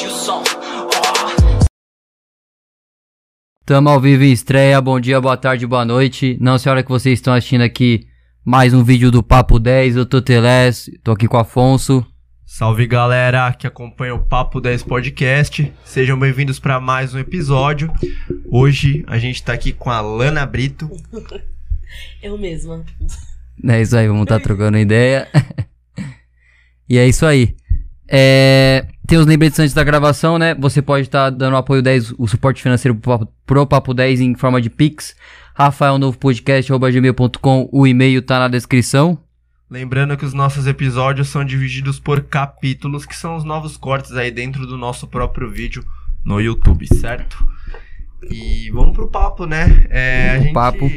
puxe o som. Tamo ao vivo em estreia, bom dia, boa tarde, boa noite. Não sei a hora que vocês estão assistindo aqui mais um vídeo do Papo 10, eu tô Teles, tô aqui com o Afonso. Salve galera que acompanha o Papo 10 Podcast, sejam bem-vindos para mais um episódio. Hoje a gente tá aqui com a Lana Brito. Eu mesma. É isso aí, vamos estar tá trocando ideia. e é isso aí. É, tem os lembretes antes da gravação, né? Você pode estar tá dando apoio 10, o suporte financeiro pro, pro Papo 10 em forma de Pix. Rafael Novo Podcast, gmail.com, o e-mail tá na descrição. Lembrando que os nossos episódios são divididos por capítulos, que são os novos cortes aí dentro do nosso próprio vídeo no YouTube, certo? E vamos pro papo, né? É, a gente... Papo.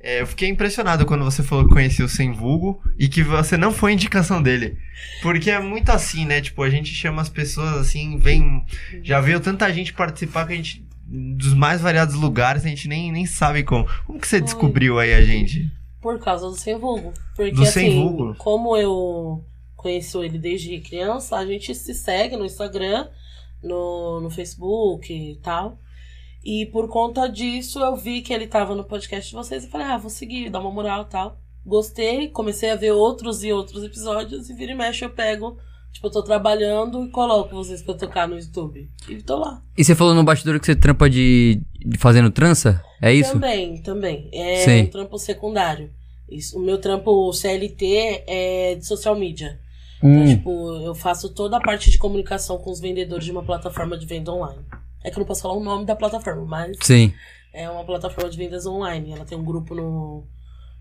É, eu fiquei impressionado quando você falou que conhecia o Sem Vulgo e que você não foi indicação dele. Porque é muito assim, né? Tipo, a gente chama as pessoas assim, vem. Já veio tanta gente participar que a gente. Dos mais variados lugares, a gente nem, nem sabe como. Como que você descobriu aí a gente? Por causa do Sem Vulgo. Porque do assim, Sem Vulgo. como eu conheço ele desde criança, a gente se segue no Instagram, no, no Facebook e tal. E por conta disso, eu vi que ele tava no podcast de vocês e falei, ah, vou seguir, dar uma moral e tal. Gostei, comecei a ver outros e outros episódios e vira e mexe eu pego. Tipo, eu tô trabalhando e coloco vocês pra tocar no YouTube. E tô lá. E você falou no bastidor que você trampa de, de fazendo trança? É isso? Também, também. É Sim. um trampo secundário. Isso, o meu trampo CLT é de social media. Então, Hum. tipo, eu faço toda a parte de comunicação com os vendedores de uma plataforma de venda online. É que eu não posso falar o nome da plataforma, mas Sim. é uma plataforma de vendas online. Ela tem um grupo no,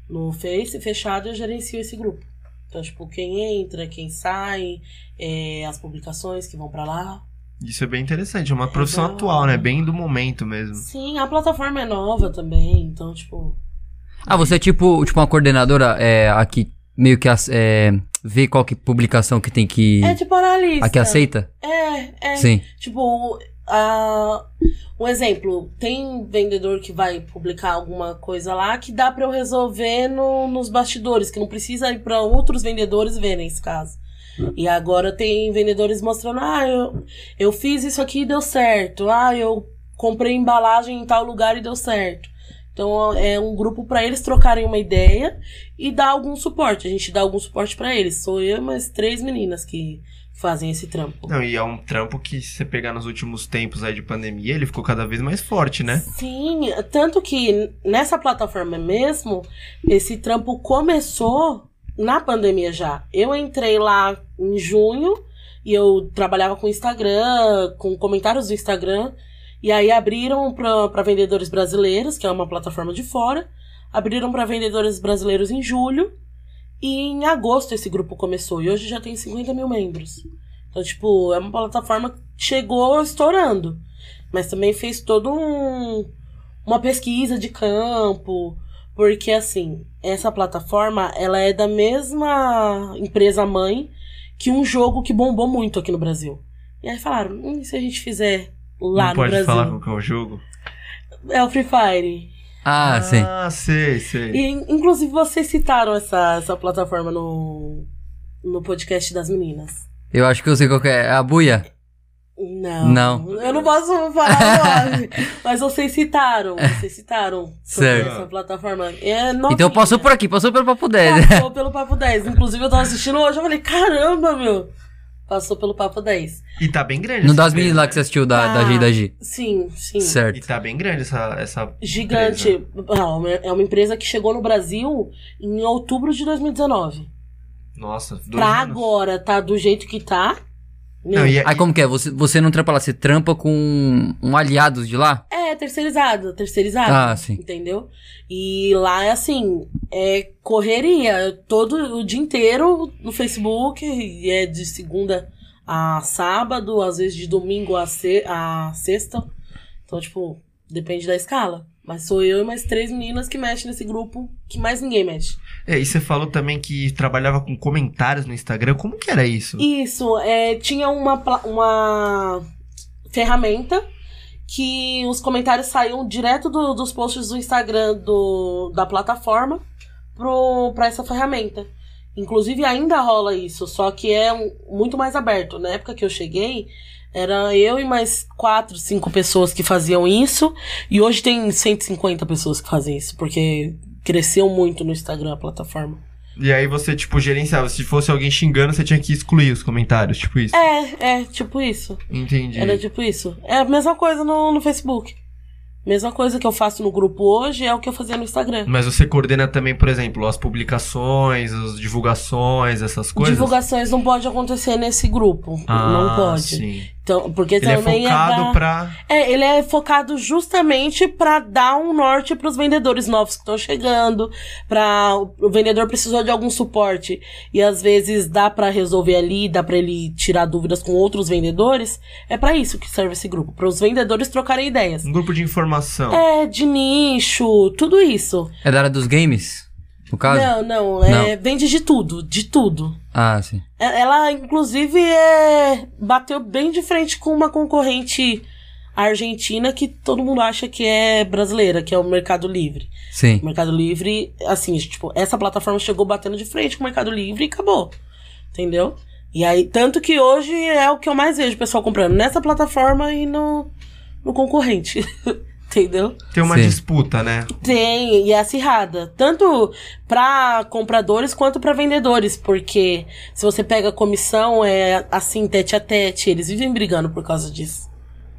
no Face fechado e eu gerencio esse grupo. Então, tipo, quem entra, quem sai, é, as publicações que vão pra lá. Isso é bem interessante, é uma profissão Exato. atual, né? Bem do momento mesmo. Sim, a plataforma é nova também, então, tipo. Ah, você é tipo, tipo uma coordenadora é, aqui, meio que é, vê qual que publicação que tem que. É tipo analista. aqui aceita? É, é. Sim. Tipo, a... um exemplo, tem vendedor que vai publicar alguma coisa lá que dá pra eu resolver no, nos bastidores, que não precisa ir pra outros vendedores verem esse caso. E agora tem vendedores mostrando, ah, eu, eu fiz isso aqui e deu certo. Ah, eu comprei embalagem em tal lugar e deu certo. Então é um grupo pra eles trocarem uma ideia e dar algum suporte. A gente dá algum suporte pra eles. Sou eu, mas três meninas que fazem esse trampo. Não, e é um trampo que, se você pegar nos últimos tempos aí de pandemia, ele ficou cada vez mais forte, né? Sim, tanto que nessa plataforma mesmo, esse trampo começou na pandemia já. Eu entrei lá em junho e eu trabalhava com Instagram, com comentários do Instagram, e aí abriram para vendedores brasileiros, que é uma plataforma de fora, abriram para vendedores brasileiros em julho, e em agosto esse grupo começou, e hoje já tem 50 mil membros. Então, tipo, é uma plataforma que chegou estourando. Mas também fez todo um, uma pesquisa de campo. Porque, assim, essa plataforma, ela é da mesma empresa mãe que um jogo que bombou muito aqui no Brasil. E aí falaram, hum, e se a gente fizer lá Não no pode Brasil? falar qual é o jogo? É o Free Fire. Ah, sim. Ah, sei, sei. E, inclusive, vocês citaram essa, essa plataforma no, no podcast das meninas. Eu acho que eu sei qual que é. É a buia? Não. Não. Eu não posso falar o nome. mas vocês citaram. Vocês citaram sobre Certo. essa plataforma. É Então passou por aqui, passou pelo Papo 10, né? Passou pelo Papo 10. Inclusive, eu tava assistindo hoje, eu falei, caramba, meu. Passou pelo Papo 10. E tá bem grande Não essa das meninas lá que você assistiu da, da G e da G. Sim, sim. E Certo. tá bem grande essa, essa Gigante. empresa. Não, é uma empresa que chegou no Brasil em outubro de 2019. Nossa, dois pra anos. agora tá do jeito que tá. Não, e, Aí como que é? Você, você não trampa lá, você trampa com um aliados de lá? É, terceirizado, terceirizado. Ah, sim. Entendeu? E lá é assim, é correria, todo o dia inteiro no Facebook, e é de segunda a sábado, às vezes de domingo a, se a sexta. Então, tipo, depende da escala. Mas sou eu e mais três meninas que mexem nesse grupo, que mais ninguém mexe. É, e você falou também que trabalhava com comentários no Instagram. Como que era isso? Isso, é, tinha uma, uma ferramenta que os comentários saíam direto do- dos posts do Instagram do, da plataforma pro, pra essa ferramenta. Inclusive ainda rola isso, só que é um- muito mais aberto. Na época que eu cheguei, Era eu e mais quatro, cinco pessoas que faziam isso. E hoje tem 150 pessoas que fazem isso, porque cresceu muito no Instagram a plataforma. E aí você, tipo, gerenciava. Se fosse alguém xingando, você tinha que excluir os comentários, tipo isso. É, é, tipo isso. Entendi. Era tipo isso. É a mesma coisa no, no Facebook. Mesma coisa que eu faço no grupo hoje é o que eu fazia no Instagram. Mas você coordena também, por exemplo, as publicações, as divulgações, essas coisas? Divulgações não pode acontecer nesse grupo. Ah, não pode. Sim. Então, porque Ele é também focado dar- pra. É, ele é focado justamente pra dar um norte pros vendedores novos que estão chegando, para o vendedor precisou de algum suporte e às vezes dá pra resolver ali, dá pra ele tirar dúvidas com outros vendedores. É pra isso que serve esse grupo, para os vendedores trocarem ideias. Um grupo de informação. É, de nicho, tudo isso. É da área dos games? No caso? Não, não, é, vende de tudo, de tudo. Ah, sim. É- Ela, inclusive, é, bateu bem de frente com uma concorrente argentina que todo mundo acha que é brasileira, que é o Mercado Livre. Sim. O Mercado Livre, assim, tipo, essa plataforma chegou batendo de frente com o Mercado Livre e acabou. Entendeu? E aí, tanto que hoje é o que eu mais vejo o pessoal comprando nessa plataforma e no, no concorrente. Entendeu? Tem uma Sim. disputa, né? Tem, e é acirrada. Tanto pra compradores quanto pra vendedores. Porque se você pega a comissão, é assim, tete a tete. Eles vivem brigando por causa disso.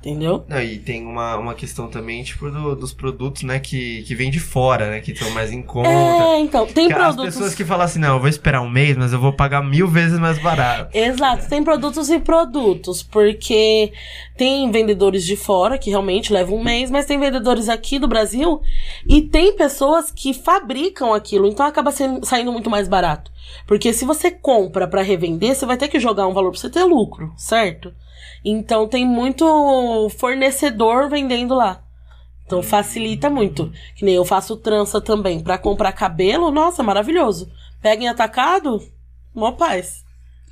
Entendeu? Não, e tem uma, uma questão também, tipo, do- dos produtos, né, que, que vêm de fora, né? Que estão mais em conta. É, então, tem Que As produtos. pessoas que falam assim, não, eu vou esperar um mês, mas eu vou pagar mil vezes mais barato. Exato, tem produtos e produtos, porque tem vendedores de fora que realmente levam um mês, mas tem vendedores aqui do Brasil e tem pessoas que fabricam aquilo, então acaba sendo- saindo muito mais barato. Porque se você compra pra revender, você vai ter que jogar um valor pra você ter lucro, certo? Então tem muito fornecedor vendendo lá. Então facilita muito. Que nem eu faço trança também. Pra comprar cabelo, nossa, maravilhoso. Pega em atacado, mó paz.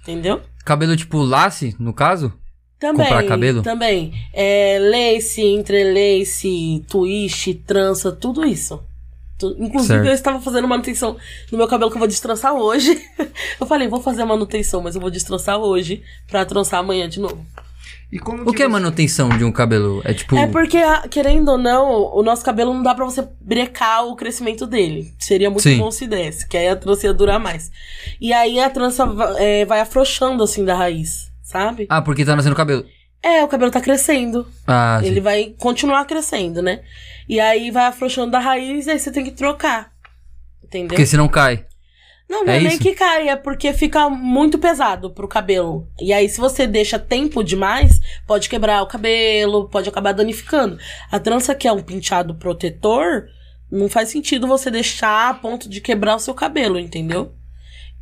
Entendeu? Cabelo tipo lace, no caso? Também. Comprar cabelo? Também. É, lace, entrelace, twist, trança, tudo isso. Inclusive, Certo. eu estava fazendo manutenção no meu cabelo que eu vou destrançar hoje. eu falei, vou fazer a manutenção, mas eu vou destrançar hoje pra trançar amanhã de novo. E como O que é você- manutenção de um cabelo? É tipo. É porque, ah, querendo ou não, o nosso cabelo não dá pra você brecar o crescimento dele. Seria muito Sim. bom se desse, que aí a trança ia durar mais. E aí a trança é, vai afrouxando assim da raiz, sabe? Ah, porque tá nascendo cabelo. É, o cabelo tá crescendo. Ah, sim. Ele vai continuar crescendo, né? E aí vai afrouxando da raiz, aí você tem que trocar. Entendeu? Porque senão cai. Não, não é é, nem isso? que cai, é porque fica muito pesado pro cabelo. E aí, se você deixa tempo demais, pode quebrar o cabelo, pode acabar danificando. A trança, que é um penteado protetor, não faz sentido você deixar a ponto de quebrar o seu cabelo, entendeu?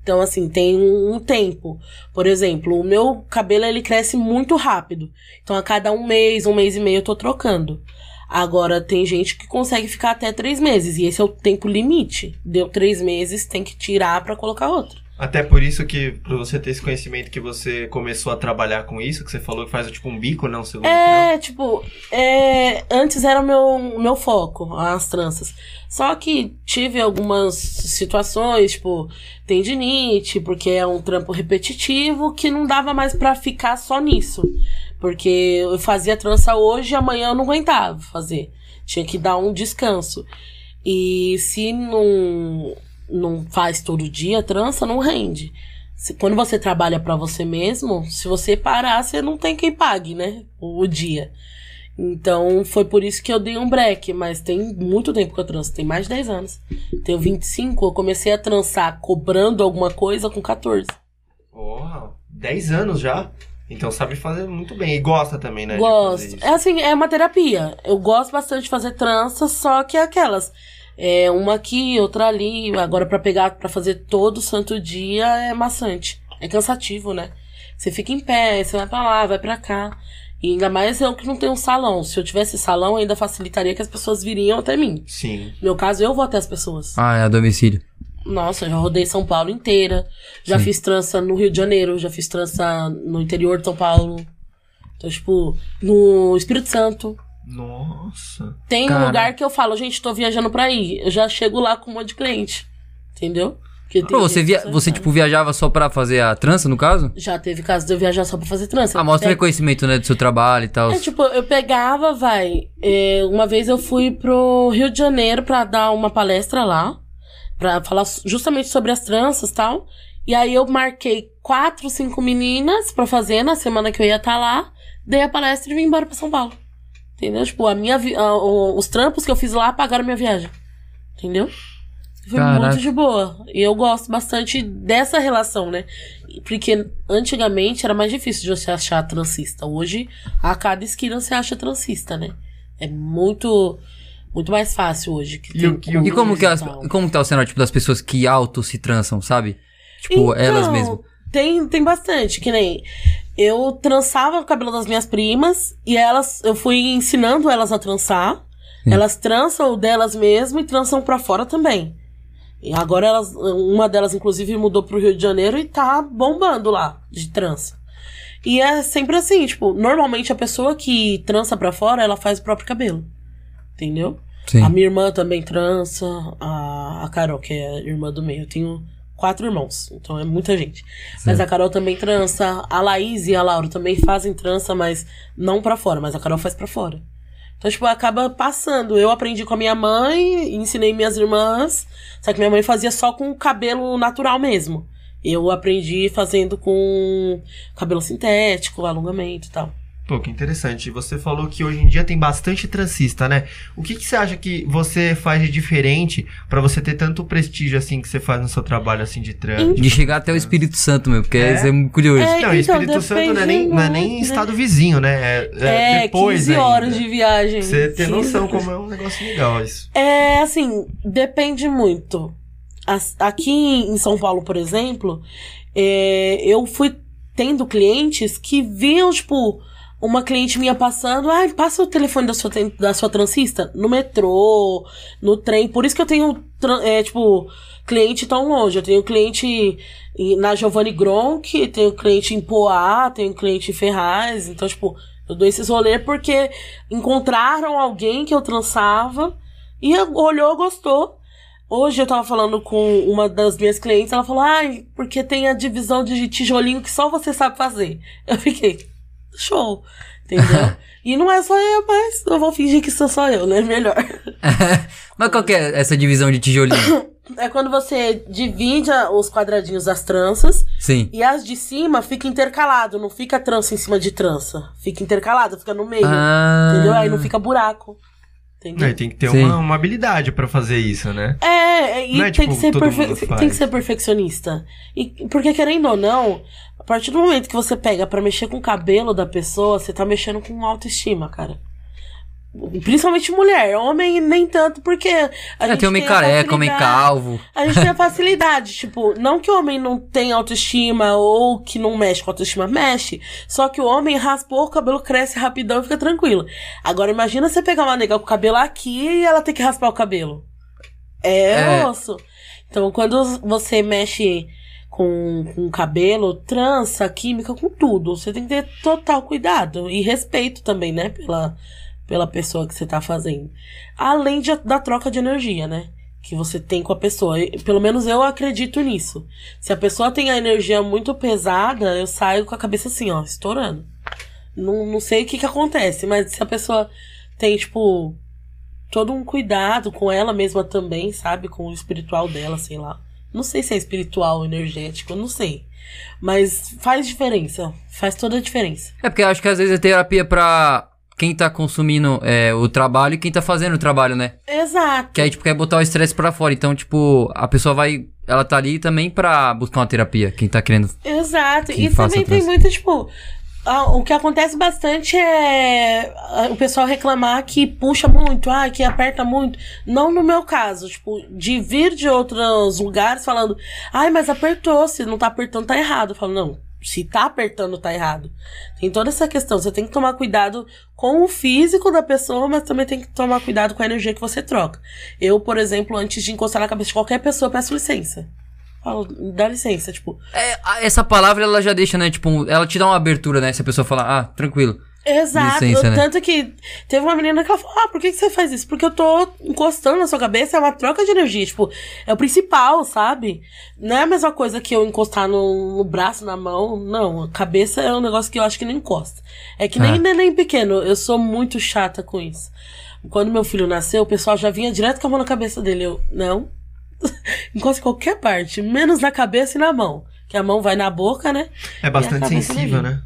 Então, assim, tem um, um tempo. Por exemplo, o meu cabelo, ele cresce muito rápido. Então, a cada um mês, um mês e meio, eu tô trocando. Agora, tem gente que consegue ficar até três meses. E esse é o tempo limite. Deu três meses, tem que tirar pra colocar outro. Até por isso que, pra você ter esse conhecimento que você começou a trabalhar com isso, que você falou que faz tipo um bico, não, segundo É, tipo, é, antes era o meu, meu foco, as tranças. Só que tive algumas situações, tipo, tendinite, porque é um trampo repetitivo que não dava mais pra ficar só nisso. Porque eu fazia trança hoje e amanhã eu não aguentava fazer. Tinha que dar um descanso. E se não, não faz todo dia trança, não rende. Se- quando você trabalha pra você mesmo, se você parar, você não tem quem pague, né? O, o dia. Então, foi por isso que eu dei um break, mas tem muito tempo que eu tranço, tem mais de 10 anos. Tenho 25, eu comecei a trançar cobrando alguma coisa com 14. Oh, 10 anos já? Então sabe fazer muito bem. E gosta também, né? de Gosto. fazer isso. É assim, é uma terapia. Eu gosto bastante de fazer trança, só que é aquelas. É uma aqui, outra ali. Agora, pra pegar, pra fazer todo santo dia é maçante. É cansativo, né? Você fica em pé, você vai pra lá, vai pra cá. E ainda mais eu que não tenho um salão. Se eu tivesse salão, ainda facilitaria que as pessoas viriam até mim. Sim. No meu caso, eu vou até as pessoas. Ah, é a domicílio. Nossa, já rodei São Paulo inteira. Já Sim. fiz trança no Rio de Janeiro, já fiz trança no interior de São Paulo. Então, tipo, no Espírito Santo. Nossa. Tem um Cara. lugar que eu falo, gente, tô viajando pra ir. Eu já chego lá com um monte de cliente. Entendeu? Pô, você, via, você tipo, viajava só pra fazer a trança, no caso? Já teve caso de eu viajar só pra fazer trança. Ah, mostra o É- reconhecimento, né, do seu trabalho e tal. É, tipo, eu pegava, vai. é, uma vez eu fui pro Rio de Janeiro pra dar uma palestra lá. Pra falar justamente sobre as tranças e tal. E aí eu marquei quatro, cinco meninas pra fazer na semana que eu ia estar lá. Dei a palestra e vim embora pra São Paulo. Entendeu? Tipo, a minha vi- os trampos que eu fiz lá pagaram minha viagem. Entendeu? Foi Caraca. muito de boa. E eu gosto bastante dessa relação, né? Porque antigamente era mais difícil de você achar transista. Hoje, a cada esquina você acha transista, né? É muito, muito mais fácil hoje. Que E tem que- E como que, as, tal. como que tá o cenário, tipo, das pessoas que auto se trançam, sabe? Tipo, Então, elas mesmas. Tem, tem bastante, que nem. Eu trançava o cabelo das minhas primas e elas, eu fui ensinando elas a trançar. Sim. Elas trançam o delas mesmo e trançam pra fora também. E agora elas, uma delas inclusive mudou pro Rio de Janeiro e tá bombando lá de trança. E é sempre assim, tipo, normalmente a pessoa que trança pra fora, ela faz o próprio cabelo. Entendeu? Sim. A minha irmã também trança, a, a Carol, que é a irmã do meio. Eu tenho quatro irmãos, então é muita gente. Mas a Carol também trança, a Laís e a Laura também fazem trança, mas não pra fora, mas a Carol faz pra fora. Então, tipo, acaba passando. Eu aprendi com a minha mãe, ensinei minhas irmãs, só que minha mãe fazia só com cabelo natural mesmo. Eu aprendi fazendo com cabelo sintético, alongamento e tal. Pô, que interessante. Você falou que hoje em dia tem bastante transista, né? O que, que você acha que você faz de diferente pra você ter tanto prestígio assim que você faz no seu trabalho assim de trans? De chegar até o Espírito Santo, meu, porque É? isso é muito curioso. É, Não, então, Espírito Santo não é nem, não é nem né? estado vizinho, né? É, é É, depois 15 horas ainda. de viagem. Você 15 noção como é um negócio legal isso. É, assim, depende muito. Aqui em São Paulo, por exemplo, é, eu fui tendo clientes que viam, tipo, uma cliente minha passando, ai, passa o telefone da sua, da sua transista no metrô, no trem. Por isso que eu tenho, é, tipo, cliente tão longe. Eu tenho cliente na Giovanni Gronk, tenho cliente em Poá, tenho cliente em Ferraz. Então, tipo, eu dou esses rolês porque encontraram alguém que eu trançava e olhou, gostou. Hoje eu tava falando com uma das minhas clientes, ela falou, ai, porque tem a divisão de tijolinho que só você sabe fazer. Eu fiquei, show, entendeu? e não é só eu, mas eu vou fingir que sou só eu, né? Melhor. Mas qual que é essa divisão de tijolinho? É quando você divide os quadradinhos das tranças Sim. e as de cima fica intercalado, não fica trança em cima de trança. Fica intercalado, fica no meio. Ah. Entendeu? Aí não fica buraco. Entendeu? E tem que ter uma, uma habilidade pra fazer isso, né? É, é, e é tem, tipo que ser perfe- tem que ser perfeccionista. E, porque, querendo ou não, a partir do momento que você pega pra mexer com o cabelo da pessoa, você tá mexendo com autoestima, cara. Principalmente mulher. Homem, nem tanto, porque. A É, gente tem homem a careca, homem calvo. A gente tem a facilidade, tipo, não que o homem não tenha autoestima ou que não mexe com autoestima, mexe. Só que o homem raspou, o cabelo cresce rapidão e fica tranquilo. Agora imagina você pegar uma nega com o cabelo aqui e ela ter que raspar o cabelo. É, É. osso. Então, quando você mexe com, com cabelo, trança, química, com tudo, você tem que ter total cuidado e respeito também, né, pela, pela pessoa que você tá fazendo. Além de- da troca de energia, né? Que você tem com a pessoa. Pelo menos eu acredito nisso. Se a pessoa tem a energia muito pesada, eu saio com a cabeça assim, ó, estourando. Não, não sei o que que acontece, mas se a pessoa tem, tipo, todo um cuidado com ela mesma também, sabe? Com o espiritual dela, sei lá. Não sei se é espiritual ou energético, não sei. Mas faz diferença. Faz toda a diferença. É porque eu acho que às vezes é terapia pra quem tá consumindo é, o trabalho e quem tá fazendo o trabalho, né? Exato. Que aí, tipo, quer botar o estresse pra fora. Então, tipo, a pessoa vai. Ela tá ali também pra buscar uma terapia. Quem tá querendo. Exato. e também tem muito, tipo. Ah, o que acontece bastante é ah, o pessoal reclamar que puxa muito, ah, que aperta muito. Não no meu caso, tipo, de vir de outros lugares falando, ai, mas apertou, se não tá apertando, tá errado. Eu falo, não, se tá apertando, tá errado. Tem toda essa questão. Você tem que tomar cuidado com o físico da pessoa, mas também tem que tomar cuidado com a energia que você troca. Eu, por exemplo, antes de encostar na cabeça de qualquer pessoa, peço licença. Falo, dá licença, tipo. É, essa palavra ela já deixa, né? Tipo, ela te dá uma abertura, né? Se a pessoa falar, ah, tranquilo. Exato. Licença, né? Tanto que teve uma menina que ela falou: Ah, por que, que você faz isso? Porque eu tô encostando na sua cabeça, é uma troca de energia. Tipo, é o principal, sabe? Não é a mesma coisa que eu encostar no, no braço, na mão. Não, a cabeça é um negócio que eu acho que não encosta. É que nem Ah. neném pequeno. Eu sou muito chata com isso. Quando meu filho nasceu, o pessoal já vinha direto com a mão na cabeça dele. Eu, não. Encosta em qualquer parte, menos na cabeça e na mão. Que a mão vai na boca, né? É bastante sensível, né?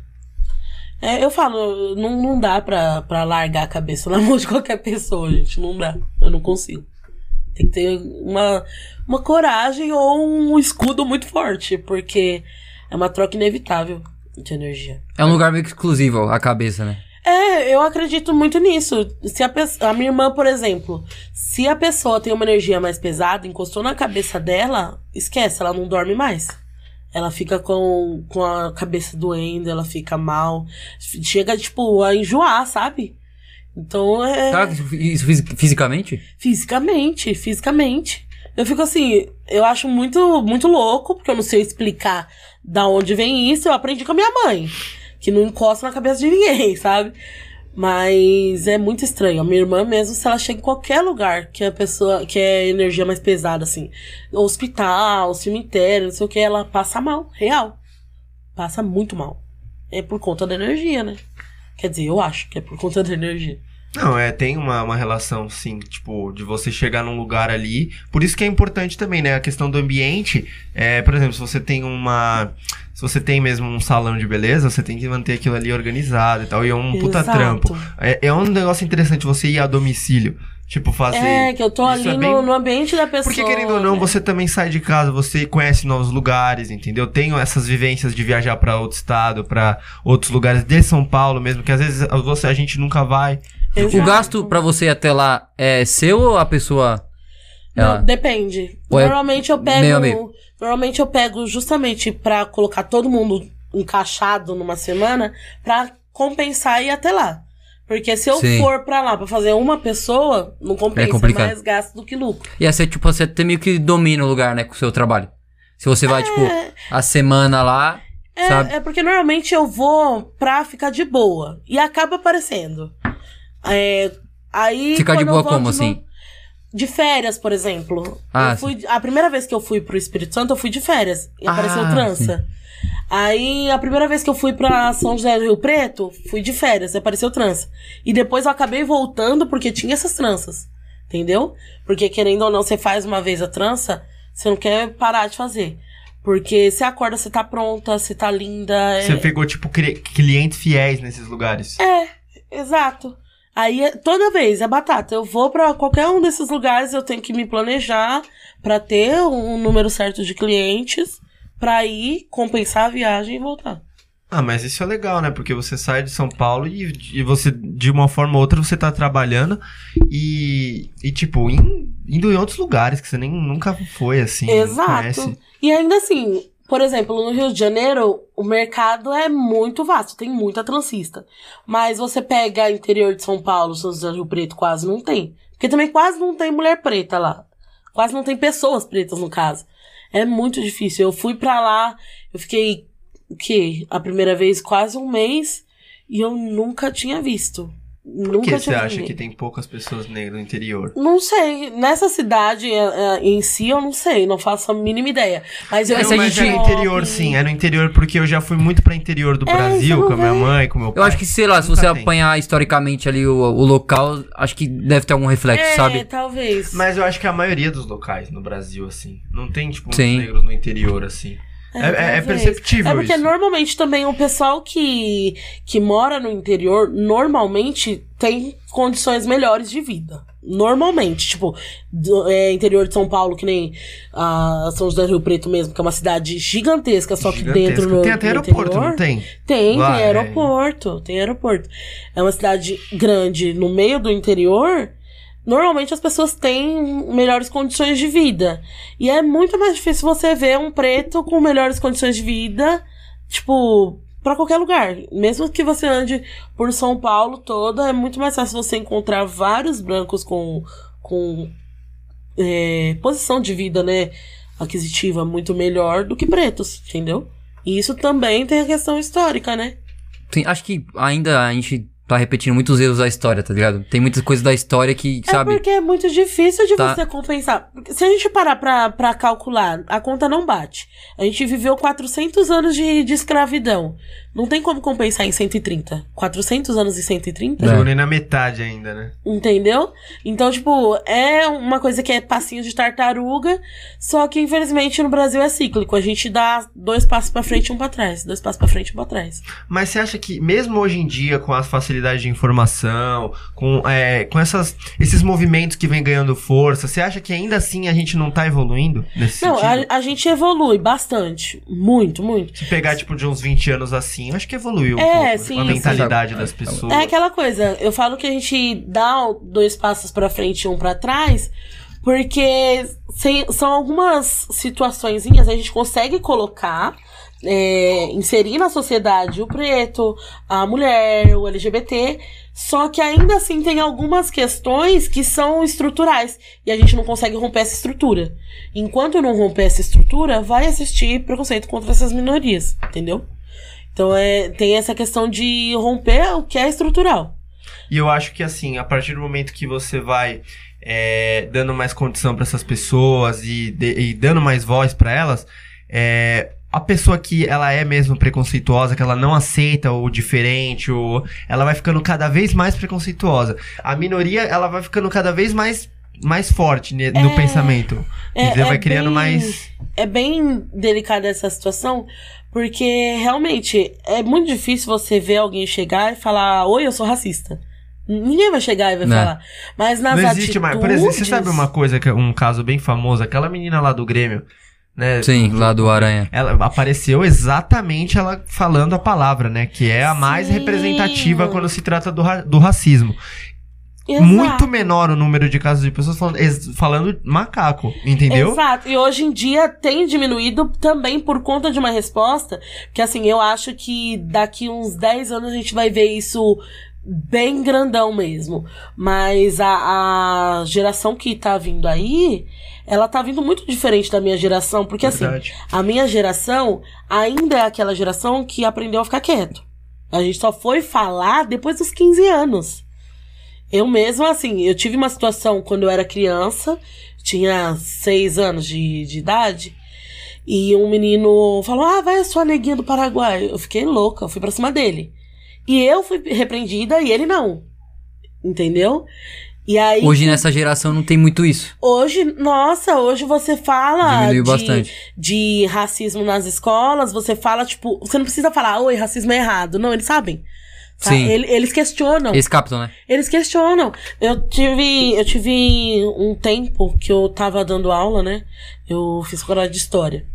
É, eu falo, não, não dá pra, pra largar a cabeça na mão de qualquer pessoa, gente. Não dá. Eu não consigo. Tem que ter uma, uma coragem ou um escudo muito forte, porque é uma troca inevitável de energia. É um lugar meio que exclusivo, a cabeça, né? É, eu acredito muito nisso. Se a, pessoa, a minha irmã, por exemplo, se a pessoa tem uma energia mais pesada, encostou na cabeça dela, esquece, ela não dorme mais. Ela fica com, com a cabeça doendo, ela fica mal. Chega, tipo, a enjoar, sabe? Então é. Tá, isso fisi- fisicamente? Fisicamente, fisicamente. Eu fico assim, eu acho muito, muito louco, porque eu não sei explicar da onde vem isso. Eu aprendi com a minha mãe, que não encosta na cabeça de ninguém, sabe? Mas é muito estranho. A minha irmã mesmo, se ela chega em qualquer lugar que a pessoa, que é energia mais pesada, assim, hospital, cemitério, não sei o que, ela passa mal, real. Passa muito mal. É por conta da energia, né? Quer dizer, eu acho que é por conta da energia. Não, é, tem uma, uma relação, sim, tipo, de você chegar num lugar ali. Por isso que é importante também, né? A questão do ambiente. É, por exemplo, se você tem uma. Se você tem mesmo um salão de beleza, você tem que manter aquilo ali organizado e tal. E é um puta Exato. trampo. É, é um negócio interessante você ir a domicílio. Tipo, fazer. É, que eu tô ali é no, bem- no ambiente da pessoa. Porque querendo ou não, né? você também sai de casa, você conhece novos lugares, entendeu? Tenho essas vivências de viajar pra outro estado, pra outros lugares de São Paulo mesmo, que às vezes você a gente nunca vai. Exato. O gasto pra você ir até lá é seu ou a pessoa. Não, Ela... depende. Ou é normalmente eu pego. Normalmente eu pego justamente pra colocar todo mundo encaixado numa semana pra compensar e ir até lá. Porque se eu Sim. for pra lá pra fazer uma pessoa, não compensa É complicado. mais gasto do que lucro. Ia ser tipo, você até meio que domina o lugar, né, com o seu trabalho. Se você vai, tipo, a semana lá, sabe? É, é porque normalmente eu vou pra ficar de boa. E acaba aparecendo. É, aí. Ficar de boa como assim? De férias, por exemplo. Ah, eu fui, a primeira vez que eu fui pro Espírito Santo, eu fui de férias. E Ah, apareceu trança. Aí, a primeira vez que eu fui pra São José do Rio Preto, fui de férias, e apareceu trança. E depois eu acabei voltando porque tinha essas tranças. Entendeu? Porque querendo ou não, você faz uma vez a trança, você não quer parar de fazer. Porque você acorda, você tá pronta, você tá linda. é- Você pegou, tipo, clientes fiéis nesses lugares. é, exato. Aí, é- toda vez, é batata. Eu vou pra qualquer um desses lugares, eu tenho que me planejar pra ter um número certo de clientes, pra ir, compensar a viagem e voltar. Ah, mas isso é legal, né? Porque você sai de São Paulo e, e você, de uma forma ou outra, você tá trabalhando e, e tipo, in- indo em outros lugares que você nem nunca foi, assim. Exato. E ainda assim, por exemplo, no Rio de Janeiro, o mercado é muito vasto, tem muita transista. Mas você pega interior de São Paulo, São José do Rio Preto, quase não tem. Porque também quase não tem mulher preta lá. Quase não tem pessoas pretas, no caso. É muito difícil. Eu fui pra lá, eu fiquei, o quê? A primeira vez quase um mês e eu nunca tinha visto. Por que você acha que tem poucas pessoas negras no interior? Não sei. Nessa cidade eh, eh, em si, eu não sei. Não faço a mínima ideia. Mas eu Não, se a mas gente- é no interior, sim. É no interior porque eu já fui muito pra interior do É, Brasil com a minha mãe, com meu pai. Eu acho que, sei lá, se Nunca você tem. apanhar historicamente ali o, o local, acho que deve ter algum reflexo, É, sabe? talvez. Mas eu acho que a maioria dos locais no Brasil, assim, não tem, tipo, Sim. negros no interior, assim. É, é- é talvez. perceptível É porque isso. normalmente também o pessoal que, que mora no interior, normalmente tem condições melhores de vida. Normalmente, tipo, do- é, interior de São Paulo, que nem a São José do Rio Preto mesmo, que é uma cidade gigantesca, só que Gigantesco. dentro no Tem até no aeroporto, interior, não tem? Tem, Lá, tem é. aeroporto, tem aeroporto. É uma cidade grande no meio do interior. Normalmente as pessoas têm melhores condições de vida. E é muito mais difícil você ver um preto com melhores condições de vida, tipo, pra qualquer lugar. Mesmo que você ande por São Paulo toda, é muito mais fácil você encontrar vários brancos com, com é, posição de vida, né, aquisitiva muito melhor do que pretos, entendeu? E isso também tem a questão histórica, né? Sim, acho que ainda a gente tá repetindo muitos erros da história, tá ligado? Tem muitas coisas da história que, É sabe? porque é muito difícil de Tá. você compensar. Se a gente parar pra, pra calcular, a conta não bate. A gente viveu 400 anos de, de escravidão. Não tem como compensar em 130. 400 anos e 130? É. Chegou nem na metade ainda, né? Entendeu? Então, tipo, é uma coisa que é passinho de tartaruga, só que infelizmente no Brasil é cíclico. A gente dá dois passos pra frente e um pra trás. Dois passos pra frente e um pra trás. Mas você acha que, mesmo hoje em dia, com as facilidades de informação, com, é, com essas, esses movimentos que vem ganhando força, você acha que ainda assim a gente não tá evoluindo nesse Não, sentido? a, a gente evolui bastante. Muito, muito. Se pegar, tipo, de uns 20 anos assim, eu acho que evoluiu um É, pouco sim, a mentalidade das é, pessoas. É aquela coisa, eu falo que a gente dá dois passos pra frente e um pra trás, porque sem- são algumas situaçõezinhas a gente consegue colocar, é, inserir na sociedade o preto, a mulher, o LGBT, só que ainda assim tem algumas questões que são estruturais e a gente não consegue romper essa estrutura. Enquanto não romper essa estrutura, vai existir preconceito contra essas minorias, entendeu? Então é, tem essa questão de romper o que é estrutural. E eu acho que assim, a partir do momento que você vai é, dando mais condição para essas pessoas e, de- e dando mais voz para elas, é, a pessoa que ela é mesmo preconceituosa, que ela não aceita o diferente, ou ela vai ficando cada vez mais preconceituosa. A minoria, ela vai ficando cada vez mais mais forte ne- no É, pensamento. é- é vai criando bem- mais É bem delicada essa situação, porque realmente é muito difícil você ver alguém chegar e falar: Oi, eu sou racista. Ninguém vai chegar e vai Né. falar. Mas nas não atitudes... existe mais. Por exemplo, você sabe uma coisa que é um caso bem famoso, aquela menina lá do Grêmio, né? Sim, lá do Aranha. Ela apareceu exatamente ela falando a palavra, né? Que é a mais Sim. representativa quando se trata do, ra- do racismo. Exato. Muito menor o número de casos de pessoas falando, falando macaco, entendeu? Exato. E hoje em dia tem diminuído também por conta de uma resposta. Que assim, eu acho que daqui uns 10 anos a gente vai ver isso bem grandão mesmo. Mas a, a geração que tá vindo aí, ela tá vindo muito diferente da minha geração. Porque assim, a minha geração ainda é aquela geração que aprendeu a ficar quieto. A gente só foi falar depois dos 15 anos. Eu mesma, assim, eu tive uma situação quando eu era criança, tinha seis anos de, de idade, e um menino falou: Ah, vai a sua neguinha do Paraguai. Eu fiquei louca, eu fui pra cima dele. E eu fui repreendida e ele não. Entendeu? E aí. Hoje nessa geração não tem muito isso. Hoje, nossa, hoje você fala Diminuiu de, bastante. de racismo nas escolas, você fala, tipo, você não precisa falar, oi, racismo é errado. Não, eles sabem. Tá? Sim. Ele- eles questionam. Esse Capitão, né? Eles questionam. Eu tive, eu tive um tempo que eu tava dando aula, né? Eu fiz faculdade de história.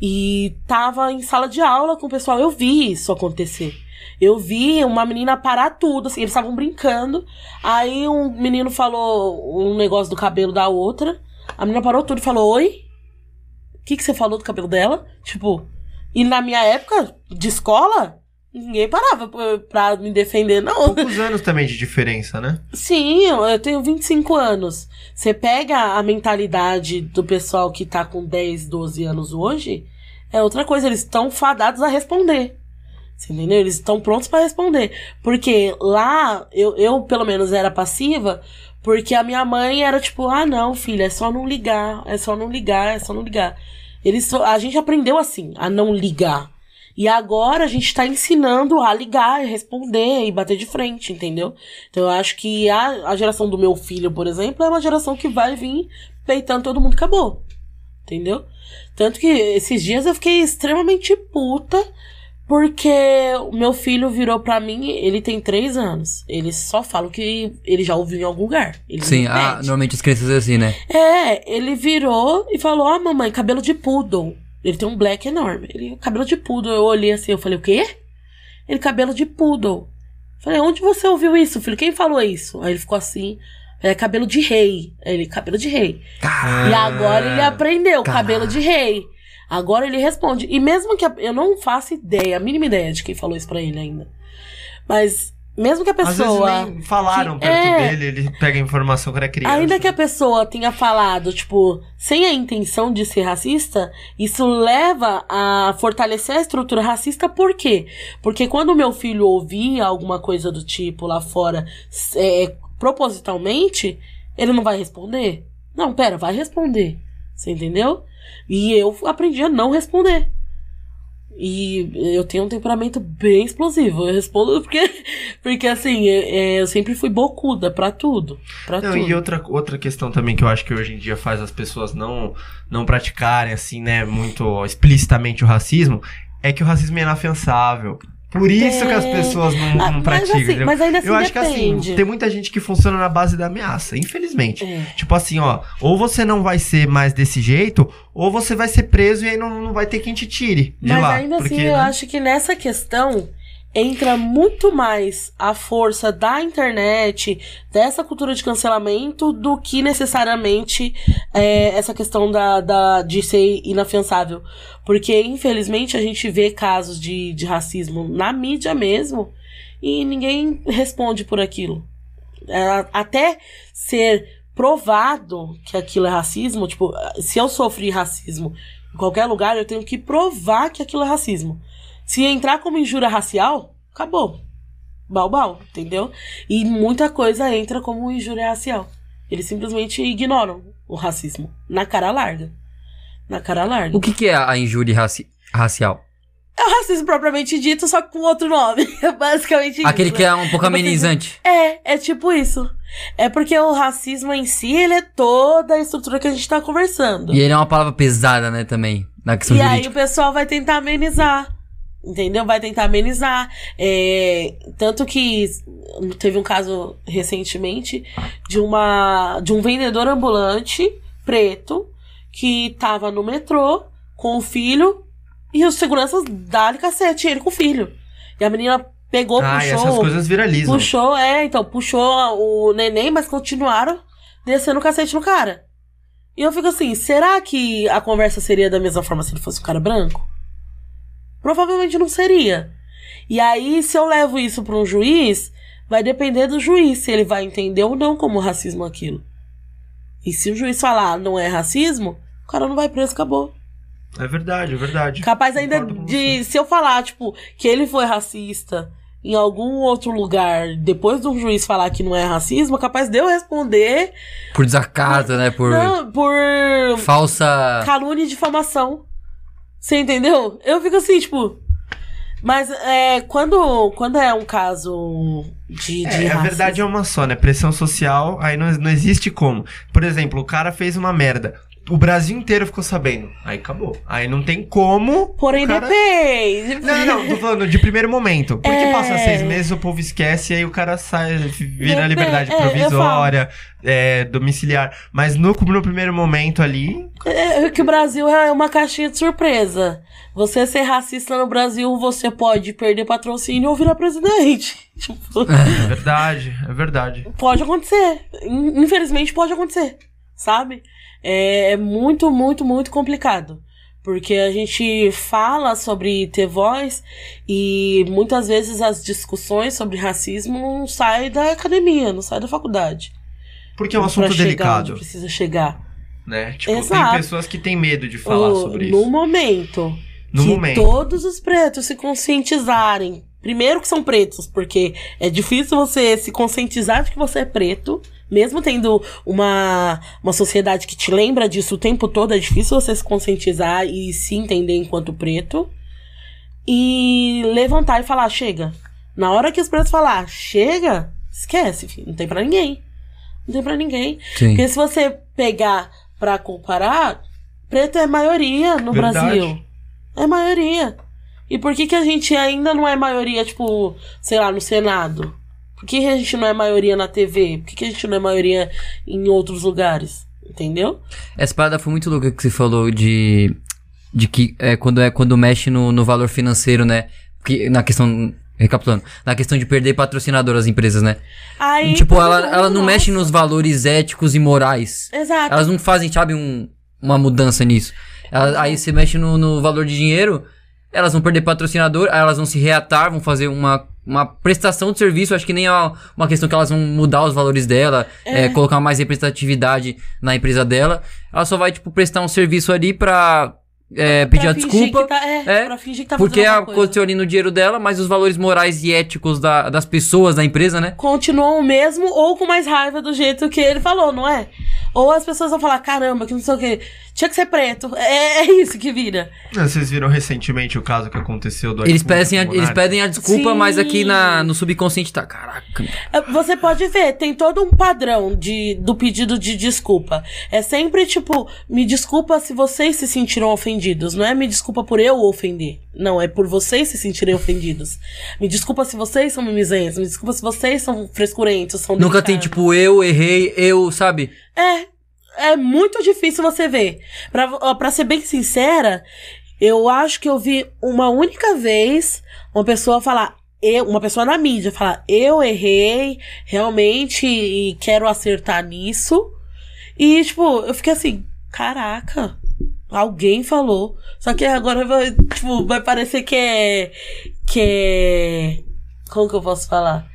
E tava em sala de aula com o pessoal. Eu vi isso acontecer. Eu vi uma menina parar tudo, assim, eles estavam brincando. Aí um menino falou um negócio do cabelo da outra. A menina parou tudo e falou: Oi? O que, que você falou do cabelo dela? Tipo, e na minha época de escola, ninguém parava pra, me defender, não. Poucos anos também de diferença, né? Sim, eu tenho 25 anos. Você pega a mentalidade do pessoal que tá com 10, 12 anos hoje, é outra coisa, eles estão fadados a responder. Você entendeu? Eles estão prontos pra responder. Porque lá, eu, eu pelo menos era passiva, porque a minha mãe era tipo, ah não, filha, é só não ligar, é só não ligar, é só não ligar. Eles, a gente aprendeu assim, a não ligar. E agora a gente tá ensinando a ligar, e responder e bater de frente, entendeu? Então eu acho que a, a geração do meu filho, por exemplo, é uma geração que vai vir peitando todo mundo acabou. Entendeu? Tanto que esses dias eu fiquei extremamente puta porque o meu filho virou pra mim, ele tem três anos. Ele só fala que ele já ouviu em algum lugar. Sim, ah, normalmente as crianças é assim, né? É, ele virou e falou: Ó, mamãe, cabelo de poodle. Ele tem um black enorme. Ele, cabelo de poodle. Eu olhei assim, eu falei: O quê? Ele, cabelo de poodle. Falei: Onde você ouviu isso, filho? Quem falou isso? Aí ele ficou assim: É cabelo de rei. Aí ele, cabelo de rei. E agora ele aprendeu, Caralho. cabelo de rei. Agora ele responde. E mesmo que eu não faço ideia, a mínima ideia de quem falou isso pra ele ainda. Mas mesmo que a Às pessoa. vezes nem falaram que- perto é. dele, ele pega informação quando é criança. Ainda que a pessoa tenha falado, tipo, sem a intenção de ser racista, isso leva a fortalecer a estrutura racista, por quê? Porque quando o meu filho ouvir alguma coisa do tipo lá fora, é, propositalmente, ele não vai responder. Não, pera, vai responder. Você entendeu? E eu aprendi a não responder. E eu tenho um temperamento bem explosivo. Eu respondo porque, porque assim, é- é, eu sempre fui bocuda pra tudo. Pra Não, tudo. e outra, outra questão também que eu acho que hoje em dia faz as pessoas não, não praticarem, assim, né, muito explicitamente o racismo, é que o racismo é inafiançável. Por isso que as É. pessoas não, Ah, não mas, praticam. assim, mas ainda assim eu acho que depende. assim, tem muita gente que funciona na base da ameaça, infelizmente. É. Tipo assim, ó, ou você não vai ser mais desse jeito, ou você vai ser preso e aí não, não vai ter quem te tire de Mas lá. ainda porque, assim, eu né? acho que nessa questão entra muito mais a força da internet, dessa cultura de cancelamento, do que necessariamente é, essa questão da, da, de ser inafiançável. Porque, infelizmente, a gente vê casos de, de racismo na mídia mesmo e ninguém responde por aquilo. É, até ser provado que aquilo é racismo, tipo, se eu sofri racismo em qualquer lugar, eu tenho que provar que aquilo é racismo. Se entrar como injúria racial, acabou. Balbal, entendeu? E muita coisa entra como injúria racial. Eles simplesmente ignoram o racismo. Na cara larga. Na cara larga. O que, que é a injúria raci- racial? É o racismo propriamente dito, só com outro nome. É basicamente Aquele isso. que é um pouco amenizante. É, é tipo isso. É porque o racismo em si, ele é toda a estrutura que a gente tá conversando. E ele é uma palavra pesada, né, também, na questão E aí jurídica. o pessoal vai tentar amenizar. Entendeu? Vai tentar amenizar. É, tanto que teve um caso recentemente de uma de um vendedor ambulante preto que tava no metrô com o filho e os seguranças dali cacete ele com o filho. E a menina pegou, Ah, e essas puxou, coisas viralizam. puxou, é, então, puxou o neném, mas continuaram descendo o cacete no cara. E eu fico assim, será que a conversa seria da mesma forma se ele fosse um cara branco? Provavelmente não seria. E aí, se eu levo isso para um juiz, vai depender do juiz se ele vai entender ou não como racismo aquilo. E se o juiz falar "Ah, não é racismo, o cara não vai preso, acabou. É verdade, é verdade. Capaz ainda de. Se eu falar, tipo, que ele foi racista em algum outro lugar, depois de um juiz falar que não é racismo, capaz de eu responder. Por desacato, né? Por Não, por falsa. calúnia e difamação. Você entendeu? Eu fico assim, tipo. Mas é, quando, quando é um caso de, de É, a verdade é uma só, né? Pressão social, aí não, não existe como. Por exemplo, o cara fez uma merda. O Brasil inteiro ficou sabendo. Aí acabou. Aí não tem como. Porém, cara... depende. Não, não, tô falando de primeiro momento. Porque É. passa seis meses, o povo esquece e aí o cara sai, vira Depende, liberdade é, provisória, é, domiciliar. Mas no, no primeiro momento ali. É que o Brasil é uma caixinha de surpresa. Você ser racista no Brasil, você pode perder patrocínio ou virar presidente. Tipo, É verdade, é verdade. pode acontecer. In- Infelizmente pode acontecer, sabe? É muito, muito, muito complicado. Porque a gente fala sobre ter voz e muitas vezes as discussões sobre racismo não saem da academia, não saem da faculdade. Porque é um assunto chegar delicado, onde precisa chegar. né? Tipo, Exato. tem pessoas que têm medo de falar O- sobre no isso. momento No que momento. todos os pretos se conscientizarem. Primeiro que são pretos, porque é difícil você se conscientizar de que você é preto, mesmo tendo uma, uma sociedade que te lembra disso o tempo todo, é difícil você se conscientizar e se entender enquanto preto. E levantar e falar, chega. Na hora que os pretos falar, chega, esquece, filho, não tem pra ninguém. Não tem pra ninguém. Sim. Porque se você pegar pra comparar, preto é maioria no Verdade. Brasil. É maioria. E por que, que a gente ainda não é maioria, tipo, sei lá, no Senado? Por que, a gente não é maioria na TV? Por que, a gente não é maioria em outros lugares? Entendeu? Essa parada foi muito louca que você falou de. De que é quando é quando mexe no, no valor financeiro, né? Porque na questão. Recapitulando, na questão de perder patrocinador às empresas, né? Aí, tipo, ela, ela não nossa. mexe nos valores éticos e morais. Exato. Elas não fazem, sabe, um, uma mudança nisso. Elas- aí você mexe no, no valor de dinheiro, elas vão perder patrocinador, aí elas vão se reatar, vão fazer uma, uma prestação de serviço, acho que nem é uma, questão que elas vão mudar os valores dela, é, colocar mais representatividade na empresa dela. Ela só vai, tipo, prestar um serviço ali pra é, pedir a desculpa. tá- é, é, pra fingir que tá porque aconteceu ali no dinheiro dela, mas os valores morais e éticos da- das pessoas da empresa, né? continuam o mesmo ou com mais raiva do jeito que ele falou, não é? Ou as pessoas vão falar, caramba, que não sei o que. Tinha que ser preto. É, é isso que vira. Não, Vocês viram recentemente o caso que aconteceu do Eles pedem, a, eles pedem a desculpa, Sim. mas aqui na, no subconsciente tá. Caraca. É, Você pode ver, tem todo um padrão de, do pedido de desculpa. É sempre tipo, me desculpa se vocês se sentiram ofendidos. Não é me desculpa por eu ofender. Não, é por vocês se sentirem ofendidos. Me desculpa se vocês são mimizentos. Me desculpa se vocês são frescurentos. São Nunca tem, tipo, eu errei, eu, sabe? É. É muito difícil você ver. Pra, pra ser bem sincera, eu acho que eu vi uma única vez uma pessoa falar. Eu, uma pessoa na mídia falar, eu errei, realmente, e quero acertar nisso. E, tipo, eu fiquei assim, caraca, alguém falou. Só que agora vai, tipo, vai parecer que é. Que é. Como que eu posso falar?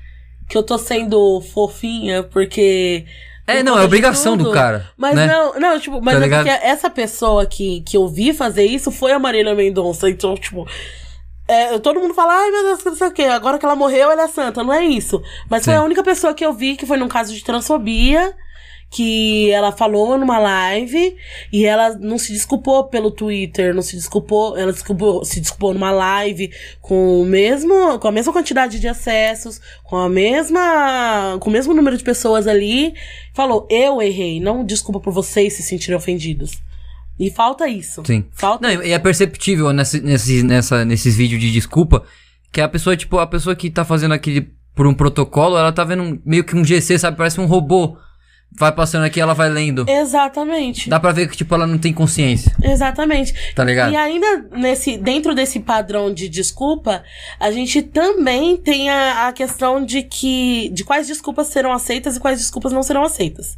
Que eu tô sendo fofinha, porque. É, não, é obrigação do cara. Mas né? não, não, tipo, mas Tá é porque essa pessoa que, que eu vi fazer isso foi a Marília Mendonça. Então, tipo. é, todo mundo fala, ai meu Deus, não sei o quê. Agora que ela morreu, ela é santa. Não é isso. Mas foi Sim. a única pessoa que eu vi que foi num caso de transfobia. Que ela falou numa live e ela não se desculpou pelo Twitter, não se desculpou, ela desculpou, se desculpou numa live com o mesmo, com a mesma quantidade de acessos, com a mesma, com o mesmo número de pessoas ali, falou: "Eu errei, não desculpa por vocês se sentirem ofendidos". E falta isso. Sim. Falta Não, e é perceptível nesse, nesse, nessa, nesses vídeos de desculpa que a pessoa, tipo, a pessoa que tá fazendo aquele por um protocolo, ela tá vendo um- meio que um GC, sabe? Parece um robô. Vai passando aqui, ela vai lendo. Exatamente. Dá pra ver que, tipo, ela não tem consciência, Exatamente. tá ligado? E ainda nesse, dentro desse padrão de desculpa, a gente também tem a, a questão de que de quais desculpas serão aceitas e quais desculpas não serão aceitas.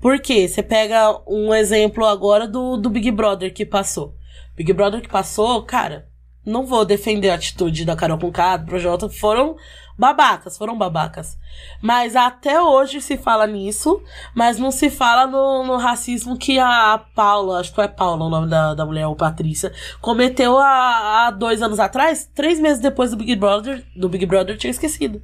Por quê? Você pega um exemplo agora do, do Big Brother que passou. Big Brother que passou, cara, não vou defender a atitude da Carol Conká, do Projota, foram babacas, foram babacas. Mas até hoje se fala nisso, mas não se fala no, no racismo que a Paula, acho que é Paula o nome da, da mulher, ou Patrícia, cometeu há, há dois anos atrás, três meses depois do Big Brother, do Big Brother tinha esquecido.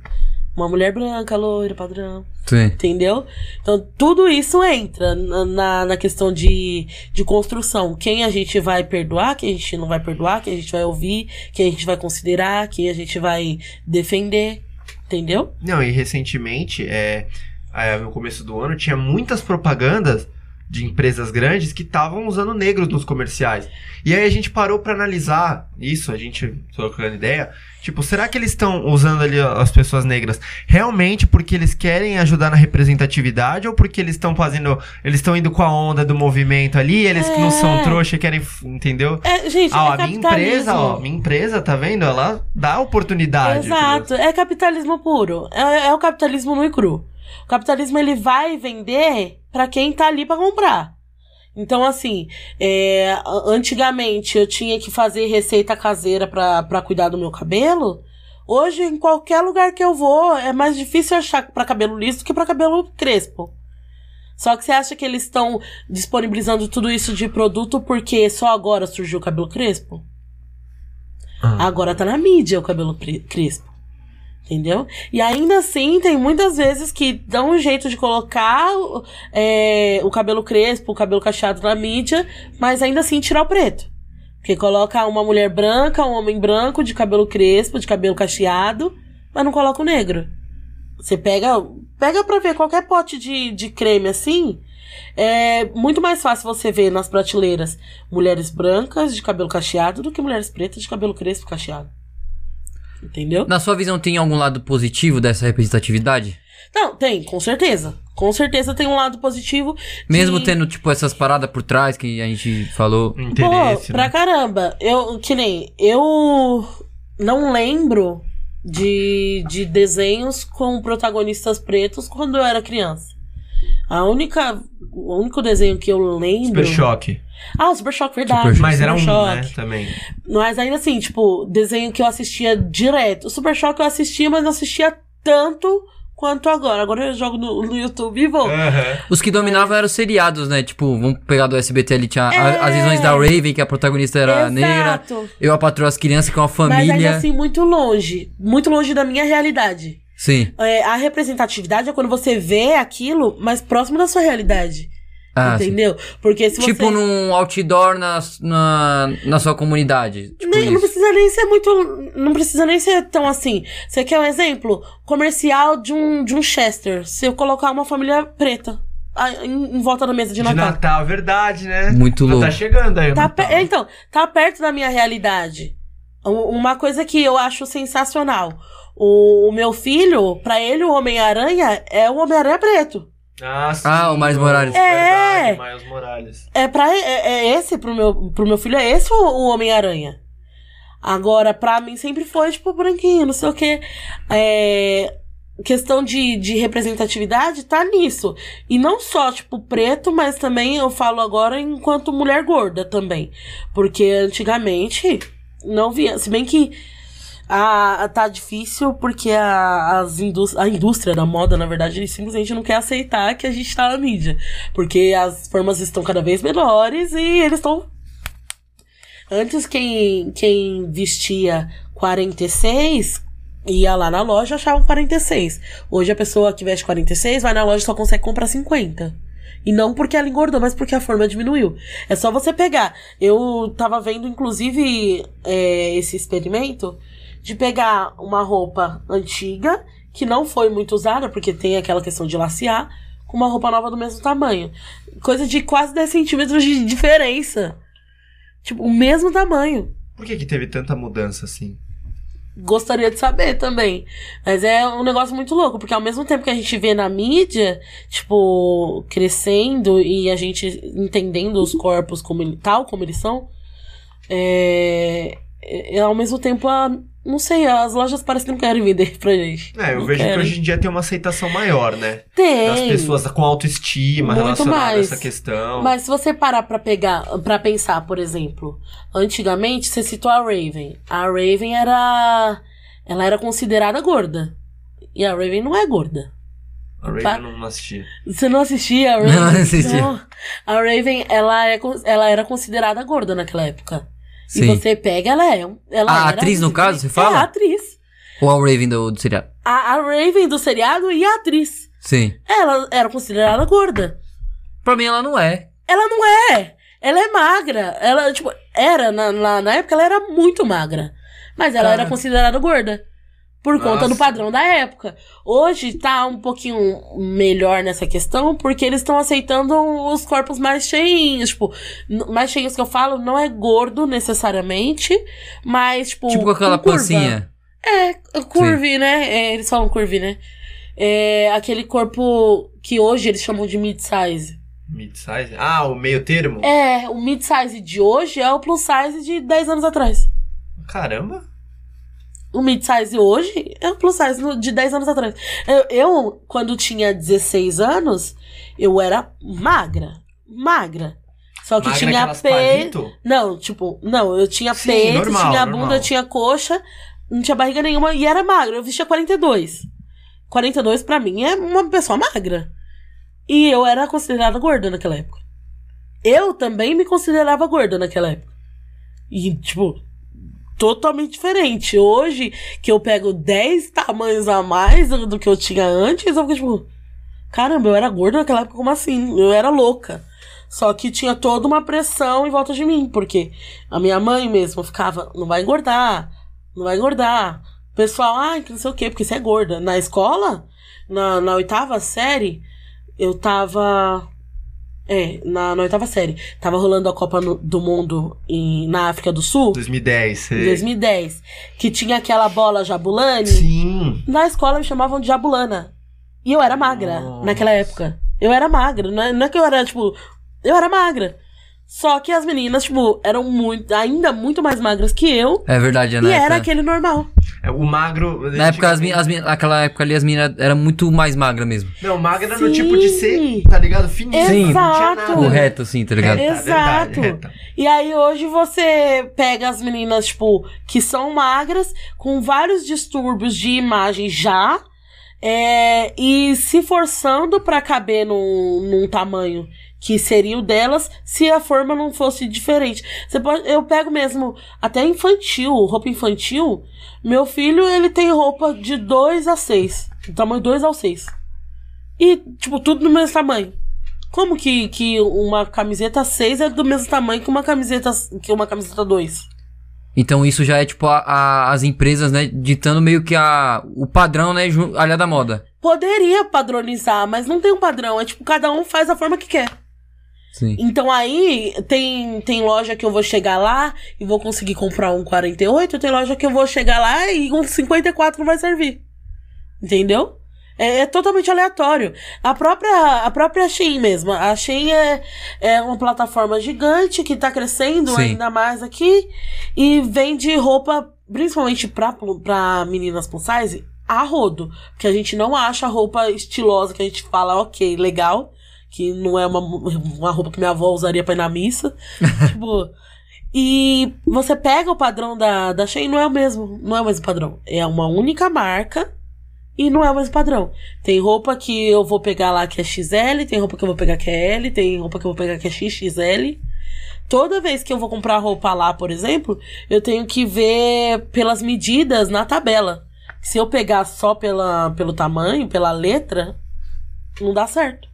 Uma mulher branca, loira, padrão. Sim. Entendeu? Então, tudo isso entra na, na, na questão de, de construção. Quem a gente vai perdoar, quem a gente não vai perdoar, quem a gente vai ouvir, quem a gente vai considerar, quem a gente vai defender. Entendeu? Não, e recentemente, é, é, no começo do ano, tinha muitas propagandas de empresas grandes que estavam usando negros nos comerciais. E aí a gente parou pra analisar isso, a gente trocando ideia. Tipo, será que eles estão usando ali as pessoas negras realmente porque eles querem ajudar na representatividade ou porque eles estão fazendo. Eles estão indo com a onda do movimento ali, eles que não são É. trouxa e querem. Entendeu? É, gente, Ah, ó, é a minha empresa, ó, minha empresa, tá vendo? Ela dá oportunidade. Exato, é capitalismo puro. É, é o capitalismo nu e cru. O capitalismo ele vai vender pra quem tá ali pra comprar. Então, assim, é, antigamente eu tinha que fazer receita caseira pra, pra cuidar do meu cabelo. Hoje, em qualquer lugar que eu vou, é mais difícil achar pra cabelo liso do que pra cabelo crespo. Só que você acha que eles estão disponibilizando tudo isso de produto porque só agora surgiu o cabelo crespo? Ah. Agora tá na mídia o cabelo crespo. Entendeu? E ainda assim, tem muitas vezes que dão um jeito de colocar o- é, o cabelo crespo, o cabelo cacheado na mídia, mas ainda assim tirar o preto. Porque coloca uma mulher branca, um homem branco, de cabelo crespo, de cabelo cacheado, mas não coloca o negro. Você pega, pega pra ver qualquer pote de, de creme assim, é muito mais fácil você ver nas prateleiras mulheres brancas de cabelo cacheado do que mulheres pretas de cabelo crespo cacheado. Entendeu? Na sua visão, tem algum lado positivo dessa representatividade? Não, tem, com certeza. Com certeza tem um lado positivo. de- Mesmo tendo, tipo, essas paradas por trás que a gente falou. Interesse. Pô, pra né? caramba. Eu, que nem, eu não lembro de, de desenhos com protagonistas pretos quando eu era criança. A única, o único desenho que eu lembro... Super choque. Ah, o Super Choque, verdade. Super Choque. Mas era um, Super né? Choque. Também. Mas ainda assim, tipo, desenho que eu assistia direto. O Super Choque eu assistia, mas não assistia tanto quanto agora. Agora eu jogo no, no YouTube e vou. Os que dominavam eram os seriados, né? Tipo, vamos pegar do SBT ali, tinha a- É. as visões da Raven, que a protagonista era negra. Exato. Eu, a patroa, as crianças com a Mas família. ainda assim, muito longe. Muito longe da minha realidade. Sim. É, a representatividade é quando você vê aquilo, mas próximo da sua realidade. Ah, sim. entendeu? Porque se Tipo você. num outdoor na, na, na sua comunidade. Tipo Nem- não isso. precisa nem ser muito. Não precisa nem ser tão assim. Você quer um exemplo? Comercial de um, de um Chester. Se eu colocar uma família preta em, em volta da mesa de De Natal. Natal, verdade, né? Muito Já louco. Tá chegando aí Tá Natal. é, Então, tá perto da minha realidade. Um- Uma coisa que eu acho sensacional. O, o meu filho, pra ele, o Homem-Aranha é o Homem-Aranha preto. Ah, sim. Ah, o Miles Morales. Verdade, É. Miles Morales. É, pra, é, é esse, pro meu, pro meu filho, é esse o, o Homem-Aranha. Agora, pra mim, sempre foi, tipo, branquinho, não sei o quê. É, questão de, de representatividade tá nisso. E não só, tipo, preto, mas também eu falo agora enquanto mulher gorda também. Porque antigamente não via. Se bem que a, a- tá difícil porque a, as a indústria da moda, na verdade, simplesmente não quer aceitar que a gente tá na mídia. Porque as formas estão cada vez menores e eles estão. Antes, quem, quem vestia 46 ia lá na loja achava um 46. Hoje a pessoa que veste 46 vai na loja e só consegue comprar 50. E não porque ela engordou, mas porque a forma diminuiu. É só você pegar. Eu tava vendo, inclusive, é, esse experimento de pegar uma roupa antiga, que não foi muito usada, porque tem aquela questão de lacear, com uma roupa nova do mesmo tamanho. Coisa de quase 10 centímetros de diferença. Tipo, o mesmo tamanho. Por que que teve tanta mudança assim? Gostaria de saber também. Mas é um negócio muito louco, porque ao mesmo tempo que a gente vê na mídia, tipo, crescendo e a gente entendendo os corpos como tal como eles são, é, é- ao mesmo tempo, a, não sei, as lojas parecem que não querem vender pra gente. É, eu Não vejo que querem. hoje em dia tem uma aceitação maior, né? Tem. Das pessoas com autoestima Muito relacionada a mais. essa questão. Mas se você parar pra pegar, para pensar, por exemplo, antigamente você citou a Raven. A Raven era ela era considerada gorda. E a Raven não é gorda. A Raven Tá. não assistia. Você não assistia a Raven? Não, não assistia. Não. A Raven, ela, é, ela era considerada gorda naquela época. Sim. E você pega, ela é. Ela A era- atriz, no caso, você fala? É, a atriz. Ou a Raven do, do seriado? A, a Raven do seriado e a atriz. Sim. Ela era considerada gorda. Pra mim ela não é. Ela não é. Ela é magra. Ela, tipo, era, na, na, na época, ela era muito magra. Mas ela Cara. era considerada gorda. Por conta do Nossa. padrão da época. Hoje tá um pouquinho melhor nessa questão, porque eles estão aceitando os corpos mais cheinhos. Tipo, mais cheinhos que eu falo, não é gordo necessariamente, mas, tipo. tipo com aquela com pancinha. É, curvy, né? É, eles falam curvy, né? É aquele corpo que hoje eles chamam de mid-size. Mid-size? Ah, o meio termo? É, o mid-size de hoje é o plus size de 10 anos atrás. Caramba. O mid-size hoje é o plus size de 10 anos atrás. Eu, eu, quando tinha 16 anos, eu era magra. Magra. Só que Magra tinha peito. palito? Não, tipo, não, eu tinha Sim, peito, normal, tinha normal. bunda, tinha coxa, não tinha barriga nenhuma e era magra. Eu vestia 42. 42 pra mim é uma pessoa magra. E eu era considerada gorda naquela época. Eu também me considerava gorda naquela época. E, tipo, totalmente diferente. Hoje, que eu pego 10 tamanhos a mais do, que eu tinha antes, eu fico tipo, caramba, eu era gorda naquela época, como assim? Eu era louca. Só que tinha toda uma pressão em volta de mim, porque a minha mãe mesmo ficava, não vai engordar, não vai engordar. O pessoal, ai, que não sei o quê, porque você é gorda. Na escola, na, na oitava série, eu tava. É, na, na oitava série. Tava rolando a Copa no- do Mundo em, na África do Sul, 2010. em sei. 2010. Que tinha aquela bola Jabulani. Sim. Na escola me chamavam de Jabulana. E eu era magra Nossa. naquela época. Eu era magra. Não é, não é que eu era, tipo. Eu era magra. Só que as meninas, tipo, eram muito, ainda muito mais magras que eu. É verdade, e né? era aquele normal. É, O magro. Na época, as, mi- as, mi- aquela época ali, as meninas eram muito mais magras mesmo. Não, magro era no tipo de ser, tá ligado? Fininho. Sim. Exato. nada. Correto, assim, tá ligado? Reta, verdade, Exato. reta. E aí hoje você pega as meninas, tipo, que são magras, com vários distúrbios de imagem já, é, e se forçando pra caber num, num tamanho que seria o delas, se a forma não fosse diferente. Você pode, eu pego mesmo até infantil, roupa infantil. Meu filho, ele tem roupa de 2 a 6, do tamanho 2 ao 6. E, tipo, tudo do mesmo tamanho. Como que, que uma camiseta 6 é do mesmo tamanho que uma camiseta que uma camiseta 2? Então isso já é tipo a- a- as empresas, né, ditando meio que a, o padrão, né, aliado da moda. Poderia padronizar, mas não tem um padrão. É tipo, cada um faz a forma que quer. Sim. Então aí tem, tem loja que eu vou chegar lá e vou conseguir comprar um 48, tem loja que eu vou chegar lá e um 54 não vai servir. Entendeu? É, é totalmente aleatório. A própria, a própria Shein mesmo. A Shein é, é uma plataforma gigante que tá crescendo Sim. ainda mais aqui e vende roupa, principalmente pra meninas plus size, a rodo. Porque a gente não acha roupa estilosa que a gente fala, ok, legal. Que não é uma, uma roupa que minha avó usaria pra ir na missa. tipo. E você pega o padrão da, da Shein, não é o mesmo. Não é o mesmo padrão. É uma única marca e não é o mesmo padrão. Tem roupa que eu vou pegar lá que é XL, tem roupa que eu vou pegar que é L, tem roupa que eu vou pegar que é XXL. Toda vez que eu vou comprar roupa lá, por exemplo, eu tenho que ver pelas medidas na tabela. Se eu pegar só pela, pelo tamanho, pela letra, não dá certo.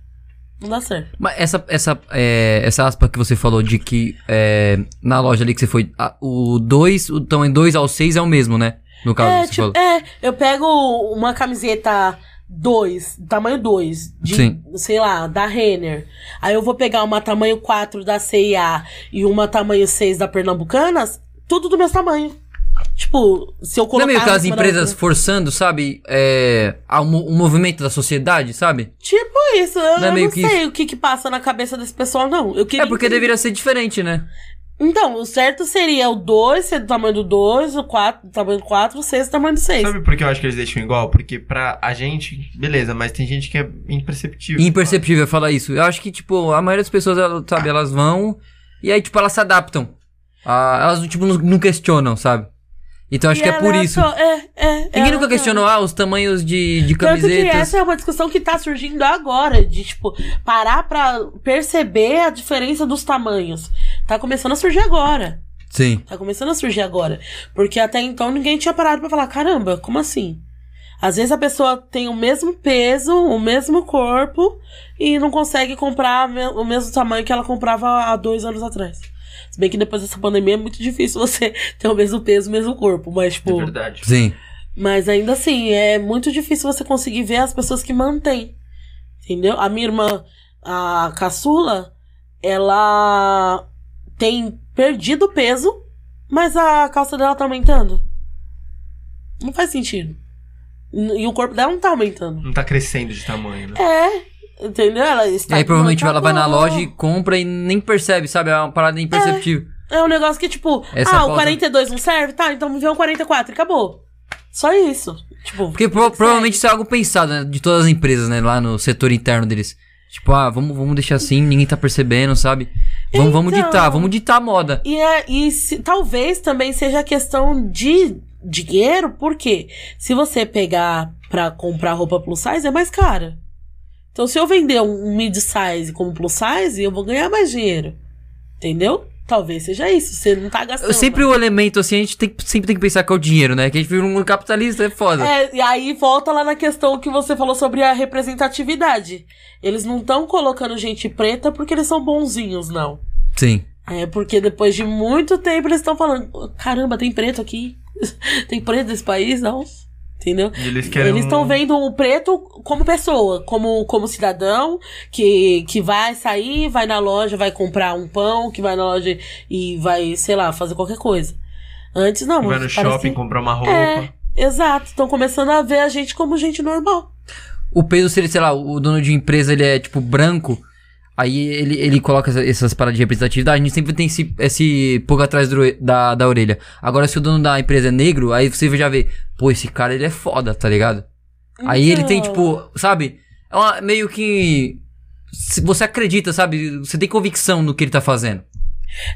Não dá certo. Mas essa, essa, é, essa aspa que você falou de que é, na loja ali que você foi, a- o 2, o tamanho 2 ao 6 é o mesmo, né? No caso É, que você tipo, falou. é, eu pego uma camiseta 2, tamanho 2, de, Sim. sei lá, da Renner. Aí eu vou pegar uma tamanho 4 da CIA e uma tamanho 6 da Pernambucanas, tudo do mesmo tamanho. Tipo, se eu Não é colocar. meio que as da empresas outra- forçando, sabe? É, mo- o movimento da sociedade, sabe? Tipo isso, eu Não é eu meio não que sei o que que passa na cabeça desse pessoal, não. Eu queria É porque entender. deveria ser diferente, né? Então, o certo seria o 2 ser do tamanho do 2, o 4 do tamanho do 4, o 6 do tamanho do 6. Sabe por que eu acho que eles deixam igual? Porque pra a gente, beleza, mas tem gente que é imperceptível. Imperceptível falar isso. Eu acho que, tipo, a maioria das pessoas, ela- sabe, elas vão e aí, tipo, elas se adaptam. Ah, elas, tipo, não, não questionam, sabe? Então acho E que é por ela isso. só- É, é. Ninguém nunca questionou, ah, os tamanhos de, de Tanto que camisetas. essa é uma discussão que tá surgindo agora, de, tipo, parar pra perceber a diferença dos tamanhos. Tá começando a surgir agora. Sim. Tá começando a surgir agora. Porque até então ninguém tinha parado pra falar, caramba, como assim? Às vezes a pessoa tem o mesmo peso, o mesmo corpo, e não consegue comprar o mesmo tamanho que ela comprava há dois anos atrás. Se bem que depois dessa pandemia é muito difícil você ter o mesmo peso, o mesmo corpo. Mas, É tipo. verdade. Sim. Mas ainda assim, é muito difícil você conseguir ver as pessoas que mantêm. Entendeu? A minha irmã, a caçula, ela tem perdido peso, mas a calça dela tá aumentando. Não faz sentido. E o corpo dela não tá aumentando. Não tá crescendo de tamanho, né? É, entendeu? Ela E está aí provavelmente ela vai na loja e compra e nem percebe, sabe? É uma parada imperceptível. É um negócio que, tipo, Essa ah, o pauta- 42 não serve? Tá, então me vê um 44 e acabou. Só isso. Tipo, Porque pro- provavelmente isso é algo pensado, né? De todas as empresas, né? Lá no setor interno deles. Tipo, ah, vamos, vamos deixar assim, ninguém tá percebendo, sabe? Vamos, vamos Então. ditar, vamos ditar a moda. E, é, e se- talvez também seja questão de dinheiro, porque se você pegar pra comprar roupa plus size, é mais cara. Então, se eu vender um mid size como plus size, eu vou ganhar mais dinheiro. Entendeu? Talvez seja isso. Você não tá gastando. Sempre o elemento, assim, a gente tem, sempre tem que pensar que é o dinheiro, né? Que a gente vive num mundo capitalista, é foda. É, e aí volta lá na questão que você falou sobre a representatividade. Eles não estão colocando gente preta porque eles são bonzinhos, não. Sim. É porque depois de muito tempo eles estão falando: caramba, tem preto aqui. tem preto nesse país, não? Entendeu? E eles querem. Eles estão um- vendo o preto como pessoa, como, como cidadão, que, que vai sair, vai na loja, vai comprar um pão, que vai na loja e vai, sei lá, fazer qualquer coisa. Antes não. Vai no parece- shopping comprar uma roupa. É, exato. Estão começando a ver a gente como gente normal. O peso, se ele, sei lá, o dono de empresa, ele é, tipo, branco, Aí ele, ele coloca essa- essas paradas de representatividade, a gente sempre tem esse, esse pouco atrás do- da, da orelha. Agora, se o dono da empresa é negro, aí você já vê, pô, esse cara ele é foda, tá ligado? Aí ele tem, Então. tipo, sabe? É uma, meio que. se Você acredita, sabe? Você tem convicção no que ele tá fazendo.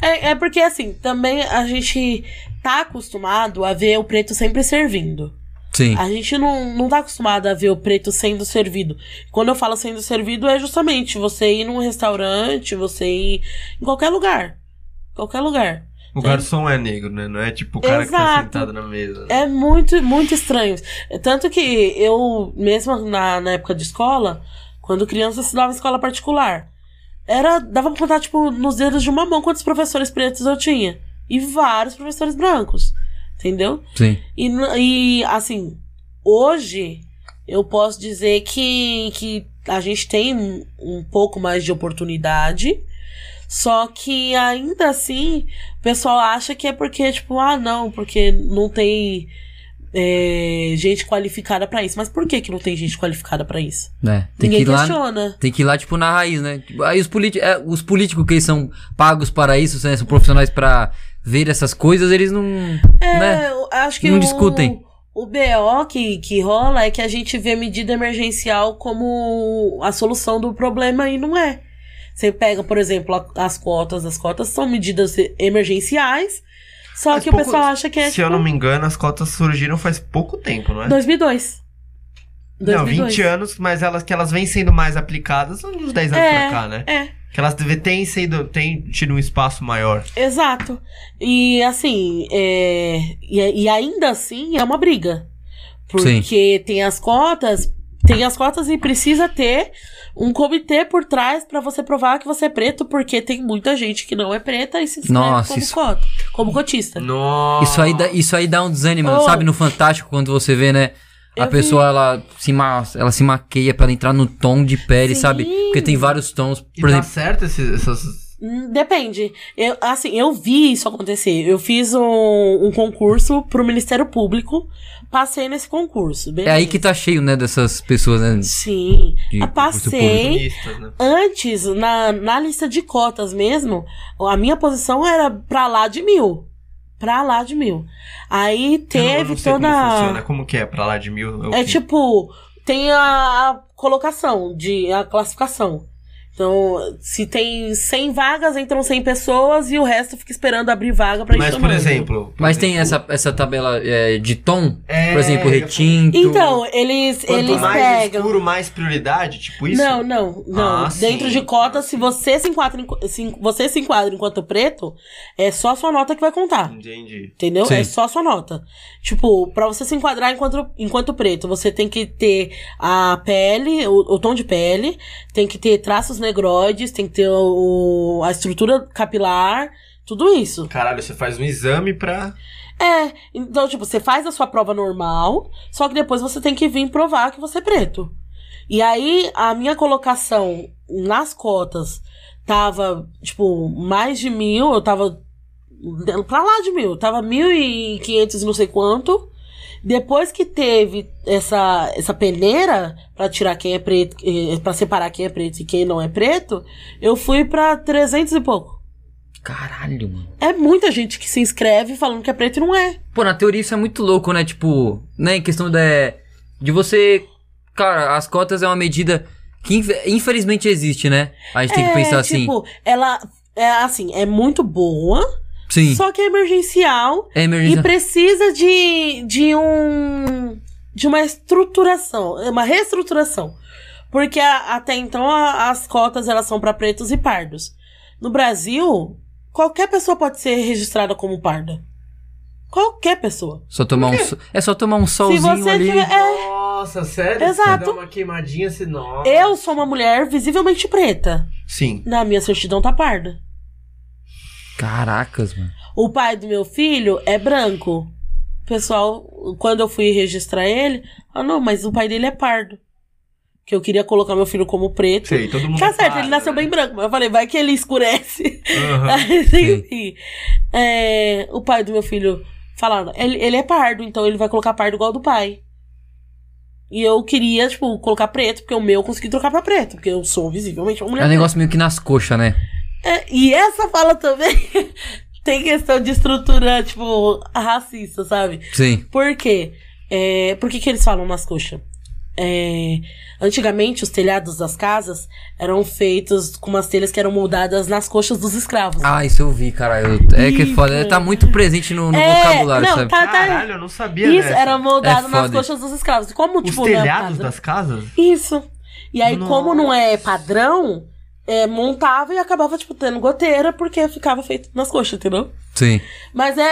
É, é porque, assim, também a gente tá acostumado a ver o preto sempre servindo. Sim. A gente não, não tá acostumado a ver o preto sendo servido. Quando eu falo sendo servido, é justamente você ir num restaurante, você ir em qualquer lugar. Qualquer lugar. O garçom é negro, né? Não é tipo o cara que tá Exato. sentado na mesa. É muito, muito estranho. Tanto que eu, mesmo na, na época de escola, quando criança, eu estudava em escola particular. Era, dava pra contar, tipo, nos dedos de uma mão quantos professores pretos eu tinha. E vários professores brancos. Entendeu? Sim. E, e assim, hoje eu posso dizer que, que a gente tem um, um pouco mais de oportunidade. Só que ainda assim, o pessoal acha que é porque, tipo, ah, não, porque não tem é, gente qualificada pra isso. Mas por que, que não tem gente qualificada pra isso? né? Tem Ninguém que ir lá. questiona. Tem que ir lá, tipo, na raiz, né? Aí os, politi é, os políticos que são pagos para isso, né? São profissionais pra ver essas coisas, eles não. É, né? eu acho que Não o, discutem. O BO que, que rola é que a gente vê medida emergencial como a solução do problema e não é. Você pega, por exemplo, a- as cotas. As cotas são medidas emergenciais, só Mas que pouco- o pessoal acha que é Se eu tipo, não me engano, as cotas surgiram faz pouco tempo, não é? 2002. Não, 2002. 20 anos, mas elas que elas vêm sendo mais aplicadas uns 10 anos É, pra cá, né? É, Que elas têm sido, têm tido um espaço maior. exato. E assim, é, e, e ainda assim é uma briga. Porque tem as cotas, tem as cotas e precisa ter um comitê por trás pra você provar que você é preto, porque tem muita gente que não é preta e se inscreve Nossa, como isso- cota, como cotista. Nossa. Isso aí, dá, isso aí dá um desânimo, Oh. sabe? No Fantástico, quando você vê, né? A Eu pessoa, ela se, ma ela se maqueia pra ela entrar no tom de pele, Sim. sabe? Porque tem vários tons. E Por tá exemplo, certo esses, essas... Hum, Depende. Eu, assim, eu vi isso acontecer. Eu fiz um, um concurso pro Ministério Público, passei nesse concurso. é aí que tá cheio, né? Dessas pessoas, né? Sim. de passei. Né? Antes, na, na lista de cotas mesmo, a minha posição era pra lá de mil. Pra lá de mil. Aí Eu não- eu teve não toda. Como funciona, como que é? Pra lá de mil? É quê? tipo, tem a, a colocação, de, a classificação. Então, se tem 100 vagas, entram 100 pessoas e o resto fica esperando abrir vaga pra Mas, por exemplo... por Mas tem exemplo, essa, essa tabela é, de tom, É, por exemplo, retinto. Então, eles, Quanto eles mais pegam. escuro, mais prioridade? Tipo isso? Não, não, não. Ah, Dentro sim. de cotas, se você se enquadra, em- se você se enquadra enquanto preto, é só a sua nota que vai contar. Entendi. Entendeu? Sim. É só a sua nota. Tipo, pra você se enquadrar enquanto, enquanto preto, você tem que ter a pele, o, o tom de pele, tem que ter traços negroides, tem que ter o, a estrutura capilar, tudo isso. Caralho, você faz um exame pra... É, então, tipo, você faz a sua prova normal, só que depois você tem que vir provar que você é preto. E aí, a minha colocação nas cotas tava, tipo, mais de mil, eu tava pra lá de mil, tava mil e quinhentos não sei quanto. Depois que teve essa, essa peneira pra tirar quem é preto, eh, pra separar quem é preto e quem não é preto, eu fui pra 300 e pouco. Caralho, mano. É muita gente que se inscreve falando que é preto e não é. Pô, na teoria isso é muito louco, né? Tipo, né? Em questão da, de você. Cara, as cotas é uma medida que infe- infelizmente existe, né? A gente tem que pensar assim. Tipo, ela é assim, é muito boa, Sim. só que é emergencial É e emergência. precisa de, de um de uma estruturação, uma reestruturação. Porque a- até então a- as cotas elas são para pretos e pardos. No Brasil, qualquer pessoa pode ser registrada como parda. Qualquer pessoa. Só tomar um so- É só tomar um Se solzinho você ali. tiver, é, Nossa, sério? Exato. Você dá uma queimadinha assim, nossa. eu sou uma mulher visivelmente preta. Sim. Na minha certidão tá parda. Caracas, mano. O pai do meu filho é branco. O pessoal, quando eu fui registrar ele, ah, não, mas o pai dele é pardo. Que eu queria colocar meu filho como preto. Sei, todo mundo Tá certo, para, ele nasceu né? bem branco, mas eu falei, vai que ele escurece. Mas, enfim, é, o pai do meu filho falaram, ele, ele é pardo, então ele vai colocar pardo igual do pai. E eu queria, tipo, colocar preto, porque o meu eu consegui trocar pra preto, porque eu sou visivelmente uma mulher É um preta. negócio meio que nas coxas, né? É, e essa fala também tem questão de estrutura, tipo, racista, sabe? Sim. Por quê? É, por que, que eles falam nas coxas? É, antigamente, os telhados das casas eram feitos com umas telhas que eram moldadas nas coxas dos escravos. Ah, isso eu vi, cara. Eu- é que Isso. foda. Tá muito presente no, no É, vocabulário, não, sabe? tá- Caralho, eu não sabia Isso, dessa. era moldado É nas coxas dos escravos. Como, Os tipo, é telhados padrão- das casas? Isso. E aí, Nossa. como não é padrão, é, montava e acabava, tipo, tendo goteira, porque ficava feito nas coxas, entendeu? Sim. Mas é,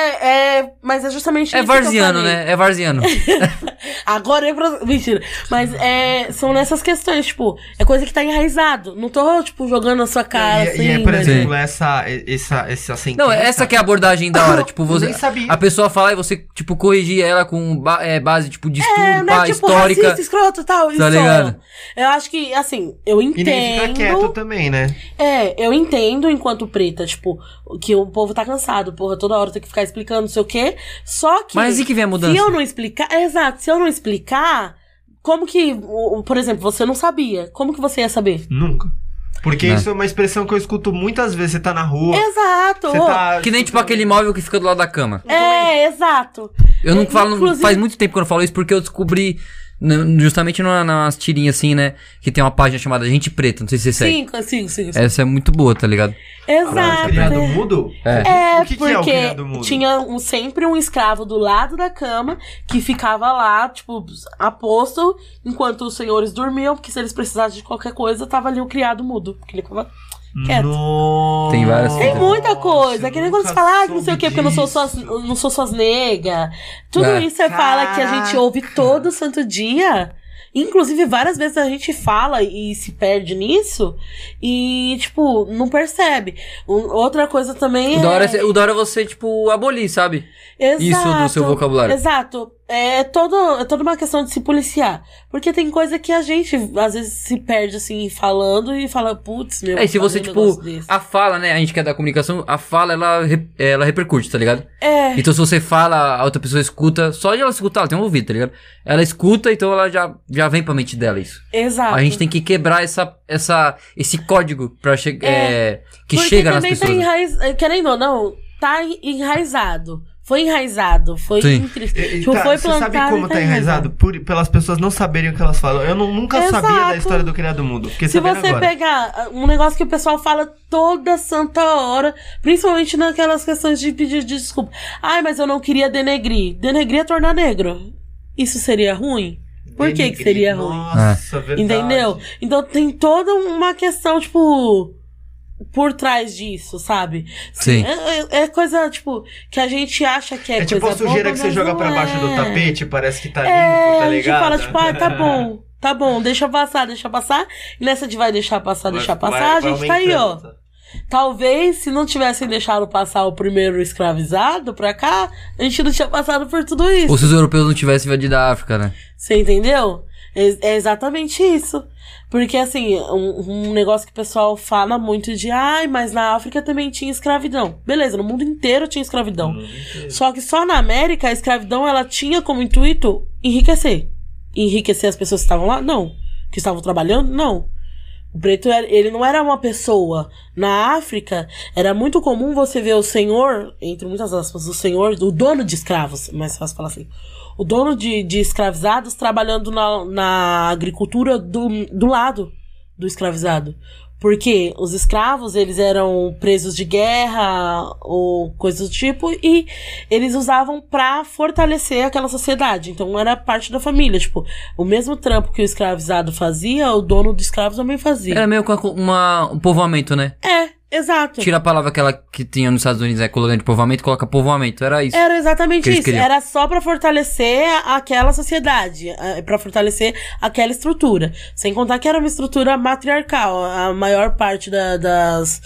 é, mas é justamente É isso que eu varziano, falei. né? É varziano. Agora é pra... Mentira. Mas é, são nessas questões, tipo, é coisa que tá enraizado. Não tô, tipo, jogando na sua cara, e, assim. e é, por mas- exemplo, essa, essa, essa sentença... Não, essa que é a abordagem da hora. Tipo, você. Nem sabia. A pessoa falar e você, tipo, corrigir ela com ba- é, base, tipo, de estudo, É, né? pá, tipo, histórica. racista, escroto e tal. isso. Tá ligado? Eu acho que, assim, eu E nem fica entendo. quieto também, né? É, eu entendo enquanto preta, tipo, que o povo tá cansado, porra, toda hora tem que ficar explicando não sei o quê. Só que. Mas e que vem a mudança? Se eu não explicar. é, exato, se eu não explicar, como que. Por exemplo, você não sabia. Como que você ia saber? Nunca. Porque Né. isso é uma expressão que eu escuto muitas vezes. Você tá na rua, Exato! tá... Que nem, tipo, aquele móvel que fica do lado da cama. É, exato. Eu não É, falo. inclusive- Faz muito tempo que eu não falo isso porque eu descobri. Justamente numa- nas tirinhas assim, né? Que tem uma página chamada Gente Preta, não sei se você segue. Sim, sim, sim. sim. Essa é muito boa, tá ligado? Ah, Exato. criado mudo? É. É, O que que é o porque criado mudo? tinha um- sempre um escravo do lado da cama que ficava lá, tipo, aposto, enquanto os senhores dormiam, porque se eles precisassem de qualquer coisa, tava ali o criado mudo. Porque ele ficava quieto. Nossa. Tem várias Tem muita coisa. Que nem quando você fala, ah, não sei o quê, porque eu não sou suas, não sou suas nega. Tudo É. isso você fala que a gente ouve todo santo dia. Inclusive, várias vezes a gente fala e se perde nisso e, tipo, não percebe. Um- outra coisa também O é. da, hora é, o da hora é você, tipo, abolir, sabe? Isso do seu vocabulário. Exato. É, todo, é toda uma questão de se policiar. Porque tem coisa que a gente, às vezes, se perde, assim, falando e fala, putz, meu. É, e se você, um tipo, a fala, né? A gente que é da comunicação, a fala, ela, ela repercute, tá ligado? É, Então se você fala, a outra pessoa escuta, só de ela escutar, ela tem um ouvido, tá ligado? Ela escuta, então ela já, já vem pra mente dela isso. exato. A gente tem que quebrar essa, essa, esse código pra che é, que Porque chega nas também pessoas. tá enraiz... Querendo ou não, tá enraizado. Foi enraizado. Foi Sim. E- Tipo, tá, foi você sabe como e tá enraizado? Por, pelas pessoas não saberem o que elas falam. Eu não- nunca sabia da Exato. história do criado. Fiquei Se sabendo você agora. pegar ah, um negócio que o pessoal fala toda santa hora, principalmente naquelas questões de pedir desculpa. Ai, mas eu não queria denegrir. Denegrir é tornar negro. Isso seria ruim? Por que que seria ruim? Nossa, verdade. Entendeu? Então tem toda uma questão, tipo, por trás disso, sabe? Sim. É, é- é coisa, tipo, que a gente acha que é, É tipo a coisa sujeira boba, que você joga pra baixo do é. tapete, parece que tá limpo, É, tá a gente ligado? fala, tipo, ah, tá bom, tá bom, deixa passar, deixa passar. E nessa de vai deixar passar, deixar Vai- passar, a vai gente tá aí, ó. aumentando. Talvez, se não tivessem deixado passar o primeiro escravizado pra cá, a gente não tinha passado por tudo isso. Ou se os europeus não tivessem invadido a África, né? Você entendeu? É, é exatamente isso. Porque, assim, um, um negócio que o pessoal fala muito de, ai, mas na África também tinha escravidão. Beleza, no mundo inteiro tinha escravidão. Só que só na América a escravidão ela tinha como intuito enriquecer. Enriquecer as pessoas que estavam lá? Não. Que estavam trabalhando? Não. O preto, era- ele não era uma pessoa. Na África, era muito comum você ver o senhor, entre muitas aspas, o senhor, o dono de escravos, mais fácil falar assim. O dono de, de escravizados trabalhando na, na agricultura do, do lado do escravizado. Porque os escravos, eles eram presos de guerra ou coisas do tipo, e eles usavam pra fortalecer aquela sociedade. Então era parte da família. Tipo, o mesmo trampo que o escravizado fazia, o dono do escravo também fazia. Era meio uma, uma- um povoamento, né? É, exato. Tira a palavra aquela que tinha nos Estados Unidos? Colônia de povoamento, coloca povoamento. Era isso. Era exatamente Que isso. queriam. Era só pra fortalecer aquela sociedade, eh, pra fortalecer aquela estrutura. Sem contar que era uma estrutura matriarcal. A maior parte da- das,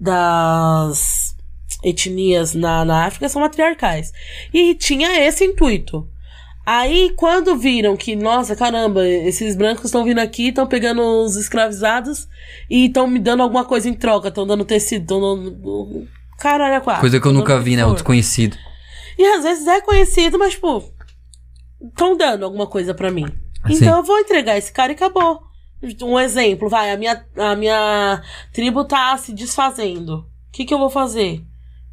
das etnias na, na África são matriarcais. E tinha esse intuito. Aí, quando viram que, nossa, caramba, esses brancos estão vindo aqui, estão pegando os escravizados e estão me dando alguma coisa em troca, estão dando tecido, estão dando. Caralho, é quatro. Coisa que eu nunca vi, né? O desconhecido. E às vezes é conhecido, mas, tipo, estão dando alguma coisa pra mim. Assim. Então eu vou entregar esse cara e acabou. Um exemplo, vai, a minha, a minha tribo tá se desfazendo. O que, que eu vou fazer?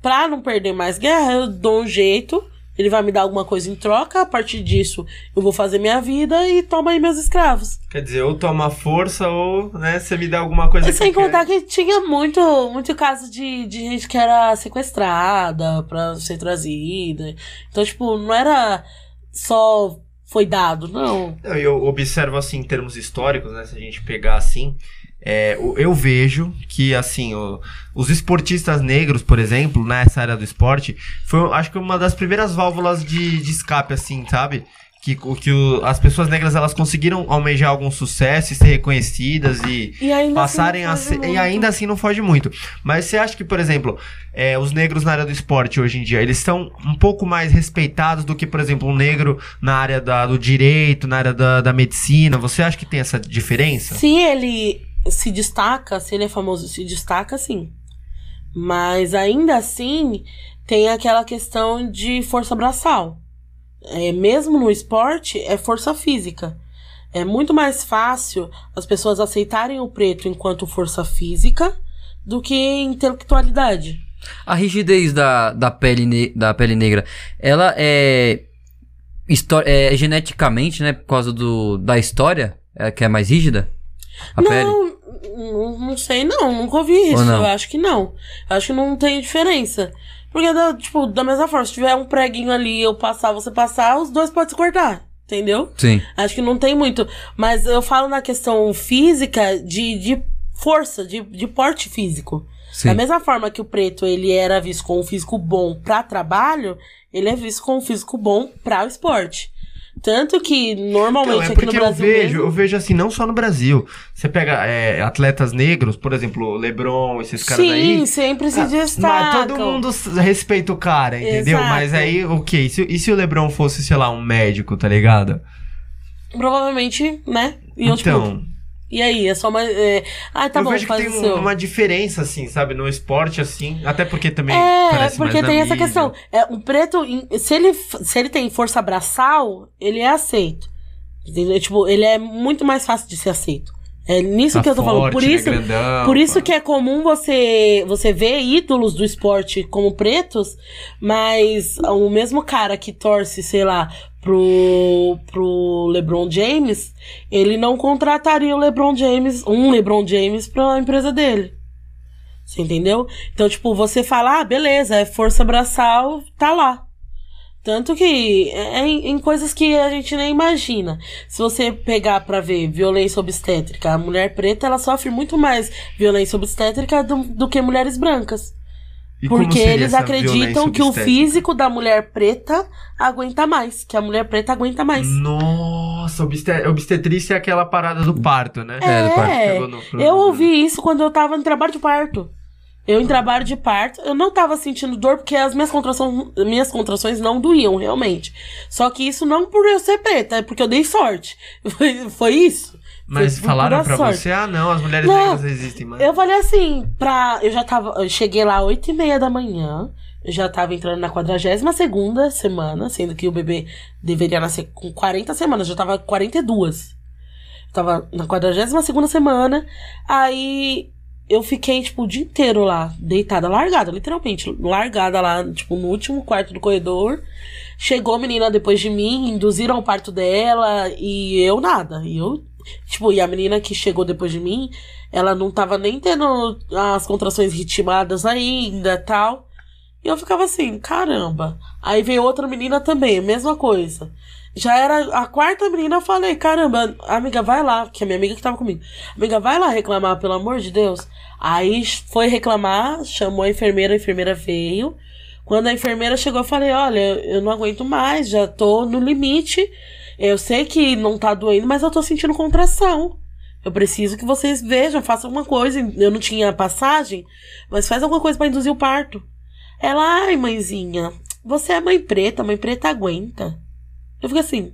Pra não perder mais guerra, eu dou um jeito. Ele vai me dar alguma coisa em troca. A partir disso, eu vou fazer minha vida e toma aí meus escravos. Quer dizer, ou toma força ou, né, você me dá alguma coisa E sem que contar que tinha muito, muito caso de, de gente que era sequestrada pra ser trazida. Então, tipo, não era só foi dado, não. Não, eu observo assim, em termos históricos, né? Se a gente pegar assim, é, eu vejo que, assim, o- os esportistas negros, por exemplo, nessa área do esporte, foi, acho que uma das primeiras válvulas de, de escape, assim, sabe? Que, que o- as pessoas negras, elas conseguiram almejar algum sucesso e ser reconhecidas e E ainda passarem assim, a ser, e ainda assim não foge muito. Mas você acha que, por exemplo, é, os negros na área do esporte hoje em dia, eles são um pouco mais respeitados do que, por exemplo, um negro na área da- do direito, na área da, da medicina? Você acha que tem essa diferença? Se ele se destaca, se ele é famoso, se destaca, sim. Mas ainda assim, tem aquela questão de força braçal. É, mesmo no esporte, é força física. É muito mais fácil as pessoas aceitarem o preto enquanto força física do que intelectualidade. A rigidez da, da, pele da pele negra, ela é, é geneticamente, né? Por causa do, da história, é, que é mais rígida? A pele? não, não, não sei não, nunca ouvi isso. não? Eu acho que não. Eu acho que não tem diferença. Porque, da- tipo, da mesma forma, se tiver um preguinho ali, eu passar, você passar, os dois podem se cortar. Entendeu? Sim. Acho que não tem muito. Mas eu falo na questão física de, de força, de, de porte físico. Sim. Da mesma forma que o preto ele era visto com um físico bom pra trabalho, ele é visto com um físico bom pra o esporte. Tanto que normalmente Então, é aqui porque no eu Brasil vejo, mesmo, eu vejo assim, não só no Brasil. Você pega é, atletas negros, por exemplo, o LeBron, esses caras sim, aí. sempre se Ah, destacam. Mas todo mundo respeita o cara, entendeu? Exato. Mas aí, ok, e se, e se o LeBron fosse, sei lá, um médico, tá ligado? Provavelmente, né? Eu, tipo, então, e aí? É só uma. É... Ah, tá eu bom, vejo que tem um- uma diferença, assim, sabe, no esporte, assim, até porque também É, parece porque mais tem essa questão. É, o preto, se ele, se ele tem força braçal, ele é aceito. Entendeu? Tipo, ele é muito mais fácil de ser aceito. É nisso Tá que eu tô falando. forte, Por né, isso, grandão, por isso que é comum você, você ver ídolos do esporte como pretos, mas o mesmo cara que torce, sei lá, pro, pro LeBron James, ele não contrataria o LeBron James, um LeBron James pra empresa dele. Você entendeu? Então, tipo, você fala, ah, beleza, é força braçal, tá lá. Tanto que é em, em coisas que a gente nem imagina. Se você pegar pra ver violência obstétrica, a mulher preta ela sofre muito mais violência obstétrica do, do que mulheres brancas. E porque eles acreditam que o físico da mulher preta aguenta mais, que a mulher preta aguenta mais. Nossa, obstet obstetrícia é aquela parada do parto, né? É, do parto. No- Eu ouvi isso quando eu tava em trabalho de parto. Eu em trabalho de parto, eu não tava sentindo dor porque as minhas contrações, minhas contrações não doíam realmente. Só que isso não por eu ser preta, é porque eu dei sorte. Foi, foi isso. Mas Foi falaram pra sorte. você, ah não, as mulheres Não, negras existem mais. Eu falei assim, pra. Eu já tava. Eu cheguei lá às 8 e meia da manhã. Eu já tava entrando na 42 semana, sendo que o bebê deveria nascer com 40 semanas, eu já tava com 42. Eu tava na 42 semana. Aí eu fiquei, tipo, o dia inteiro lá, deitada, largada, literalmente, largada lá, tipo, no último quarto do corredor. Chegou a menina depois de mim, induziram o parto dela e eu nada. E eu, tipo, e a menina que chegou depois de mim, ela não tava nem tendo as contrações ritmadas ainda tal. E eu ficava assim, caramba. Aí veio outra menina também, mesma coisa. Já era a quarta menina, eu falei, caramba, amiga, vai lá, que é minha amiga que tava comigo. Amiga, vai lá reclamar, pelo amor de Deus. Aí foi reclamar, chamou a enfermeira, a enfermeira veio. Quando a enfermeira chegou, eu falei, olha, eu não aguento mais, já tô no limite. Eu sei que não tá doendo, mas eu tô sentindo contração. Eu preciso que vocês vejam, façam alguma coisa. Eu não tinha passagem, mas faz alguma coisa pra induzir o parto. Ela, ai, mãezinha, você é mãe preta, mãe preta aguenta. Eu fiquei assim.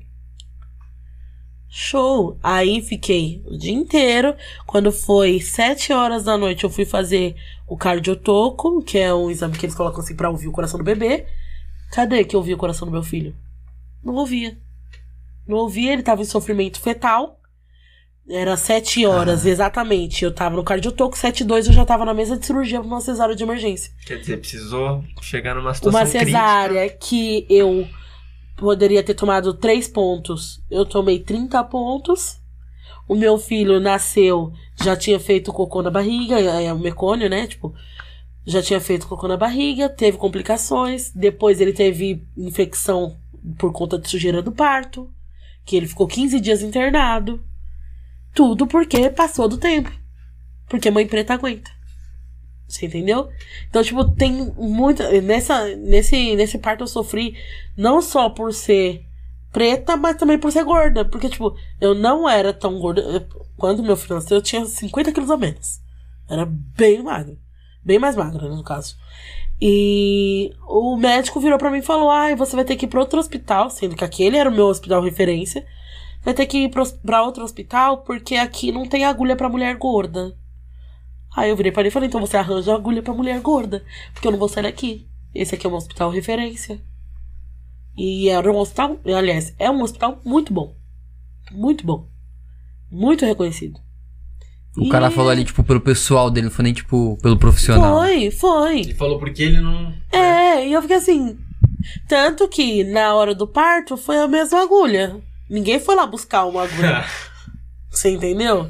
Show. Aí fiquei o dia inteiro. Quando foi sete horas da noite, eu fui fazer o cardiotoco, que é um exame que eles colocam assim pra ouvir o coração do bebê. Cadê que eu ouvi o coração do meu filho? Não ouvia. Não ouvia, ele tava em sofrimento fetal. Era sete horas, Ah. exatamente. Eu tava no cardiotoco, sete e dois eu já tava na mesa de cirurgia pra uma cesárea de emergência. Quer dizer, precisou chegar numa situação Uma cesárea crítica. que eu poderia ter tomado três pontos, eu tomei 30 pontos. O meu filho nasceu, já tinha feito cocô na barriga, é o mecônio, né? Tipo, já tinha feito cocô na barriga, teve complicações. Depois ele teve infecção por conta de sujeira do parto, que ele ficou 15 dias internado. Tudo porque passou do tempo. Porque mãe preta aguenta. Você entendeu? Então, tipo, tem muita. Nessa, nesse, nesse parto eu sofri não só por ser preta, mas também por ser gorda. Porque, tipo, eu não era tão gorda. Quando meu filho nasceu, eu tinha 50 quilos a menos. Era bem magra. Bem mais magra, no caso. E o médico virou pra mim e falou: Ai, você vai ter que ir pra outro hospital, sendo que aquele era o meu hospital referência. Vai ter que ir pra outro hospital porque aqui não tem agulha pra mulher gorda. Aí eu virei pra ele e falei: Então você arranja agulha pra mulher gorda, porque eu não vou sair daqui. Esse aqui é um hospital referência. E era um hospital, aliás, é um hospital muito bom. Muito bom. Muito reconhecido. O cara E- falou ali, tipo, pelo pessoal dele, não foi nem, tipo, pelo profissional. Foi, foi. Ele falou porque ele não. É, e eu fiquei assim. Tanto que na hora do parto foi a mesma agulha. Ninguém foi lá buscar uma agulha. Você entendeu?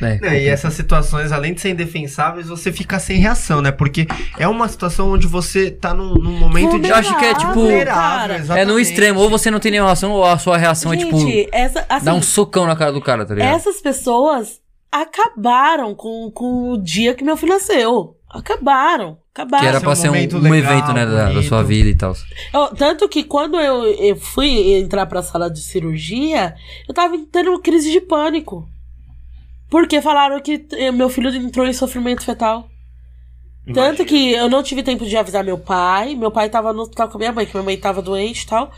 É, Não, e essas situações, além de serem indefensáveis, você fica sem reação, né? Porque é uma situação onde você tá num, num momento de. Eu acho que é, tipo, vulnerável, cara. É no exatamente. extremo, ou você não tem nenhuma reação, ou a sua reação é, tipo, Gente, essa, assim, dar um socão na cara do cara, tá ligado? essas pessoas acabaram com, com o dia que meu filho nasceu. Acabaram. Acabaram. Que era pra um ser um, um legal, evento, né, da, da sua vida e tal. Eu- tanto que quando eu, eu fui entrar pra sala de cirurgia, eu tava tendo crise de pânico. Porque falaram que eh, meu filho entrou em sofrimento fetal. Tanto Imagina. que eu não tive tempo de avisar meu pai. Meu pai tava no hospital com a minha mãe, que minha mãe tava doente e tal.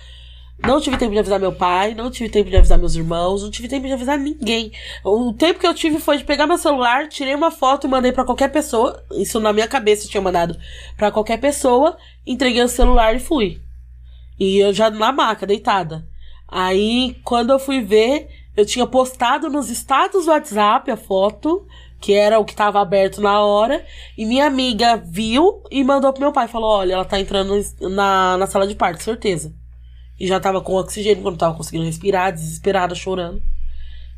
Não tive tempo de avisar meu pai, não tive tempo de avisar meus irmãos, não tive tempo de avisar ninguém. O tempo que eu tive foi de pegar meu celular, tirei uma foto e mandei pra qualquer pessoa. Isso na minha cabeça eu tinha mandado pra qualquer pessoa, entreguei o celular e fui. E eu já na maca, deitada. Aí, quando eu fui ver, eu tinha postado nos status do WhatsApp a foto, que era o que tava aberto na hora, e minha amiga viu e mandou pro meu pai. Falou: Olha, ela tá entrando na, na sala de parto, certeza. E já tava com oxigênio, quando tava conseguindo respirar, desesperada, chorando.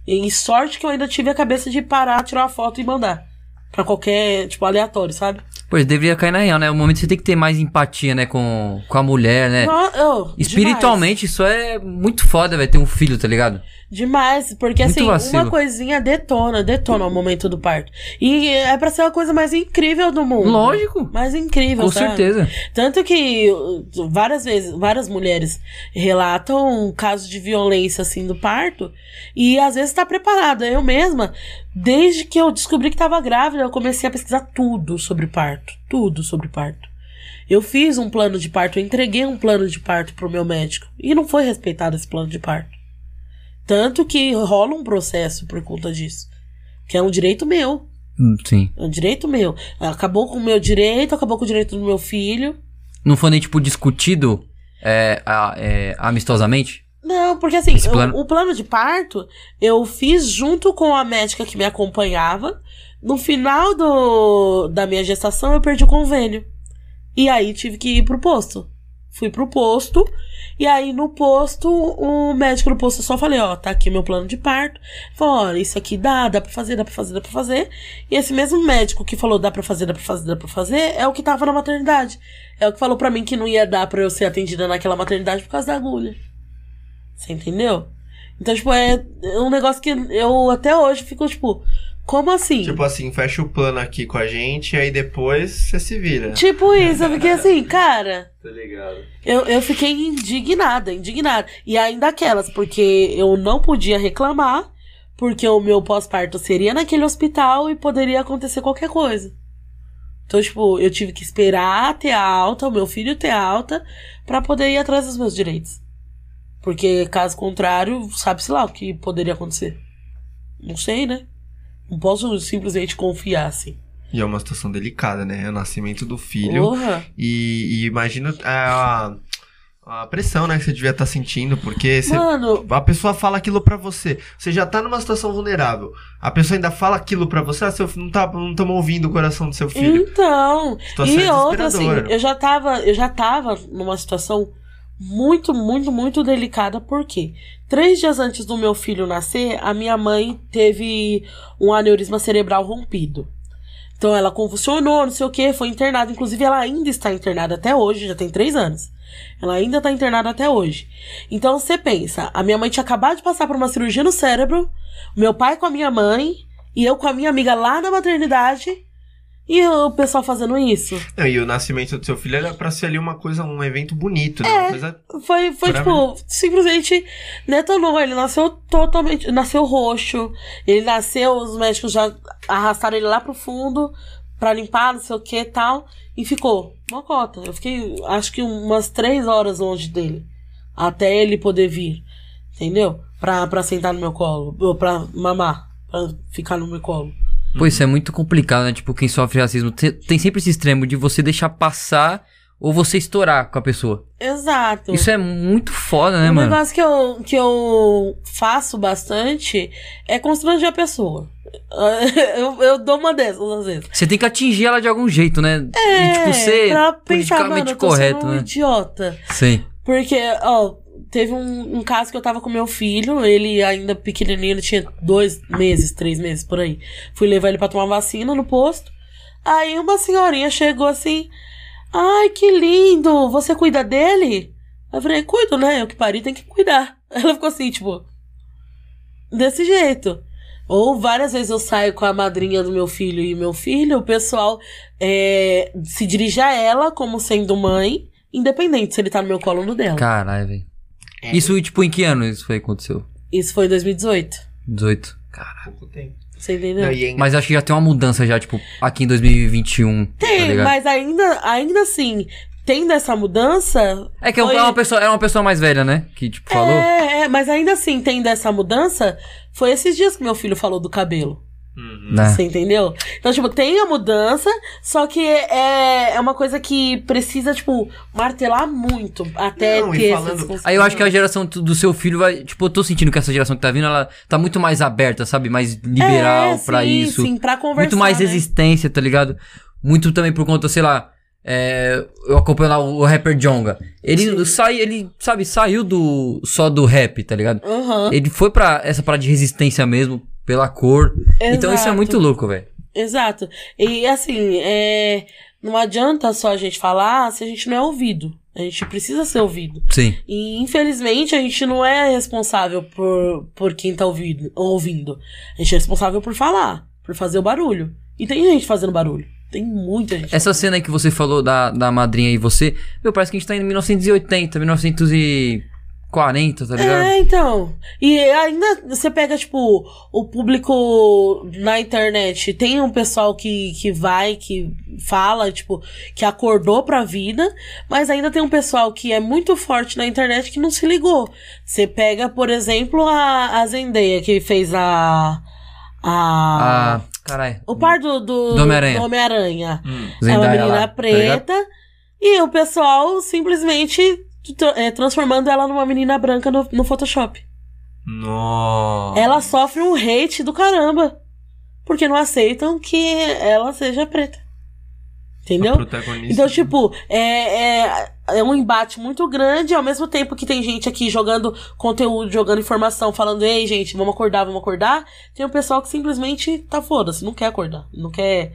E sorte que eu ainda tive a cabeça de parar, tirar uma foto e mandar. Pra qualquer, tipo, aleatório, sabe? Pois deveria cair na real, né? O momento que você tem que ter mais empatia, né, com, com a mulher, né? No- oh, demais. Espiritualmente, isso é muito foda, velho, ter um filho, tá ligado? Demais, porque Muito assim, vacilo. uma coisinha detona, detona o momento do parto. E é pra ser a coisa mais incrível do mundo. Lógico. Mais incrível, Com sabe? certeza. Tanto que uh, várias vezes, várias mulheres relatam casos de violência assim do parto e às vezes tá preparada. Eu mesma, desde que eu descobri que tava grávida, eu comecei a pesquisar tudo sobre parto, tudo sobre parto. Eu fiz um plano de parto, eu entreguei um plano de parto pro meu médico e não foi respeitado esse plano de parto. Tanto que rola um processo por conta disso, que é um direito meu. Hum, Sim. É um direito meu. Acabou com o meu direito, acabou com o direito do meu filho. Não foi nem, tipo, discutido é, a- é, amistosamente? Não, porque assim, o- plano- o, plano de parto eu fiz junto com a médica que me acompanhava. No final do, da minha gestação, eu perdi o convênio. E aí tive que ir pro posto. Fui pro posto. E aí no posto, o médico do posto só falei, ó, tá aqui meu plano de parto. Falou, olha, isso aqui dá, dá pra fazer, dá pra fazer, dá pra fazer. E esse mesmo médico que falou dá pra fazer, dá pra fazer, dá pra fazer, é o que tava na maternidade. É o que falou pra mim que não ia dar pra eu ser atendida naquela maternidade por causa da agulha. Você entendeu? Então, tipo, é um negócio que eu até hoje fico, tipo, como assim? Tipo assim, fecha o plano aqui com a gente, aí depois você se vira. Tipo isso, eu fiquei assim, cara. Tá ligado? Eu, eu fiquei indignada, indignada. E ainda aquelas, porque eu não podia reclamar, porque o meu pós-parto seria naquele hospital e poderia acontecer qualquer coisa. Então, tipo, eu tive que esperar ter a alta, o meu filho ter a alta, pra poder ir atrás dos meus direitos. Porque, caso contrário, sabe-se lá o que poderia acontecer. Não sei, né? Não posso simplesmente confiar assim. E é uma situação delicada, né? É o nascimento do filho. E, e imagina a, a pressão, né, que você devia estar sentindo, porque você- Mano, a pessoa fala aquilo pra você. Você já tá numa situação vulnerável. A pessoa ainda fala aquilo pra você, ah, seu não tá, não estamos ouvindo o coração do seu filho. então. Situação E outra, assim, eu já tava, eu já tava numa situação muito, muito, muito delicada, porque três dias antes do meu filho nascer, a minha mãe teve um aneurisma cerebral rompido. Então ela convulsionou, não sei o que, foi internada. Inclusive, ela ainda está internada até hoje, já tem três anos. Ela ainda está internada até hoje. Então você pensa, a minha mãe tinha acabado de passar por uma cirurgia no cérebro, meu pai com a minha mãe, e eu com a minha amiga lá na maternidade, e o pessoal fazendo isso. Não, e o nascimento do seu filho era pra ser ali uma coisa, um evento bonito, né? Uma coisa... Foi, foi tipo, simplesmente detonou. Ele nasceu totalmente. Nasceu roxo. Ele nasceu, os médicos já arrastaram ele lá pro fundo pra limpar, não sei o que e tal. E ficou. Uma cota. Eu fiquei, acho que umas três horas longe dele. Até ele poder vir. Entendeu? Pra, pra sentar no meu colo. Ou pra mamar. Pra ficar no meu colo. Pô, isso é muito complicado, né? Tipo, quem sofre racismo te- tem sempre esse extremo de você deixar passar ou você estourar com a pessoa. Exato. Isso é muito foda, né, um mano? negócio que eu, que eu faço bastante é constranger a pessoa. Eu, eu dou uma dessas às vezes. Você tem que atingir ela de algum jeito, né? É, e, tipo, ser pra pensar, mano, eu tô correto, sendo um né? idiota. Sim. Porque, ó, teve um, um caso que eu tava com meu filho, ele ainda pequenininho, ele tinha dois meses, três meses, por aí. Fui levar ele pra tomar vacina no posto. Aí uma senhorinha chegou assim, ai, que lindo, você cuida dele? Eu falei, cuido, né? Eu que pari, tem que cuidar. Ela ficou assim, tipo, desse jeito. Ou várias vezes eu saio com a madrinha do meu filho e meu filho, o pessoal é, se dirige a ela como sendo mãe, independente se ele tá no meu colo ou no dela. Caralho, velho. É. Isso, tipo, em que ano isso foi aconteceu? Isso foi em 2018. 18. Pouco tempo. Você entendeu? Não, e é Mas acho que já tem uma mudança já, tipo, aqui em 2021. tá Tem, ligado? mas ainda, ainda assim, tendo essa mudança. É que é foi- uma pessoa, era uma pessoa mais velha, né? Que, tipo, falou. É, é, mas ainda assim, tendo essa mudança, foi esses dias que meu filho falou do cabelo. Uhum. Né? Você entendeu? Então, tipo, tem a mudança, só que é, é uma coisa que precisa, tipo, martelar muito até Não, ter falando- Aí eu acho que a geração do seu filho vai. Tipo, eu tô sentindo que essa geração que tá vindo, ela tá muito mais aberta, sabe? Mais liberal é, pra sim, isso. Sim, pra conversar. muito mais né? resistência, tá ligado? Muito também por conta, sei lá. é, eu acompanho lá o, rapper Jonga. Ele sai, ele, sabe, saiu do só do rap, tá ligado? Aham. Ele foi pra essa parada de resistência mesmo, pela cor. Então isso é Exato. muito louco, velho. Exato. E assim, é, não adianta só a gente falar se a gente não é ouvido. A gente precisa ser ouvido. Sim. E infelizmente a gente não é responsável por, por quem tá ouvindo, ouvindo. A gente é responsável por falar, por fazer o barulho. E tem gente fazendo barulho. Tem muita gente. Essa cena aí que você falou da, da madrinha e você, meu, parece que a gente tá em 1980, 1940, tá ligado? É, então. E ainda você pega, tipo, o público na internet. Tem um pessoal que, que vai, que fala, tipo, que acordou pra vida, mas ainda tem um pessoal que é muito forte na internet que não se ligou. Você pega, por exemplo, a, a Zendaya, que fez a. A. Ah, caralho. o par do, do, Do Homem-Aranha. Homem-Aranha. Hum. É uma menina lá, tá preta. e o pessoal simplesmente é, transformando ela numa menina branca no, no Photoshop. Nossa. Ela sofre um hate do caramba. Porque não aceitam que ela seja preta. Entendeu? Então, tipo, é, é, é um embate muito grande, ao mesmo tempo que tem gente aqui jogando conteúdo, jogando informação, falando, ei, gente, vamos acordar, vamos acordar. Tem um pessoal que simplesmente tá foda-se, não quer acordar. Não quer.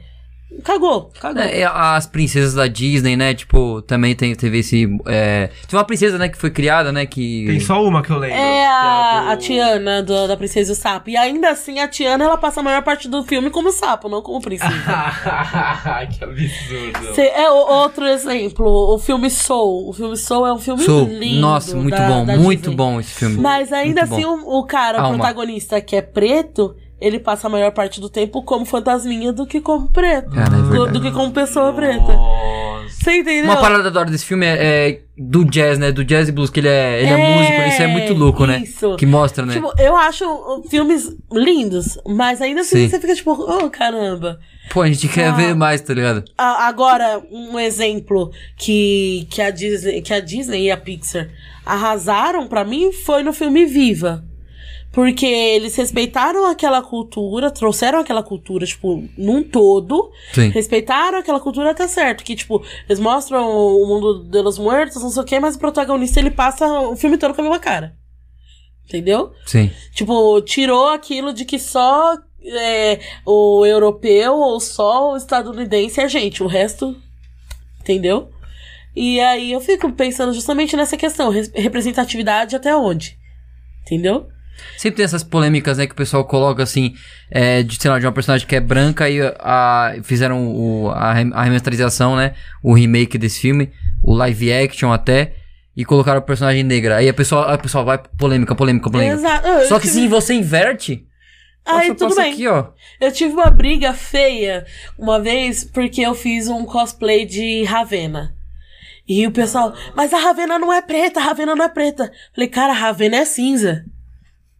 Cagou, cagou. É, é, as princesas da Disney, né? Tipo, também tem, teve esse. É... Tinha uma princesa, né, que foi criada, né? Que. Tem só uma que eu lembro. É que a, do- a Tiana, do- da Princesa e o Sapo. E ainda assim, a Tiana, ela passa a maior parte do filme como sapo, não como princesa. que absurdo. Cê- é o- outro exemplo, o filme Soul. O filme Soul é um filme Sou. lindo. Nossa, muito da- bom, da muito Disney. bom esse filme. Mas ainda Muito assim, o, o cara, o protagonista que é preto, ele passa a maior parte do tempo como fantasminha do que como preto. Cara, é do, verdade. do que como pessoa preta. Nossa. Você entendeu? Uma parada da hora desse filme é, é do jazz, né? Do jazz e blues, que ele é, ele é, músico, isso é muito louco, né? isso. Que mostra, né? Tipo, eu acho uh, filmes lindos, mas ainda assim Sim. você fica tipo, oh caramba. Pô, a gente quer Ah. ver mais, tá ligado? Agora, um exemplo que, que, a Disney, que a Disney e a Pixar arrasaram pra mim foi no filme Viva. Porque eles respeitaram aquela cultura, trouxeram aquela cultura, tipo, num todo. Sim. Respeitaram aquela cultura até certo. Que, tipo, eles mostram o mundo de los muertos, não sei o quê, mas o protagonista ele passa o filme todo com a mesma cara. Entendeu? Sim. Tipo, tirou aquilo de que só é, o europeu ou só o estadunidense é gente, o resto. Entendeu? E aí eu fico pensando justamente nessa questão, res- representatividade até onde? Entendeu? Sempre tem essas polêmicas, né, que o pessoal coloca assim, é, de, sei lá, de uma personagem que é branca e a, fizeram o, a, re- a remasterização, né, o remake desse filme, o live action até, e colocaram a personagem negra. Aí a pessoa, a pessoa vai, polêmica, polêmica, polêmica. Exato. Eu Só que tive- se você inverte, Aí tudo bem. aqui. Eu tive uma briga feia uma vez porque eu fiz um cosplay de Ravena. E o pessoal, mas a Ravena não é preta, a Ravena não é preta. Falei, cara, a Ravena é cinza.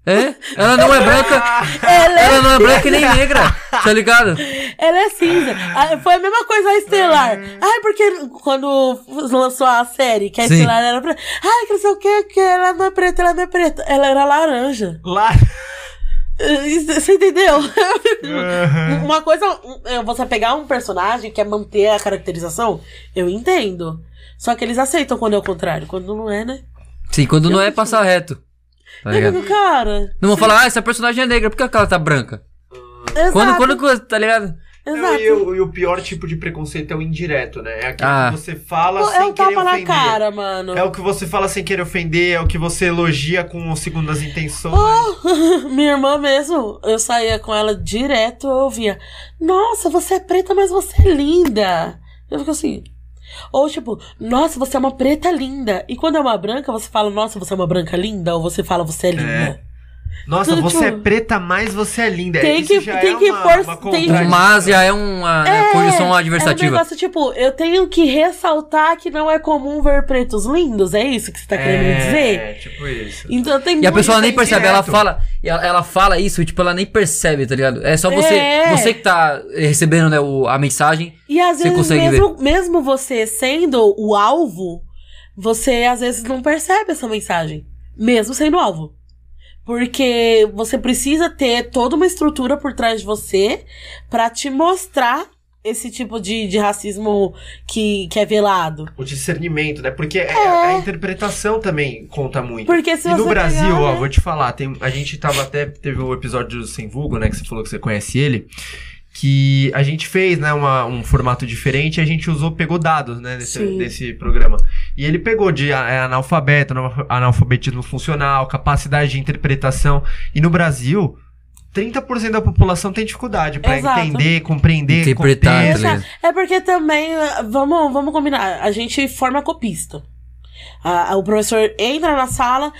É? Ela não é branca. Ela é Ela não é branca e nem negra, tá ligado? Ela é cinza. Ah, Foi a mesma coisa a Estelar. Ai, porque quando lançou a série, que a Sim. Estelar era preta. Ai, que não sei o que, que ela não é preta, ela não é preta. Ela era laranja. Eh, Você entendeu? Aham. Uma coisa, é você pegar um personagem que é manter a caracterização, eu entendo. Só que eles aceitam quando é o contrário. Quando não é, né? Sim, quando não é passar reto. Tá ligado? digo, cara. Não vão falar, ah, essa personagem é negra, por que ela tá branca? Exato. Quando, quando, tá ligado? Não, exato. e, o, e o pior tipo de preconceito é o indireto, né? É aquilo Ah. que você fala Pô, sem é um querer tapa na ofender. cara, mano. É o que você fala sem querer ofender, é o que você elogia com segundas intenções. Oh, Minha irmã mesmo, eu saía com ela direto, eu ouvia, nossa, você é preta, mas você é linda. Eu fico assim. Ou tipo, nossa, você é uma preta linda. E quando é uma branca, você fala, nossa, você é uma branca linda? Ou você fala, você é linda? Nossa, Tudo você é tipo- preta, mas você é linda. Tem Isso que- já tem é que uma, for- uma tem- O mas já é uma né, conjunção É um adversativa. negócio tipo, eu tenho que ressaltar que não é comum ver pretos lindos, é isso que você tá querendo me dizer? É, tipo isso. Então tem E a pessoa nem é percebe, ela indireto. fala, ela, ela fala isso tipo, ela nem percebe, tá ligado? É só você, É. você que tá recebendo, né, o, a mensagem. E às Você vezes, consegue mesmo, mesmo você sendo o alvo, você às vezes não percebe essa mensagem. Mesmo sendo alvo. Porque você precisa ter toda uma estrutura por trás de você pra te mostrar esse tipo de, de racismo que, que é velado. O discernimento, né? Porque é- a interpretação também conta muito. Porque se E no Brasil, pegar, ó, né? vou te falar, tem, a gente tava até, teve o episódio do Sem Vulgo, né, que você falou que você conhece ele, que a gente fez, né, uma- um formato diferente e a gente usou, pegou dados, né, desse, desse programa. E ele pegou de é, analfabeto, analfa- analfabetismo funcional, capacidade de interpretação, e no Brasil... 30% da população tem dificuldade pra Exato. entender, compreender, Interpretar, tá? É porque também, eh, vamos, vamos combinar, a gente forma copista. Ah, o professor entra na sala,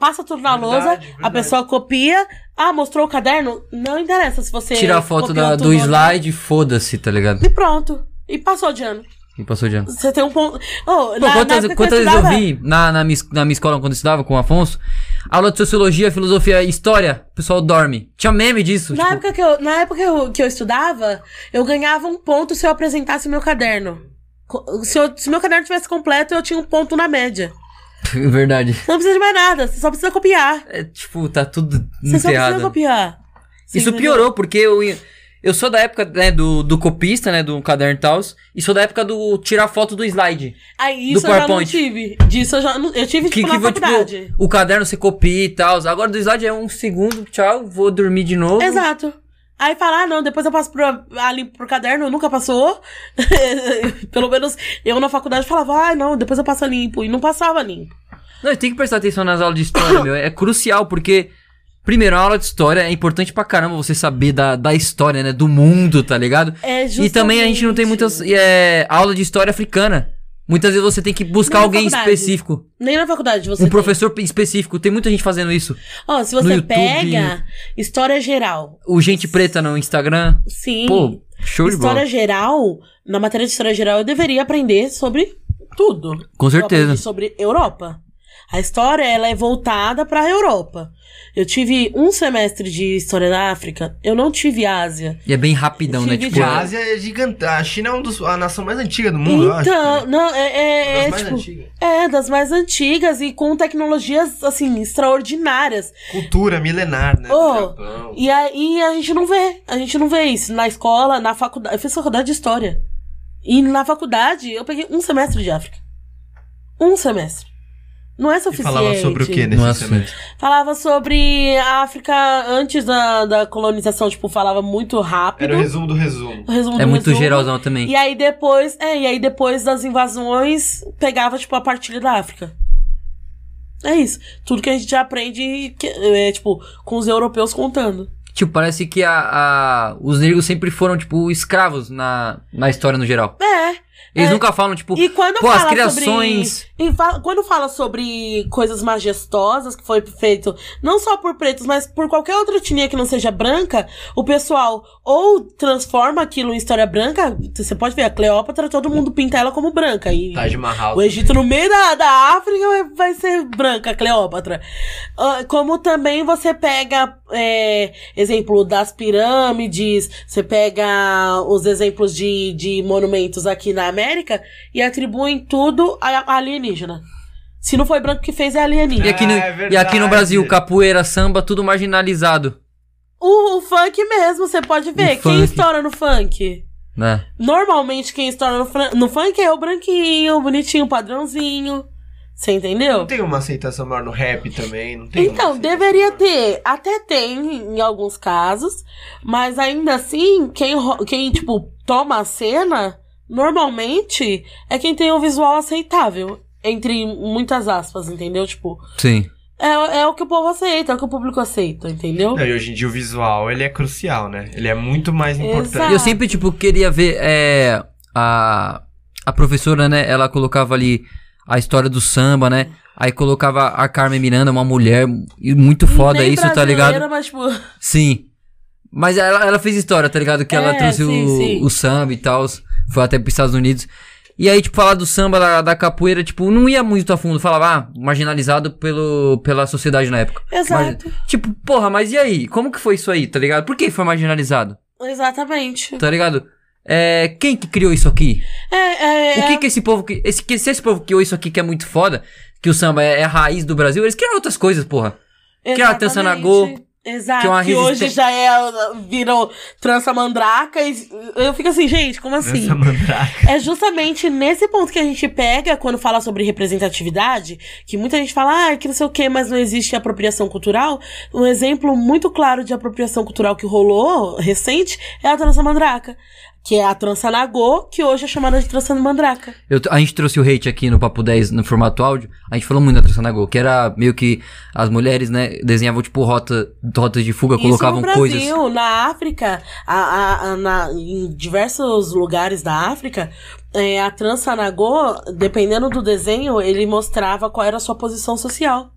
passa tudo na Verdade, lousa, a verdade. pessoa copia. Ah, mostrou o caderno? Não interessa se você. Tira a foto da- do slide, foda-se, tá ligado? E pronto. E passou de ano. E passou de ano. Você tem um ponto. Oh, Pô, na, quantas, na quantas vezes eu estudava- vi na, na, minha, na minha escola quando eu estudava com o Afonso? Aula de sociologia, filosofia e história, o pessoal dorme. Tinha meme disso. Na tipo, época, que eu, na época que eu, que eu estudava, eu ganhava um ponto se eu apresentasse o meu caderno. Se, eu, se meu caderno tivesse completo, eu tinha um ponto na média. Verdade. Você não precisa de mais nada, você só precisa copiar. É, tipo, tá tudo Você só precisa copiar. Você Isso entendeu? piorou, porque eu, eu sou da época né, do, do copista, né, do caderno e tal, e sou da época do tirar foto do slide. Aí do isso eu já não PowerPoint. tive. Disso eu já não, Eu tive, Que, tipo, que na foi, faculdade. tipo, o caderno você copia e tal. Agora do slide é um segundo, tchau, vou dormir de novo. Exato. Aí fala, ah, não, depois eu passo pro, ali pro caderno, nunca passou. Pelo menos eu na faculdade falava, ah, não, depois eu passo limpo. E não passava limpo. Não, tem que prestar atenção nas aulas de história, meu. É crucial, porque, primeiro, a aula de história é importante pra caramba você saber da, da história, né? Do mundo, tá ligado? É E também a gente não tem justamente- muitas é, aula de história africana. Muitas vezes você tem que buscar Nem alguém específico. Nem na faculdade você Um tem. professor específico. Tem muita gente fazendo isso. Ó, se no você YouTube. pega história geral, O Gente Preta no Instagram. sim. Pô, show de história bola. geral, na matéria de história geral, eu deveria aprender sobre tudo. Com Eu certeza. aprendi sobre Europa. A história, ela é voltada pra Europa. Eu tive um semestre de história da África, eu não tive Ásia. E é bem rapidão, né? Tive Tipo, E a Ásia é gigante. A China é um dos, a nação mais antiga do mundo, eu acho. então, não, é, é, é, das mais tipo, antigas. é, das mais antigas e com tecnologias, assim, extraordinárias. Cultura milenar, né? Oh. E aí a gente não vê, a gente não vê isso. Na escola, na faculdade, eu fiz faculdade de História. E na faculdade, eu peguei um semestre de África. Um semestre. Não é E suficiente. falava sobre o que nesse Nossa. semestre? Falava sobre a África antes da, da colonização, tipo, falava muito rápido. Era o resumo do resumo. O resumo é do muito resumo. geralzão também. E aí depois, é, e aí depois das invasões, pegava, tipo, a partilha da África. É isso. Tudo que a gente aprende, que- é, tipo, com os europeus contando. Tipo, parece que a, a- os negros sempre foram, tipo, escravos na, na história no geral. É. Eles É. nunca falam, tipo, E quando pô, as fala criações. sobre. e fa- quando fala sobre coisas majestosas que foi feito não só por pretos, mas por qualquer outra etnia que não seja branca, o pessoal ou transforma aquilo em história branca. Você pode ver, a Cleópatra, todo mundo pinta ela como branca. E Taj Mahal. o Egito no meio da, da África vai, vai ser branca, a Cleópatra. Ah, como também você pega, é, exemplo das pirâmides, você pega os exemplos de, de monumentos aqui na América e atribuem tudo a, alienígena. Se não foi branco que fez, é alienígena. E aqui, no, Ah, é e aqui no. Brasil, capoeira, samba, tudo marginalizado. O, o funk mesmo, você pode ver. O Quem funk. estoura no funk? Né? Normalmente quem estoura no, no funk é o branquinho, o bonitinho, o padrãozinho. Você entendeu? Não tem uma aceitação maior no rap também? Não tem Então, deveria maior. ter. Até tem em alguns casos. Mas ainda assim, quem, quem tipo, toma a cena, normalmente, é quem tem o visual aceitável. Entre muitas aspas, entendeu? Tipo, Sim. é, é o que o povo aceita, é o que o público aceita, entendeu? Não, e hoje em dia o visual, ele é crucial, né? Ele é muito mais importante. Exato. E eu sempre, tipo, queria ver é, a, a professora, né? Ela colocava ali a história do samba, né? Aí colocava a Carmen Miranda, uma mulher e muito foda Nem isso, tá ligado? Mas, tipo, Sim. Mas ela, ela fez história, tá ligado? Que ela É, trouxe sim, o, sim. o samba e tal. Foi até pros Estados Unidos. E aí, tipo, falar do samba, da, da capoeira, tipo, não ia muito a fundo. Falava, ah, marginalizado pelo, pela sociedade na época. exato. Mas, tipo, porra, mas e aí? Como que foi isso aí, tá ligado? Por que foi marginalizado? Exatamente. Tá ligado? É, quem que criou isso aqui? É, é, O que é- que esse povo... que- Esse, que, se esse povo criou isso aqui que é muito foda, que o samba é, é a raiz do Brasil, eles criaram outras coisas, porra. que é a trança na Exatamente. Go, Exato, que é uma que hoje já é, virou trança mandraca e eu fico assim, gente, como assim? Essa mandraka. É justamente nesse ponto que a gente pega quando fala sobre representatividade, que muita gente fala, ah, que não sei o que, mas não existe apropriação cultural. Um exemplo muito claro de apropriação cultural que rolou recente é a trança mandraca. Que é a trança nagô, que hoje é chamada de trança mandraca. Eu a gente trouxe o hate aqui no Papo 10 no formato áudio. A gente falou muito da Trança Nagô, que era meio que as mulheres, né, desenhavam tipo rota, rotas de fuga, colocavam Isso no Brasil, coisas. na África, a, a- a- na- em diversos lugares da África, é, a trança nagô, dependendo do desenho, ele mostrava qual era a sua posição social.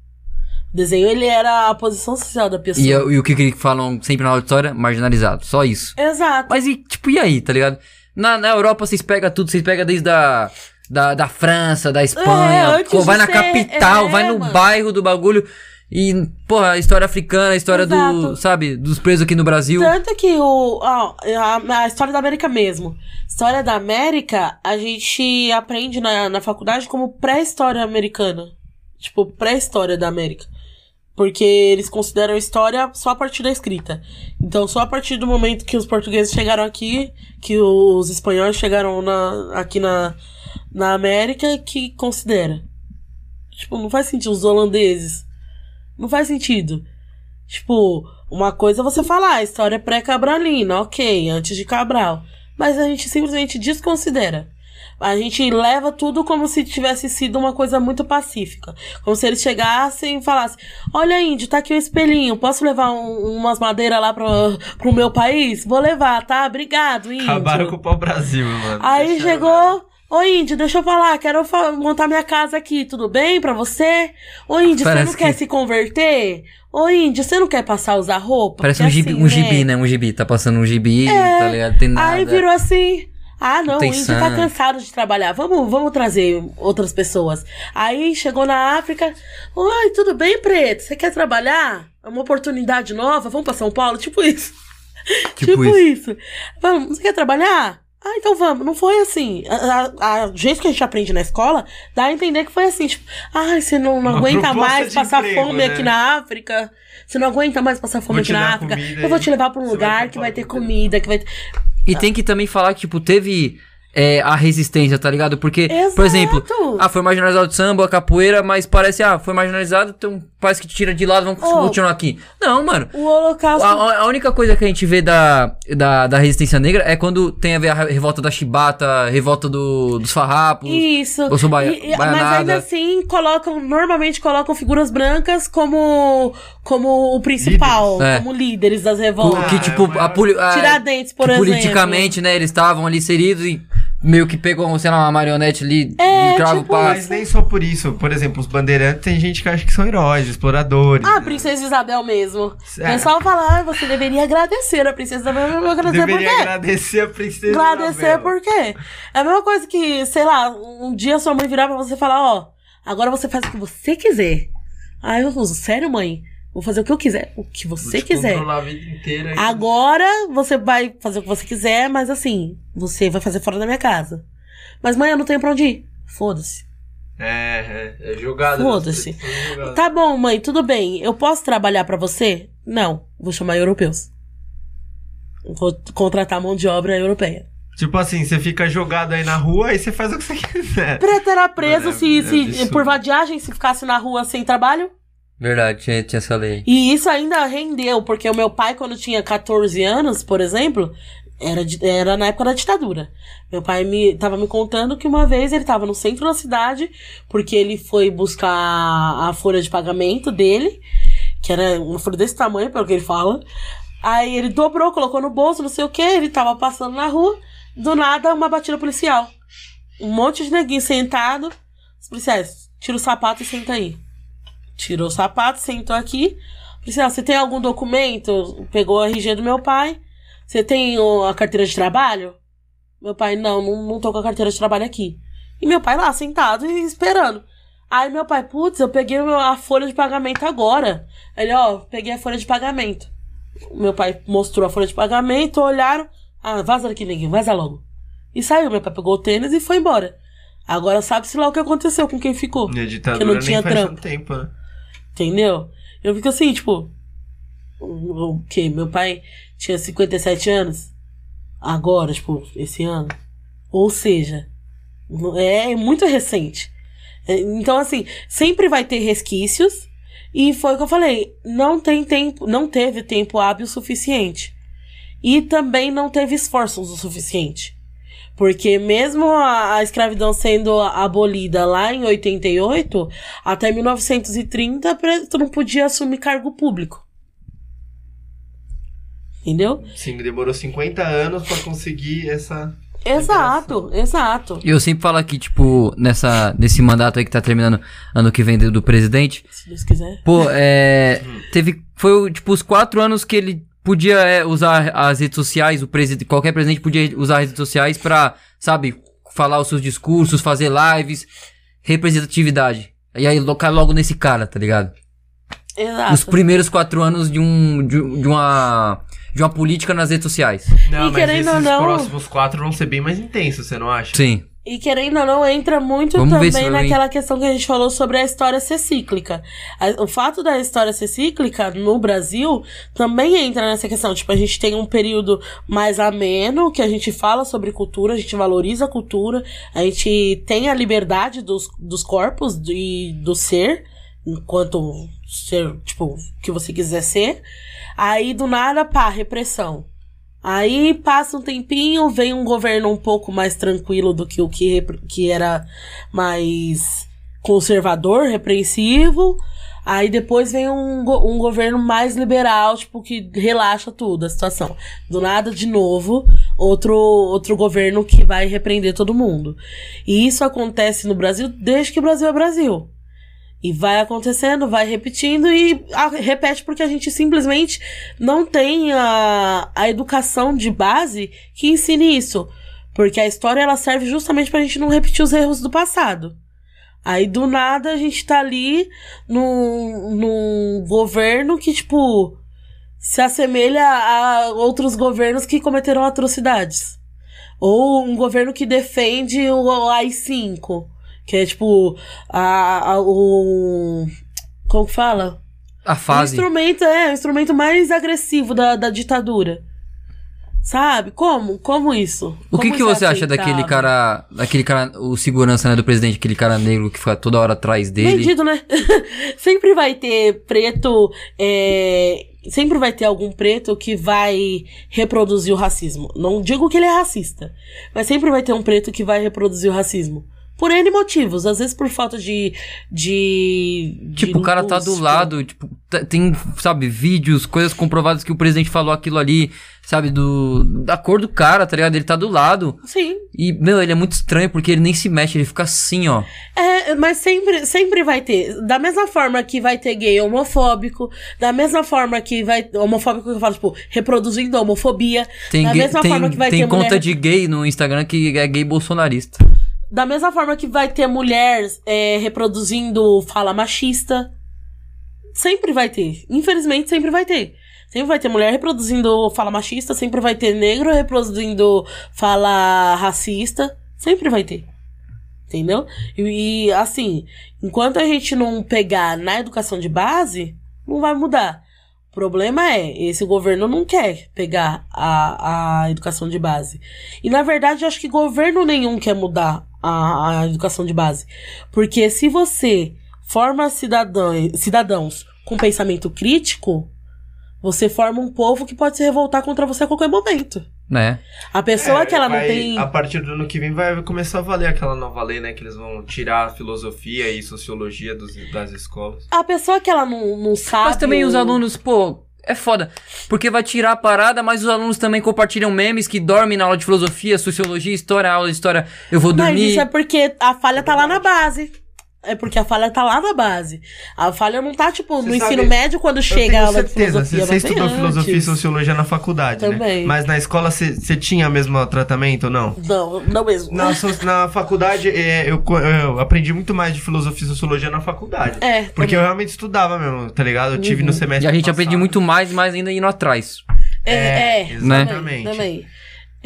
Desenho, ele era a posição social da pessoa. E, e o que, que falam sempre na história? Marginalizado. Só isso. Exato. Mas e, tipo, e aí, tá ligado? Na, na Europa vocês pegam tudo, vocês pegam desde a. Da, da França, da Espanha, antes pô, vai na ser- capital, é, vai no mano. bairro do bagulho. E, porra, a história africana, a história do, Exato. sabe, dos presos aqui no Brasil. Tanto que o, ó, a, a história da América mesmo. História da América, a gente aprende na, na faculdade como pré-história americana. Tipo, pré-história da América. Porque eles consideram história só a partir da escrita. Então, só a partir do momento que os portugueses chegaram aqui, que os espanhóis chegaram na, aqui na, na América, que considera. Tipo, não faz sentido. Os holandeses. Não faz sentido. Tipo, uma coisa é você falar, a história é pré-cabralina, ok, antes de Cabral. Mas a gente simplesmente desconsidera. A gente leva tudo como se tivesse sido uma coisa muito pacífica. Como se eles chegassem e falassem: Olha, índio, tá aqui um espelhinho. Posso levar um- umas madeiras lá pro, pro meu país? Vou levar, tá? Obrigado, índio. Acabaram com o pau-brasil, mano. Aí Deixaram chegou, Ô, Índio, deixa eu falar, quero fa- montar minha casa aqui, tudo bem pra você? Ô, Índio, você Parece não quer que- se converter? Ô, Índio, você não quer passar a usar roupa? Parece um Porque gibi, assim, um gibi, né? Um gibi. Tá passando um gibi, tá ligado? Tem nada. Aí virou assim. Ah, não, o tem índio tá cansado de trabalhar. Vamos, vamos trazer outras pessoas. Aí chegou na África. Oi, tudo bem, Preto? Você quer trabalhar? É uma oportunidade nova? Vamos pra São Paulo? Tipo isso. Tipo isso. Vamos, você quer trabalhar? Ah, então vamos. Não foi assim. A, a, a jeito que a gente aprende na escola, dá a entender que foi assim. Tipo, ai, você não, não aguenta mais passar emprego, fome né? aqui na África. Você não aguenta mais passar fome Vou aqui na África. comida Eu vou te levar pra um lugar vai que vai ter comida, que vai ter. E tem que também falar que, tipo, teve é, a resistência, tá ligado? Porque, por Exato. exemplo, ah, foi marginalizado o samba, a capoeira, mas parece, ah, foi marginalizado, tem um país que tira de lado, vamos Oh. continuar aqui. Não, mano. O Holocausto. A, a única coisa que a gente vê da, da, da resistência negra é quando tem a ver a revolta da chibata, a revolta do, dos farrapos. Isso. Eu sou baia- E- e- mas ainda assim, colocam, normalmente colocam figuras brancas como, como o principal, Líderes. É. como líderes das revoltas. que, tipo, é a, poli- a- Tiradentes, por que exemplo. politicamente, né, eles estavam ali inseridos e meio que pegou, sei lá, uma marionete ali É, de cravo tipo. Mas nem só por isso. Por exemplo, os bandeirantes tem gente que acha que são heróis, exploradores. Ah, a né? Princesa Isabel mesmo. O É. pessoal fala, ah, você deveria agradecer a Princesa Isabel. Eu vou agradecer Deveria por quê? agradecer a princesa. Agradecer Isabel. por quê? É a mesma coisa que, sei lá, um dia sua mãe virar pra você e falar, ó, agora você faz o que você quiser. Aí eu uso, sério, mãe? Vou fazer o que eu quiser. O que você quiser. controlar a vida inteira. e- Agora você vai fazer o que você quiser, mas assim, você vai fazer fora da minha casa. Mas mãe, eu não tenho pra onde ir. Foda-se. É, é, é jogada. Foda-se. são jogadas. Tá bom, mãe, tudo bem. Eu posso trabalhar pra você? Não. Vou chamar europeus. Vou contratar mão de obra europeia. Tipo assim, você fica jogado aí na rua e você faz o que você quiser. Preto era preso É, se, é se por vadiagem, se ficasse na rua sem trabalho. Verdade, tinha, tinha essa lei. E isso ainda rendeu, porque o meu pai, quando tinha 14 anos, por exemplo, era, era na época da ditadura. Meu pai me tava me contando que uma vez ele tava no centro da cidade, porque ele foi buscar a folha de pagamento dele, que era uma folha desse tamanho, pelo que ele fala. Aí ele dobrou, colocou no bolso, não sei o que, ele tava passando na rua, do nada uma batida policial. Um monte de neguinho sentado. Os policiais, tira o sapato e senta aí. Tirou o sapato, sentou aqui. Policial, você tem algum documento? Pegou a RG do meu pai. Você tem a carteira de trabalho? Meu pai, não, não, não tô com a carteira de trabalho aqui. E meu pai lá, sentado e esperando. Aí meu pai, putz, eu peguei a folha de pagamento agora. Ele, ó, peguei a folha de pagamento. Meu pai mostrou a folha de pagamento, olharam. Ah, vaza daqui, neguinho, vaza logo. E saiu, meu pai pegou o tênis e foi embora. Agora sabe-se lá o que aconteceu com quem ficou. E a ditadura Que não nem tinha faz trampo. tanto tempo, né? Entendeu? Eu fico assim, tipo. O quê? Meu pai tinha 57 anos? Agora, tipo, esse ano? Ou seja, é muito recente. É, Então, assim, sempre vai ter resquícios. E foi o que eu falei. Não tem tempo, não teve tempo hábil suficiente. E também não teve esforços o suficiente. Porque mesmo a, a escravidão sendo abolida lá em 88, até 1930, preto não podia assumir cargo público. Entendeu? Sim, demorou 50 anos pra conseguir essa. Exato, exato. E eu sempre falo aqui, tipo, nessa, nesse mandato aí que tá terminando ano que vem do, do presidente. Se Deus quiser. Pô, é. Teve. Foi, tipo, os quatro anos que ele podia é, usar as redes sociais, o presidente, qualquer presidente podia usar as redes sociais pra, sabe, falar os seus discursos, fazer lives, representatividade. E aí, colocar logo nesse cara, tá ligado? Exato. Os primeiros quatro anos de um. de, de uma. de uma política nas redes sociais. Não, E mas esses não- próximos quatro vão ser bem mais intensos, você não acha? Sim. E querendo ou não, entra muito Vamos também naquela questão que a gente falou sobre a história ser cíclica. A- O fato da história ser cíclica no Brasil também entra nessa questão. Tipo, a gente tem um período mais ameno, que a gente fala sobre cultura, a gente valoriza a cultura, a gente tem a liberdade dos, dos corpos e do ser, enquanto ser, tipo, que você quiser ser. Aí, do nada, pá, repressão. Aí passa um tempinho, vem um governo um pouco mais tranquilo do que o que, que era mais conservador, repreensivo. Aí depois vem um, um governo mais liberal, tipo, que relaxa tudo a situação. Do nada, de novo, outro, outro governo que vai repreender todo mundo. E isso acontece no Brasil desde que o Brasil é Brasil. E vai acontecendo, vai repetindo e ah, repete porque a gente simplesmente não tem a, a educação de base que ensine isso. Porque a história ela serve justamente pra gente não repetir os erros do passado. Aí do nada a gente tá ali num, num governo que, tipo, se assemelha a outros governos que cometeram atrocidades. Ou um governo que defende o AI-5. Que é tipo. A, a- o. Como que fala? A O fase. instrumento é o instrumento mais agressivo da, da ditadura. Sabe? Como? Como isso? O que, que você acha daquele cara. Daquele cara, o segurança, né, do presidente, aquele cara negro que fica toda hora atrás dele? Vendido, né? sempre vai ter preto. é, Sempre vai ter algum preto que vai reproduzir o racismo. Não digo que ele é racista, mas sempre vai ter um preto que vai reproduzir o racismo. Por N motivos, às vezes por falta de. de de Tipo, o cara tá do tipo, lado, tipo, tem, sabe, vídeos, coisas comprovadas que o presidente falou aquilo ali, sabe, do. Da cor do cara, tá ligado? Ele tá do lado. Sim. E, meu, ele é muito estranho porque ele nem se mexe, ele fica assim, ó. É, mas sempre, sempre vai ter. Da mesma forma que vai ter gay homofóbico, da mesma forma que vai. Homofóbico que eu falo, tipo, reproduzindo a homofobia. Tem, da gay- mesma tem, forma que vai tem ter conta mulher. de gay no Instagram que é gay bolsonarista. Da mesma forma que vai ter mulher é, reproduzindo fala machista. Sempre vai ter. Infelizmente, sempre vai ter. Sempre vai ter mulher reproduzindo fala machista, sempre vai ter negro reproduzindo fala racista. Sempre vai ter. Entendeu? E, e, assim, enquanto a gente não pegar na educação de base, não vai mudar. O problema é, esse governo não quer pegar a, a educação de base. E na verdade, acho que governo nenhum quer mudar a, a educação de base. Porque se você forma cidadã, cidadãos com pensamento crítico, você forma um povo que pode se revoltar contra você a qualquer momento. Né? A pessoa É, que ela não vai- tem. A partir do ano que vem vai começar a valer aquela nova lei, né? Que eles vão tirar a filosofia e sociologia dos- das escolas. A pessoa que ela não, não sabe. Mas também os o- alunos, pô, é foda. Porque vai tirar a parada, mas os alunos também compartilham memes que dormem na aula de filosofia, sociologia, história, aula de história. Eu vou Mas dormir. isso é porque a falha tá lá na base. É porque a falha tá lá na base. A falha não tá, tipo, no Você ensino sabe, médio quando chega a aula de certeza, filosofia. Você, estudou filosofia e antes. sociologia na faculdade, Também. né? Mas na escola você tinha o mesmo tratamento ou não? Não, não mesmo. Na, na faculdade, é, eu, co- eu aprendi muito mais de filosofia e sociologia na faculdade. É. Porque também. eu realmente estudava mesmo, tá ligado? Eu tive Uhum. no semestre E a gente passado. aprende muito mais, mas ainda indo atrás. É, É, é, exatamente. Também. também.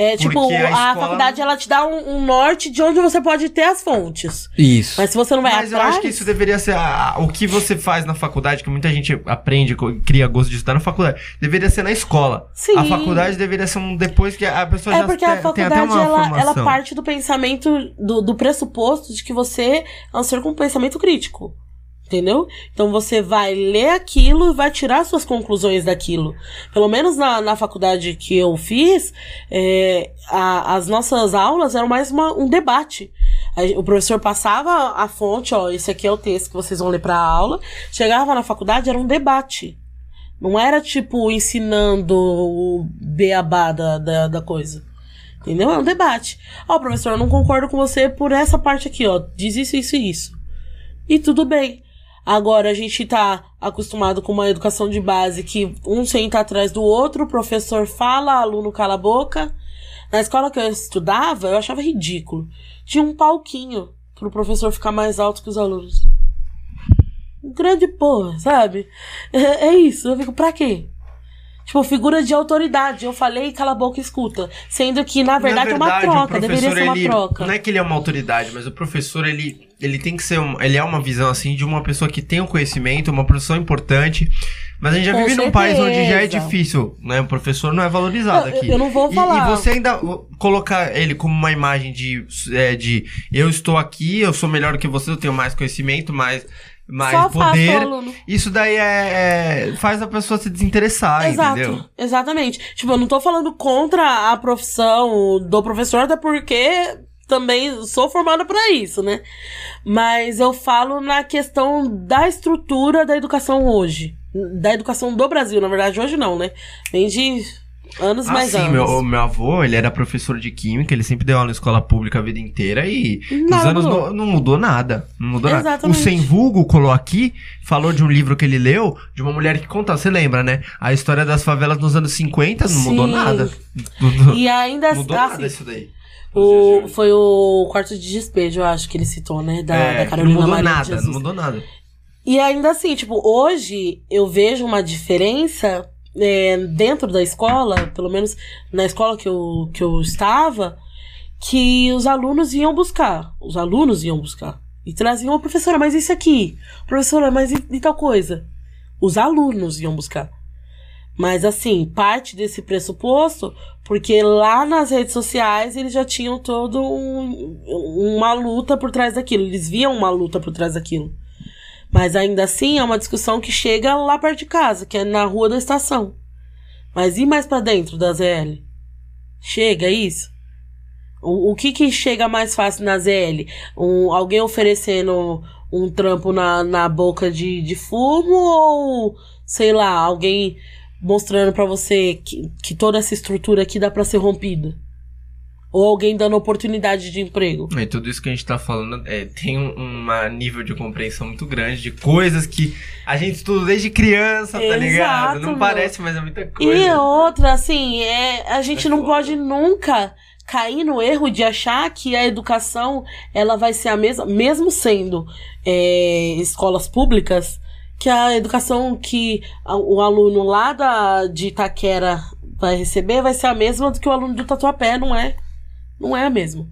É, tipo, Porque a, a escola- faculdade ela te dá um, um norte de onde você pode ter as fontes. Isso. Mas se você não vai Mas eu atrás. acho que isso deveria ser a- o que você faz na faculdade, que muita gente aprende, cria gosto de estudar na faculdade. Deveria ser na escola. Sim. A faculdade deveria ser um depois que a pessoa É já porque te- a tem faculdade até uma ela, formação. ela parte do pensamento, do, do pressuposto de que você é um ser com pensamento crítico. Entendeu? Então você vai ler aquilo e vai tirar suas conclusões daquilo. Pelo menos na, na faculdade que eu fiz, é, a- as nossas aulas eram mais uma- um debate. A- O professor passava a fonte, ó, esse aqui é o texto que vocês vão ler pra aula. Chegava na faculdade, era um debate. Não era tipo ensinando o beabá da, da, da coisa. Entendeu? É um debate. Ó, professor, eu não concordo com você por essa parte aqui, ó. Diz isso, isso e isso. E tudo bem. Agora a gente tá acostumado com uma educação de base que um senta atrás do outro, o professor fala, aluno cala a boca. Na escola que eu estudava, eu achava ridículo. Tinha um palquinho pro professor ficar mais alto que os alunos. Grande porra, sabe? É, é isso. Eu fico, pra quê? Tipo, figura de autoridade. Eu falei, cala a boca e escuta. Sendo que, na verdade, é uma verdade, o troca. Deveria ser uma ele- troca. Não é que ele é uma autoridade, mas o professor, ele, ele tem que ser. Um, ele é uma visão, assim, de uma pessoa que tem um conhecimento, uma profissão importante. Mas a gente já Com vive num país onde já é certeza. difícil, né? O professor não é valorizado Eu- aqui. eu não vou E- falar. E, você ainda colocar ele como uma imagem de, é, de eu estou aqui, eu sou melhor que você, eu tenho mais conhecimento, mais, mais Só poder. Isso daí é, é- faz a pessoa se desinteressar, Exato, entendeu? exatamente. Tipo, eu não tô falando contra a profissão do professor, até porque também sou formada para isso, né? Mas eu falo na questão da estrutura da educação hoje. Da educação do Brasil, na verdade, hoje não, né? Vem de anos Ah, mais sim, anos. meu, meu avô, ele era professor de química, ele sempre deu aula em escola pública a vida inteira e nos Nada anos não, não mudou nada. Não mudou nada. O Exatamente. Sem Vulgo colou aqui, falou de um livro que ele leu, de uma mulher que conta, você lembra, né? A história das favelas nos anos 50 não mudou Sim. nada. Mudou, E ainda mudou assim, nada isso daí. O, foi o quarto de despejo, eu acho que ele citou, né? Da, É, da Carolina não mudou Maria nada, Jesus. não mudou nada. E ainda assim, tipo, hoje eu vejo uma diferença é, dentro da escola, pelo menos na escola que eu, que eu estava, que os alunos iam buscar. Os alunos iam buscar. E traziam, "Ô, professora, mas isso aqui? Professora, mas e, e tal coisa? Os alunos iam buscar. Mas assim, parte desse pressuposto, porque lá nas redes sociais eles já tinham todo um- uma luta por trás daquilo. Eles viam uma luta por trás daquilo. Mas ainda assim é uma discussão que chega lá perto de casa, que é na rua da estação. Mas e mais pra dentro da ZL? Chega isso? O, o que que chega mais fácil na ZL? Um, alguém oferecendo um trampo na, na boca de, de fumo ou, sei lá, alguém mostrando pra você que, que toda essa estrutura aqui dá pra ser rompida? Ou alguém dando oportunidade de emprego? E tudo isso que a gente tá falando é, tem um uma nível de compreensão muito grande de coisas que a gente estuda desde criança, tá Exato, ligado? Não meu. parece, mas é muita coisa. E outra, assim, é, a gente É não foda. pode nunca cair no erro de achar que a educação ela vai ser a mesma, mesmo sendo é, escolas públicas, que a educação que o aluno lá da, de Itaquera vai receber vai ser a mesma do que o aluno do Tatuapé, não é? Não é a mesma.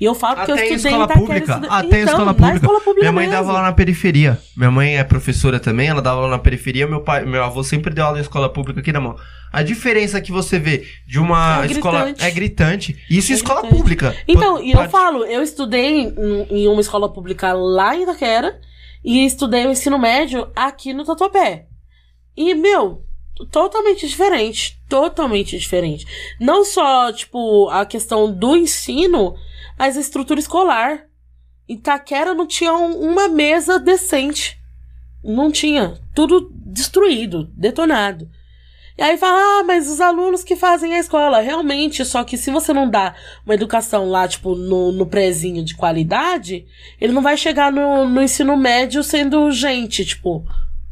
E eu falo que eu Até em estudei escola Itaquera, pública. Até então, escola pública. escola pública Minha mãe mesmo. dava aula na periferia. Minha mãe é professora também, ela dava aula na periferia. Meu pai, meu avô sempre deu aula em escola pública aqui na mão. A diferença que você vê de uma É escola gritante. é gritante. Isso em É escola gritante. pública. Então, e eu falo, eu estudei em, em uma escola pública lá em Itaquera e estudei o ensino médio aqui no Tatuapé. E, meu, totalmente diferente. Totalmente diferente. Não só, tipo, a questão do ensino, mas a estrutura escolar. Itaquera não tinha um- uma mesa decente. Não tinha. Tudo destruído, detonado. E aí fala, ah, mas os alunos que fazem a escola, realmente, só que se você não dá uma educação lá, tipo, no, no prézinho de qualidade, ele não vai chegar no, no ensino médio sendo gente, tipo,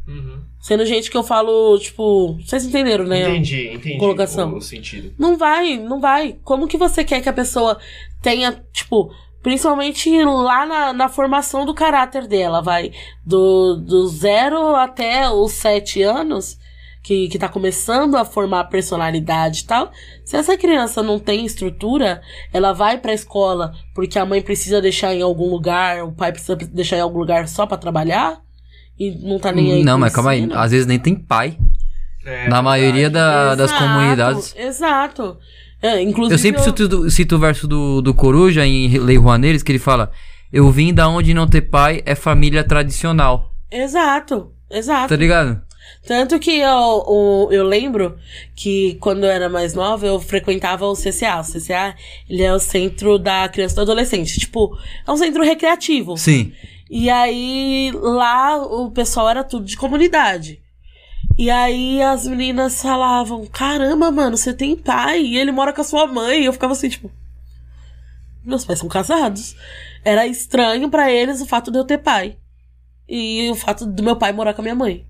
Uhum. sendo gente que eu falo, tipo, vocês entenderam, né? Entendi, entendi Colocação. o, o sentido. Não vai, não vai. Como que você quer que a pessoa tenha, tipo, principalmente lá na, na formação do caráter dela, vai, do, do zero até os sete anos, que, que tá começando a formar personalidade e tal. Se essa criança não tem estrutura, ela vai pra escola porque a mãe precisa deixar em algum lugar, o pai precisa deixar em algum lugar só pra trabalhar. E não tá nem aí. Não, mas calma aí. Às vezes nem tem pai. É, Na maioria da- das Exato, comunidades. Exato. É, inclusive, Eu sempre cito, cito o verso do, do Coruja em Lei Rouaneres, que ele fala: Eu vim da onde não ter pai é família tradicional. Exato, exato. Tá ligado? Tanto que eu, o- eu lembro que quando eu era mais nova, eu frequentava o CCA. O CCA, ele é o centro da criança e do adolescente. Tipo, é um centro recreativo. Sim. E aí, lá, o pessoal era tudo de comunidade. E aí, as meninas falavam, caramba, mano, você tem pai e ele mora com a sua mãe. E eu ficava assim, tipo... Meus pais são casados. Era estranho pra eles o fato de eu ter pai. E o fato do meu pai morar com a minha mãe.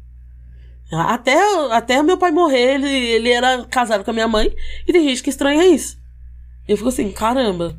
Até, até meu pai morrer, ele, ele era casado com a minha mãe. E tem gente que estranha isso. E eu fico assim, caramba.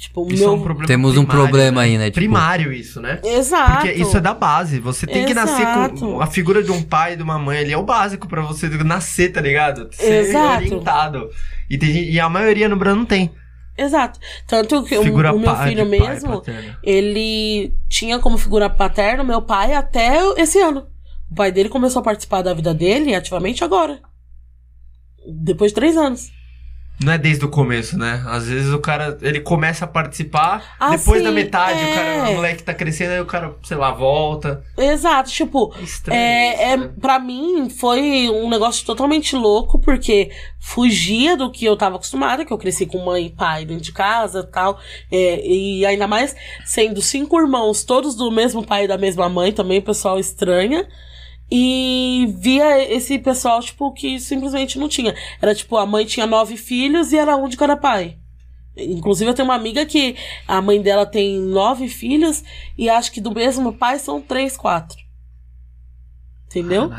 Tipo, o Isso é meu... um problema Temos um primário, problema aí, né? Tipo, Primário isso, né? Exato. Porque isso é da base. Você tem que nascer com Exato. a figura de um pai e de uma mãe ali. É o básico pra você nascer, tá ligado? Ser Exato. orientado. E, tem e a maioria no Brasil não tem. Exato. Tanto que o, Figura o meu filho mesmo, ele tinha como figura paterna o meu pai até esse ano. O pai dele começou a participar da vida dele ativamente agora. Depois de três anos. Não é desde o começo, né? Às vezes o cara, ele começa a participar, Ah, depois da metade, é. o cara, o moleque tá crescendo, aí o cara, sei lá, volta. Exato, tipo, É estranho É, isso, é, né? pra mim foi um negócio totalmente louco, porque fugia do que eu tava acostumada, que eu cresci com mãe e pai dentro de casa e tal. É, e ainda mais sendo cinco irmãos, todos do mesmo pai e da mesma mãe, também o pessoal estranha. E via esse pessoal, tipo, que simplesmente não tinha. Era tipo, a mãe tinha nove filhos e era um de cada pai. Inclusive, eu tenho uma amiga que a mãe dela tem nove filhos e acho que do mesmo pai são três, quatro. Entendeu?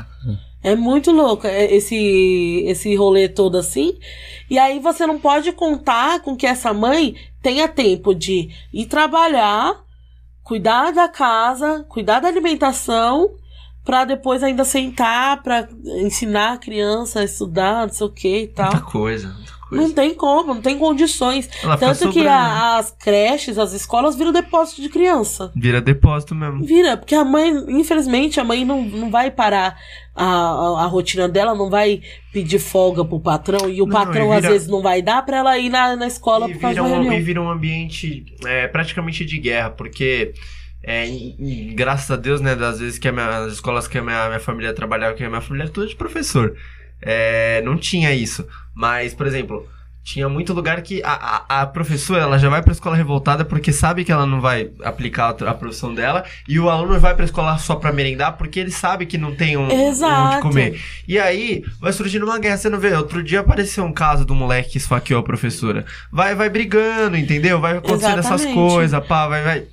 É muito louco é, esse, esse rolê todo assim. E aí você não pode contar com que essa mãe tenha tempo de ir trabalhar, cuidar da casa, cuidar da alimentação, pra depois ainda sentar pra ensinar a criança a estudar, não sei o que e tal. Muita coisa, muita coisa. Não tem como, não tem condições. Ela Tanto que a- as creches, as escolas viram depósito de criança. Vira depósito mesmo. Vira, porque a mãe, infelizmente, a mãe não, não vai parar a, a, a rotina dela, não vai pedir folga pro patrão, e o Não, patrão e vira- às vezes não vai dar pra ela ir na, na escola E por causa um, reunião. e vira um ambiente é, praticamente de guerra, porque é, em- em- graças a Deus, né, das vezes que a minha, as escolas que a minha, minha família trabalhava, que a minha família era toda de professor, é, não tinha isso. Mas, por exemplo, tinha muito lugar que a, a, a professora ela já vai pra escola revoltada porque sabe que ela não vai aplicar a, a profissão dela, e o aluno vai pra escola só pra merendar porque ele sabe que não tem um, Exato. onde comer. E aí, vai surgindo uma guerra, você não vê? Outro dia apareceu um caso do moleque que esfaqueou a professora. Vai, vai brigando, entendeu? Vai acontecendo essas Exatamente. coisas, pá, vai, vai.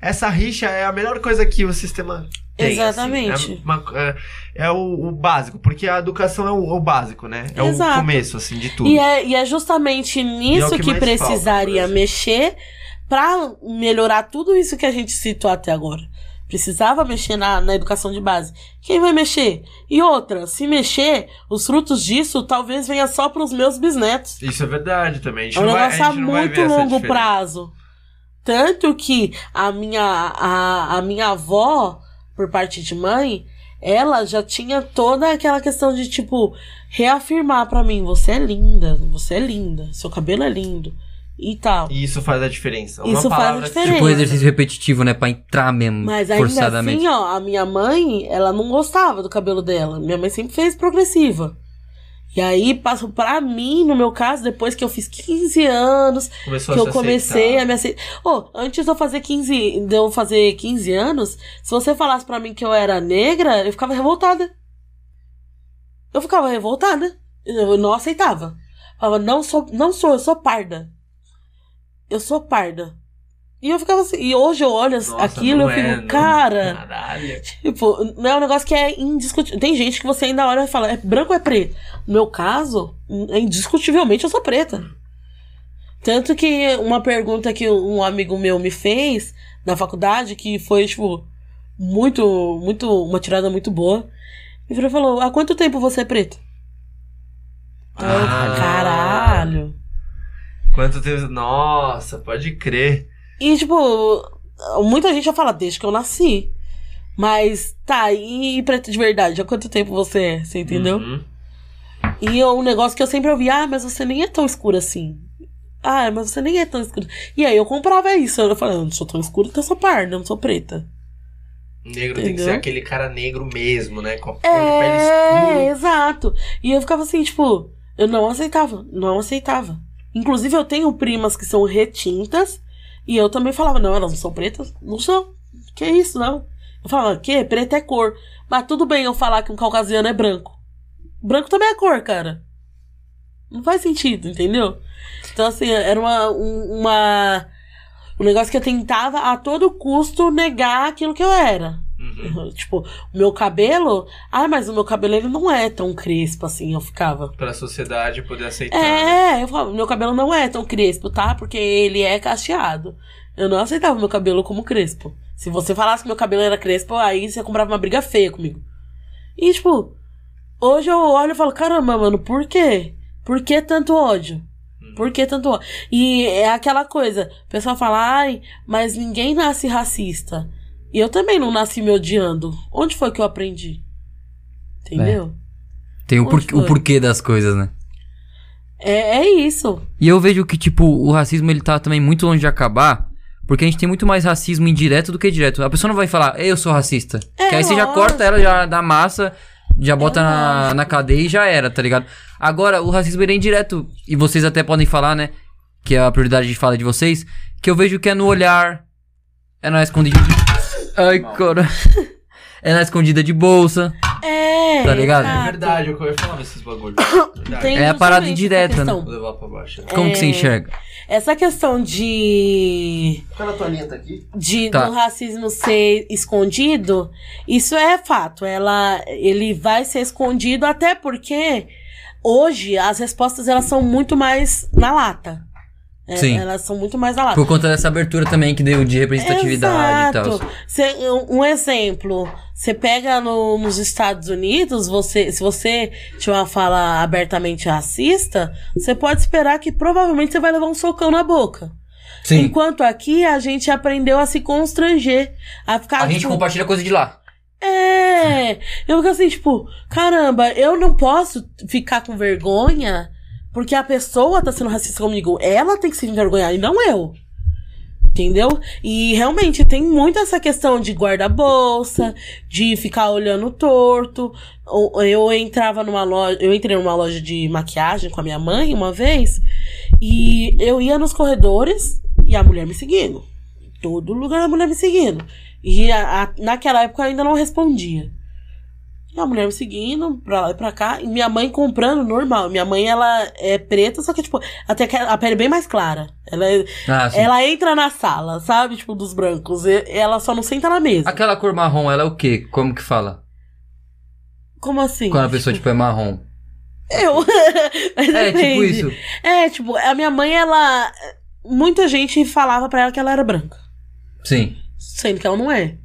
Essa rixa é a melhor coisa que o sistema tem. assim. Exatamente. É, uma- é- é o, o básico, porque a educação é o, o básico, né? É Exato. o começo, assim, de tudo. E é, e é justamente nisso que que, mais precisaria falta, mexer pra melhorar tudo isso que a gente citou até agora. Precisava mexer na, na educação de base. Quem vai mexer? E outra, se mexer, os frutos disso talvez venha só pros meus bisnetos. Isso é verdade também. A gente É um a negócio a vai muito longo prazo. Tanto que a minha, a, a minha avó, por parte de mãe, ela já tinha toda aquela questão de, tipo, reafirmar pra mim: você é linda, você é linda, seu cabelo é lindo e tal. E isso faz a diferença. Uma Isso faz a diferença. Tipo um exercício repetitivo, né? Pra entrar mesmo, Mas ainda forçadamente. assim, ó, a minha mãe, ela não gostava do cabelo dela. Minha mãe sempre fez progressiva. E aí, passou pra mim, no meu caso, depois que eu fiz 15 anos, Começou que eu comecei aceitar. a me aceitar. Oh, antes de eu fazer 15, de eu fazer 15 anos, se você falasse pra mim que eu era negra, eu ficava revoltada. Eu ficava revoltada. Eu não aceitava. Falava, não sou, não sou, eu sou parda. Eu sou parda. E eu ficava assim, e hoje eu olho Nossa, aquilo e eu fico, é, cara, Caralho. Tipo, não é um negócio que é indiscutível. Tem gente que você ainda olha e fala, é branco ou é preto? No meu caso, é indiscutivelmente eu sou preta. Tanto que uma pergunta que um amigo meu me fez na faculdade, que foi, tipo, muito, muito, uma tirada muito boa. Ele falou, há quanto tempo você é preto? Eu, Ah. caralho. Quanto tempo. Nossa, pode crer. E, tipo, muita gente já fala, desde que eu nasci. Mas, tá, e preto de verdade? Há quanto tempo você é? Você entendeu? Uhum. E é um negócio que eu sempre ouvi, ah, mas você nem é tão escuro assim. Ah, mas você nem é tão escuro. E aí eu comprava isso. Eu falava, eu não sou tão escuro porque eu sou parda, eu não sou preta. Negro tem que Entendeu? ser aquele cara negro mesmo, né? Com a cor de É, pele escura. exato. E eu ficava assim, tipo, eu não aceitava, não aceitava. Inclusive, eu tenho primas que são retintas, e eu também falava, não, elas não são pretas? Não são. Que isso, não. Eu falava, que? Preto é cor. Mas tudo bem eu falar que um caucasiano é branco. Branco também é cor, cara. Não faz sentido, entendeu? Então, assim, era uma, um- uma. Um negócio que eu tentava a todo custo negar aquilo que eu era. Uhum. Tipo, o meu cabelo. Ah, mas o meu cabelo ele não é tão crespo assim, eu ficava. Pra sociedade poder aceitar. né? É, eu falava, meu cabelo não é tão crespo, tá? Porque ele é cacheado. Eu não aceitava meu cabelo como crespo. Se você falasse que meu cabelo era crespo, aí você comprava uma briga feia comigo. E, tipo, hoje eu olho e falo, caramba, mano, por quê? Por que tanto ódio? Por que tanto ódio? E é aquela coisa, o pessoal fala, ai, mas ninguém nasce racista. E eu também não nasci me odiando. Onde foi que eu aprendi? Entendeu? Tem o, porquê, o porquê das coisas, né? É, é isso. E eu vejo que, tipo, o racismo ele tá também muito longe de acabar. Porque a gente tem muito mais racismo indireto do que direto. A pessoa não vai falar, eu sou racista. É, que aí você já corta ela já da massa, já bota na, lógico. na cadeia e já era, tá ligado? Agora, o racismo ele é indireto. E vocês até podem falar, né? Que é a prioridade de fala de vocês. Que eu vejo que é no olhar. É na escondida. Ai, cara. É na escondida de bolsa. É. Tá ligado? É exato. verdade, eu ia falar esses bagulhos. É a parada indireta, né? Vou levar pra baixo. Como que você É. enxerga? Essa questão de, Aquela toalhinha tá aqui? de Tá. do racismo ser escondido, isso é fato. Ela, ele vai ser escondido até porque hoje as respostas elas são muito mais na lata. É, Sim. Elas são muito mais na lata. Por conta dessa abertura também que deu de representatividade e tal. Exato. Cê- um exemplo, você pega no- nos Estados Unidos, você, se você tiver uma fala abertamente racista, você pode esperar que provavelmente você vai levar um socão na boca. Sim. Enquanto aqui a gente aprendeu a se constranger, a ficar A gente tipo, compartilha coisa de lá. é, eu fico assim, tipo, caramba, eu não posso ficar com vergonha porque a pessoa tá sendo racista comigo. Ela tem que se envergonhar e não eu. Entendeu? E realmente tem muito essa questão de guarda-bolsa, de ficar olhando torto. Eu entrava numa loja, eu entrei numa loja de maquiagem com a minha mãe uma vez, e eu ia nos corredores e a mulher me seguindo. Todo lugar a mulher me seguindo. E a- a- naquela época eu ainda não respondia. E a mulher me seguindo pra lá e pra cá. E minha mãe comprando normal. Minha mãe, ela é preta, só que, tipo, até que a pele é bem mais clara. Ela, é- Ah, ela entra na sala, sabe? Tipo, dos brancos. E- Ela só não senta na mesa. Aquela cor marrom, ela é o quê? Como que fala? Como assim? Quando a pessoa, tipo, é marrom. Eu. Mas É, tipo depende. isso. É, tipo, a minha mãe, ela. Muita gente falava pra ela que ela era branca. Sim. Sendo que ela não é.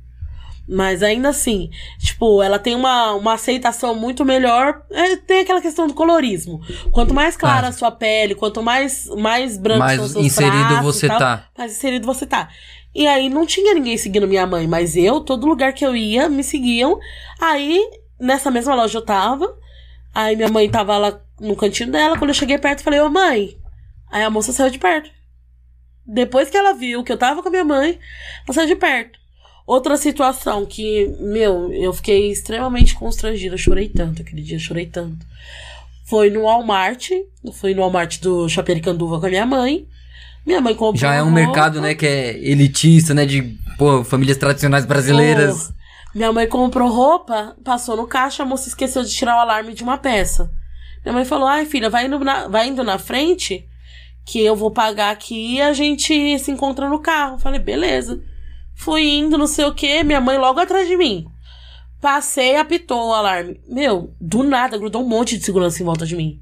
Mas ainda assim, tipo, ela tem uma, uma aceitação muito melhor. É, tem aquela questão do colorismo. Quanto mais clara Ah. a sua pele, quanto mais, mais branco são Mas seus inserido você e tal, tá. mais inserido você tá. E aí não tinha ninguém seguindo minha mãe, mas eu, todo lugar que eu ia, me seguiam. Aí, nessa mesma loja eu tava. Aí minha mãe tava lá no cantinho dela. Quando eu cheguei perto, eu falei, ô mãe. Aí a moça saiu de perto. Depois que ela viu que eu tava com a minha mãe, ela saiu de perto. Outra situação que, meu, eu fiquei extremamente constrangida. Eu chorei tanto aquele dia, eu chorei tanto. Foi no Walmart. Fui no Walmart do Chapericanduva com a minha mãe. Minha mãe comprou. Já é um roupa. mercado, né, que é elitista, né, de, pô, famílias tradicionais brasileiras. Pô, minha mãe comprou roupa, passou no caixa, a moça esqueceu de tirar o alarme de uma peça. Minha mãe falou: ai, filha, vai indo na, vai indo na frente, que eu vou pagar aqui e a gente se encontra no carro. Falei, beleza. Fui indo, não sei o que, minha mãe logo atrás de mim. Passei, apitou o alarme. Meu, do nada, grudou um monte de segurança em volta de mim.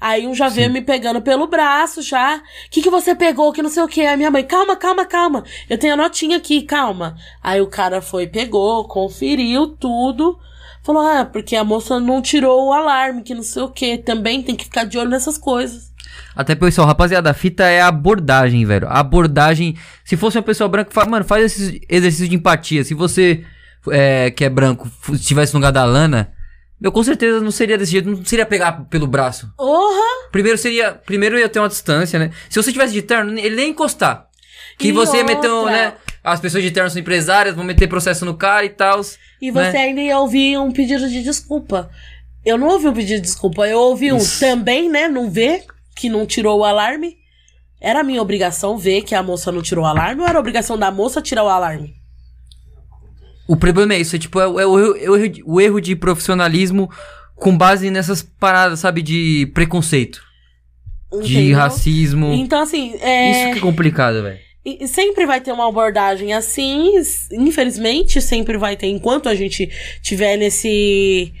Aí um já veio me pegando pelo braço, já. O que, que você pegou? Que não sei o que. Aí minha mãe, calma, calma, calma. Eu tenho a notinha aqui, calma. Aí o cara foi, pegou, conferiu tudo. Falou, ah, porque a moça não tirou o alarme, que não sei o que. Também tem que ficar de olho nessas coisas. Até pessoal, rapaziada, a fita é a abordagem, velho. A abordagem. Se fosse uma pessoa branca, fala, mano, faz esse exercício de empatia. Se você é, que é branco estivesse no lugar da Lana, eu com certeza não seria desse jeito, não seria pegar pelo braço. Porra! Primeiro seria. Primeiro ia ter uma distância, né? Se você tivesse de terno, ele nem encostar. Que E você ia meter, um, outra? né? As pessoas de terno são empresárias, vão meter processo no cara e tal. E você Né? ainda ia ouvir um pedido de desculpa. Eu não ouvi um pedido de desculpa, eu ouvi um Isso. também, né? Não vê que não tirou o alarme. Era minha obrigação ver que a moça não tirou o alarme ou era obrigação da moça tirar o alarme? O problema é isso, é tipo, é, o- é o, erro- é o de- o erro de profissionalismo com base nessas paradas, sabe, de preconceito, de Entendeu? racismo. Então, assim, é. Isso que é complicado, velho. Sempre vai ter uma abordagem assim, infelizmente, sempre vai ter, enquanto a gente tiver nesse,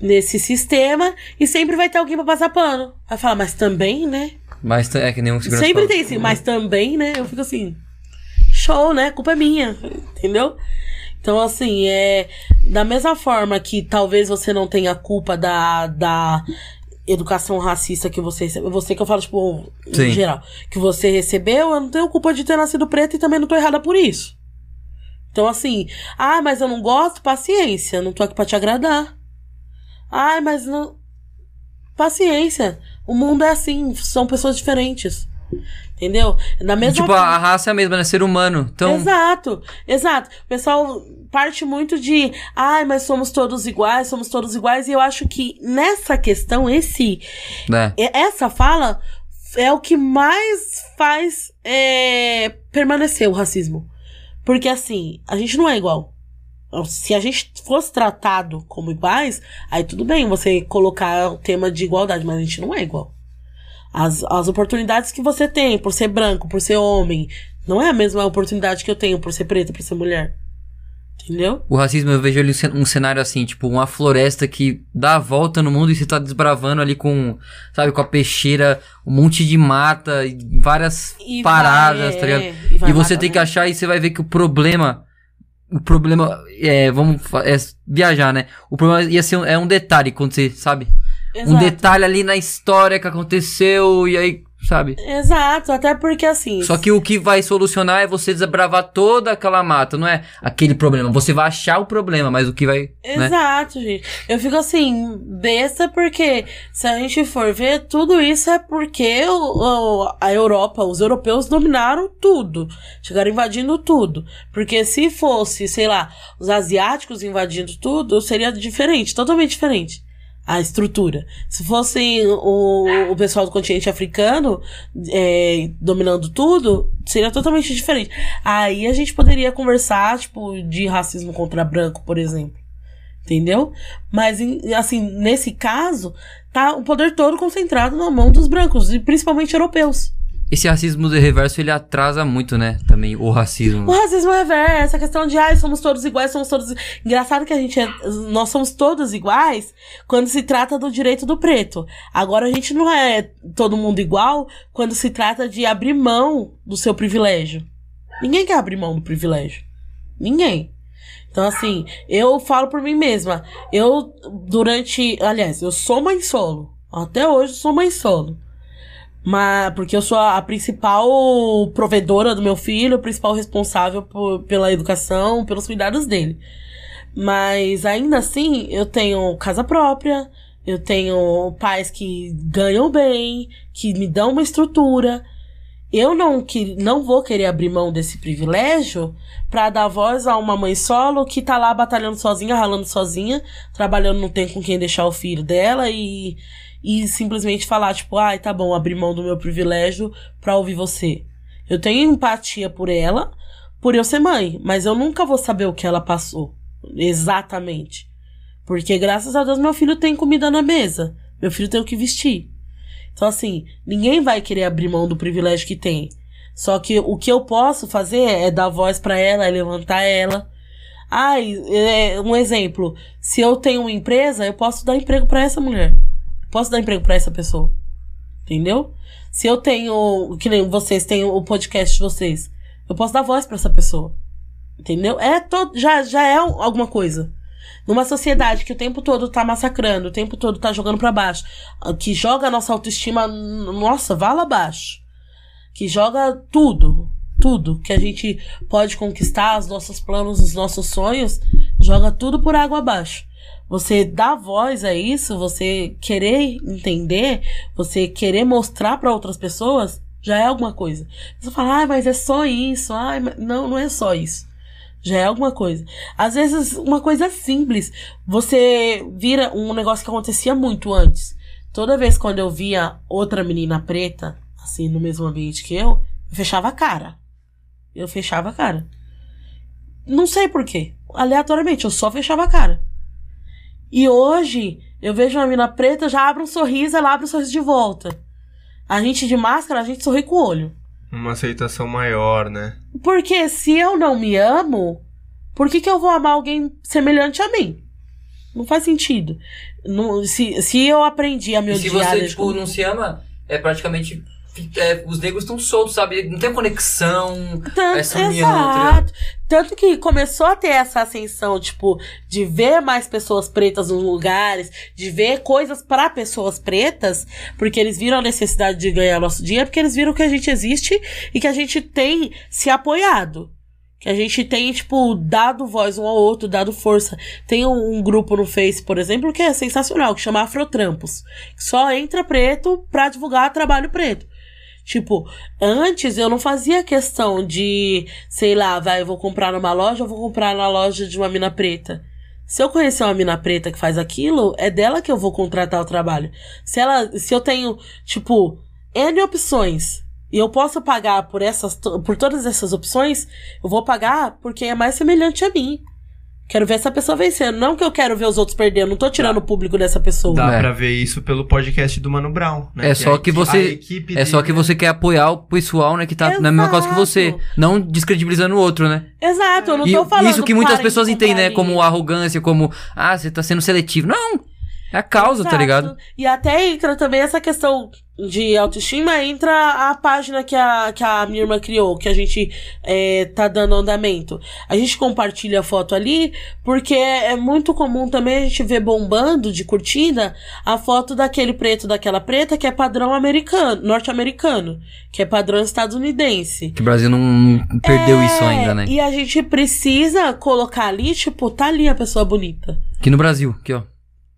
nesse sistema, e sempre vai ter alguém pra passar pano. Vai falar, mas também, né? Mas é que nem um segurança Sempre tem sim, mas também, né? Eu fico assim, show, né? Culpa é minha, entendeu? Então, assim, é. Da mesma forma que talvez você não tenha culpa da, da educação racista que você recebeu. Você que eu falo, tipo, Sim. em geral. Que você recebeu, eu não tenho culpa de ter nascido preta e também não tô errada por isso. Então, assim, ah, mas eu não gosto, paciência, não tô aqui pra te agradar. Ai, mas não. Paciência. O mundo é assim, são pessoas diferentes. Entendeu? Na mesma tipo, a, a raça é a mesma, né? Ser humano. Então, Exato, exato. O pessoal parte muito de, ai, mas somos todos iguais, somos todos iguais, e eu acho que nessa questão, esse, e- essa fala é o que mais faz é, permanecer o racismo. Porque assim, a gente não é igual. Se a gente fosse tratado como iguais, aí tudo bem você colocar o tema de igualdade, mas a gente não é igual. As, as oportunidades que você tem por ser branco, por ser homem, não é a mesma oportunidade que eu tenho por ser preta, por ser mulher. Entendeu? O racismo, eu vejo ali um cen- cenário assim, tipo, uma floresta que dá a volta no mundo e você tá desbravando ali com, sabe, com a peixeira, um monte de mata várias E paradas, vai, tá ligado? é, e E você matar tem que mesmo. achar e você vai ver que o problema. O problema é. Vamos é viajar, né? O problema ia ser um, é um detalhe quando você, sabe? Um Exato. detalhe ali na história que aconteceu e aí, sabe? Exato, até porque assim. Só que o que vai solucionar é você desbravar toda aquela mata, não é aquele problema. Você vai achar o problema, mas o que vai. Né? Exato, gente. Eu fico assim, besta, porque se a gente for ver, tudo isso é porque o, o- a Europa, os europeus dominaram tudo. Chegaram invadindo tudo. Porque se fosse, sei lá, os asiáticos invadindo tudo, seria diferente, totalmente diferente. A estrutura. Se fosse o, o pessoal do continente africano é, dominando tudo, seria totalmente diferente. Aí a gente poderia conversar, tipo, de racismo contra branco, por exemplo. Entendeu? Mas, assim, nesse caso, tá o poder todo concentrado na mão dos brancos, e principalmente europeus. Esse racismo de reverso ele atrasa muito, né? Também o racismo. O racismo reverso, a questão de, ai, somos todos iguais, somos todos. Engraçado que a gente é. Nós somos todos iguais quando se trata do direito do preto. Agora a gente não é todo mundo igual quando se trata de abrir mão do seu privilégio. Ninguém quer abrir mão do privilégio. Ninguém. Então, assim, eu falo por mim mesma. Eu, durante. Aliás, eu sou mãe solo. Até hoje sou mãe solo. Mas, porque eu sou a principal provedora do meu filho, a principal responsável por- pela educação, pelos cuidados dele. Mas ainda assim, eu tenho casa própria, eu tenho pais que ganham bem, que me dão uma estrutura. Eu não, que, não vou querer abrir mão desse privilégio pra dar voz a uma mãe solo que tá lá batalhando sozinha, ralando sozinha, trabalhando, não tem com quem deixar o filho dela e, e simplesmente falar, tipo, ai, tá bom, abrir mão do meu privilégio pra ouvir você. Eu tenho empatia por ela, por eu ser mãe, mas eu nunca vou saber o que ela passou. Exatamente. Porque graças a Deus meu filho tem comida na mesa. Meu filho tem o que vestir. Então, assim, ninguém vai querer abrir mão do privilégio que tem. Só que o que eu posso fazer é dar voz pra ela, é levantar ela. Ai, é, um exemplo. Se eu tenho uma empresa, eu posso dar emprego pra essa mulher. Posso dar emprego pra essa pessoa. Entendeu? Se eu tenho, que nem vocês têm o podcast de vocês, eu posso dar voz pra essa pessoa. Entendeu? É todo, já, já é alguma coisa. Numa sociedade que o tempo todo tá massacrando, o tempo todo tá jogando pra baixo, ah, que joga a nossa autoestima, nossa, vala abaixo. Que joga tudo, tudo que a gente pode conquistar, os nossos planos, os nossos sonhos, joga tudo por água abaixo. Você dá voz a isso, você querer entender, você querer mostrar pra outras pessoas, já é alguma coisa. Você fala, ah, mas é só isso. Mas... Não, não é só isso. Já é alguma coisa. Às vezes, uma coisa simples. Você vira um negócio que acontecia muito antes. Toda vez quando eu via outra menina preta, assim, no mesmo ambiente que eu, eu fechava a cara. Eu fechava a cara. Não sei porquê. Aleatoriamente, eu só fechava a cara. E hoje, eu vejo uma menina preta, já abre um sorriso, ela abre um sorriso de volta. A gente de máscara, a gente sorri com o olho. Uma aceitação maior, né? Porque se eu não me amo, por que, que eu vou amar alguém semelhante a mim? Não faz sentido. Não- se, se eu aprendi a me E se odiar... você, tipo, não se ama, é praticamente. É, os negros estão soltos, sabe? Não tem conexão. Tanto, essa união, exato. Tanto que começou a ter essa ascensão, tipo, de ver mais pessoas pretas nos lugares, de ver coisas para pessoas pretas, porque eles viram a necessidade de ganhar nosso dinheiro, porque eles viram que a gente existe e que a gente tem se apoiado. Que a gente tem, tipo, dado voz um ao outro, dado força. Tem um, um grupo no Face, por exemplo, que é sensacional, que chama Afrotrampos. Que só entra preto pra divulgar trabalho preto. Tipo, antes eu não fazia questão de, sei lá, vai, eu vou comprar numa loja, eu vou comprar na loja de uma mina preta. Se eu conhecer uma mina preta que faz aquilo, é dela que eu vou contratar o trabalho. Se ela, se eu tenho, tipo, N opções e eu posso pagar por essas, por todas essas opções, eu vou pagar porque é mais semelhante a mim. Quero ver essa pessoa vencendo. Não que eu quero ver os outros perdendo. Não tô tirando o público dessa pessoa. Dá É. pra ver isso pelo podcast do Mano Brown, né? É só a que você- É só que né? você quer apoiar o pessoal, né, que tá na mesma causa que você. Exato. Não descredibilizando o outro, né? Exato, eu não E tô falando. isso que muitas pessoas entendem, né? Como arrogância, como, ah, você tá sendo seletivo. Não! É a causa, tá Exato. ligado? E até entra também essa questão de autoestima, entra a página que a, que a minha irmã criou, que a gente é, tá dando andamento. A gente compartilha a foto ali, porque é muito comum também a gente ver bombando de curtida a foto daquele preto, daquela preta, que é padrão americano, norte-americano, que é padrão estadunidense. Que o Brasil não perdeu É, isso ainda, né? E a gente precisa colocar ali, tipo, tá ali a pessoa bonita. Aqui no Brasil, aqui, ó.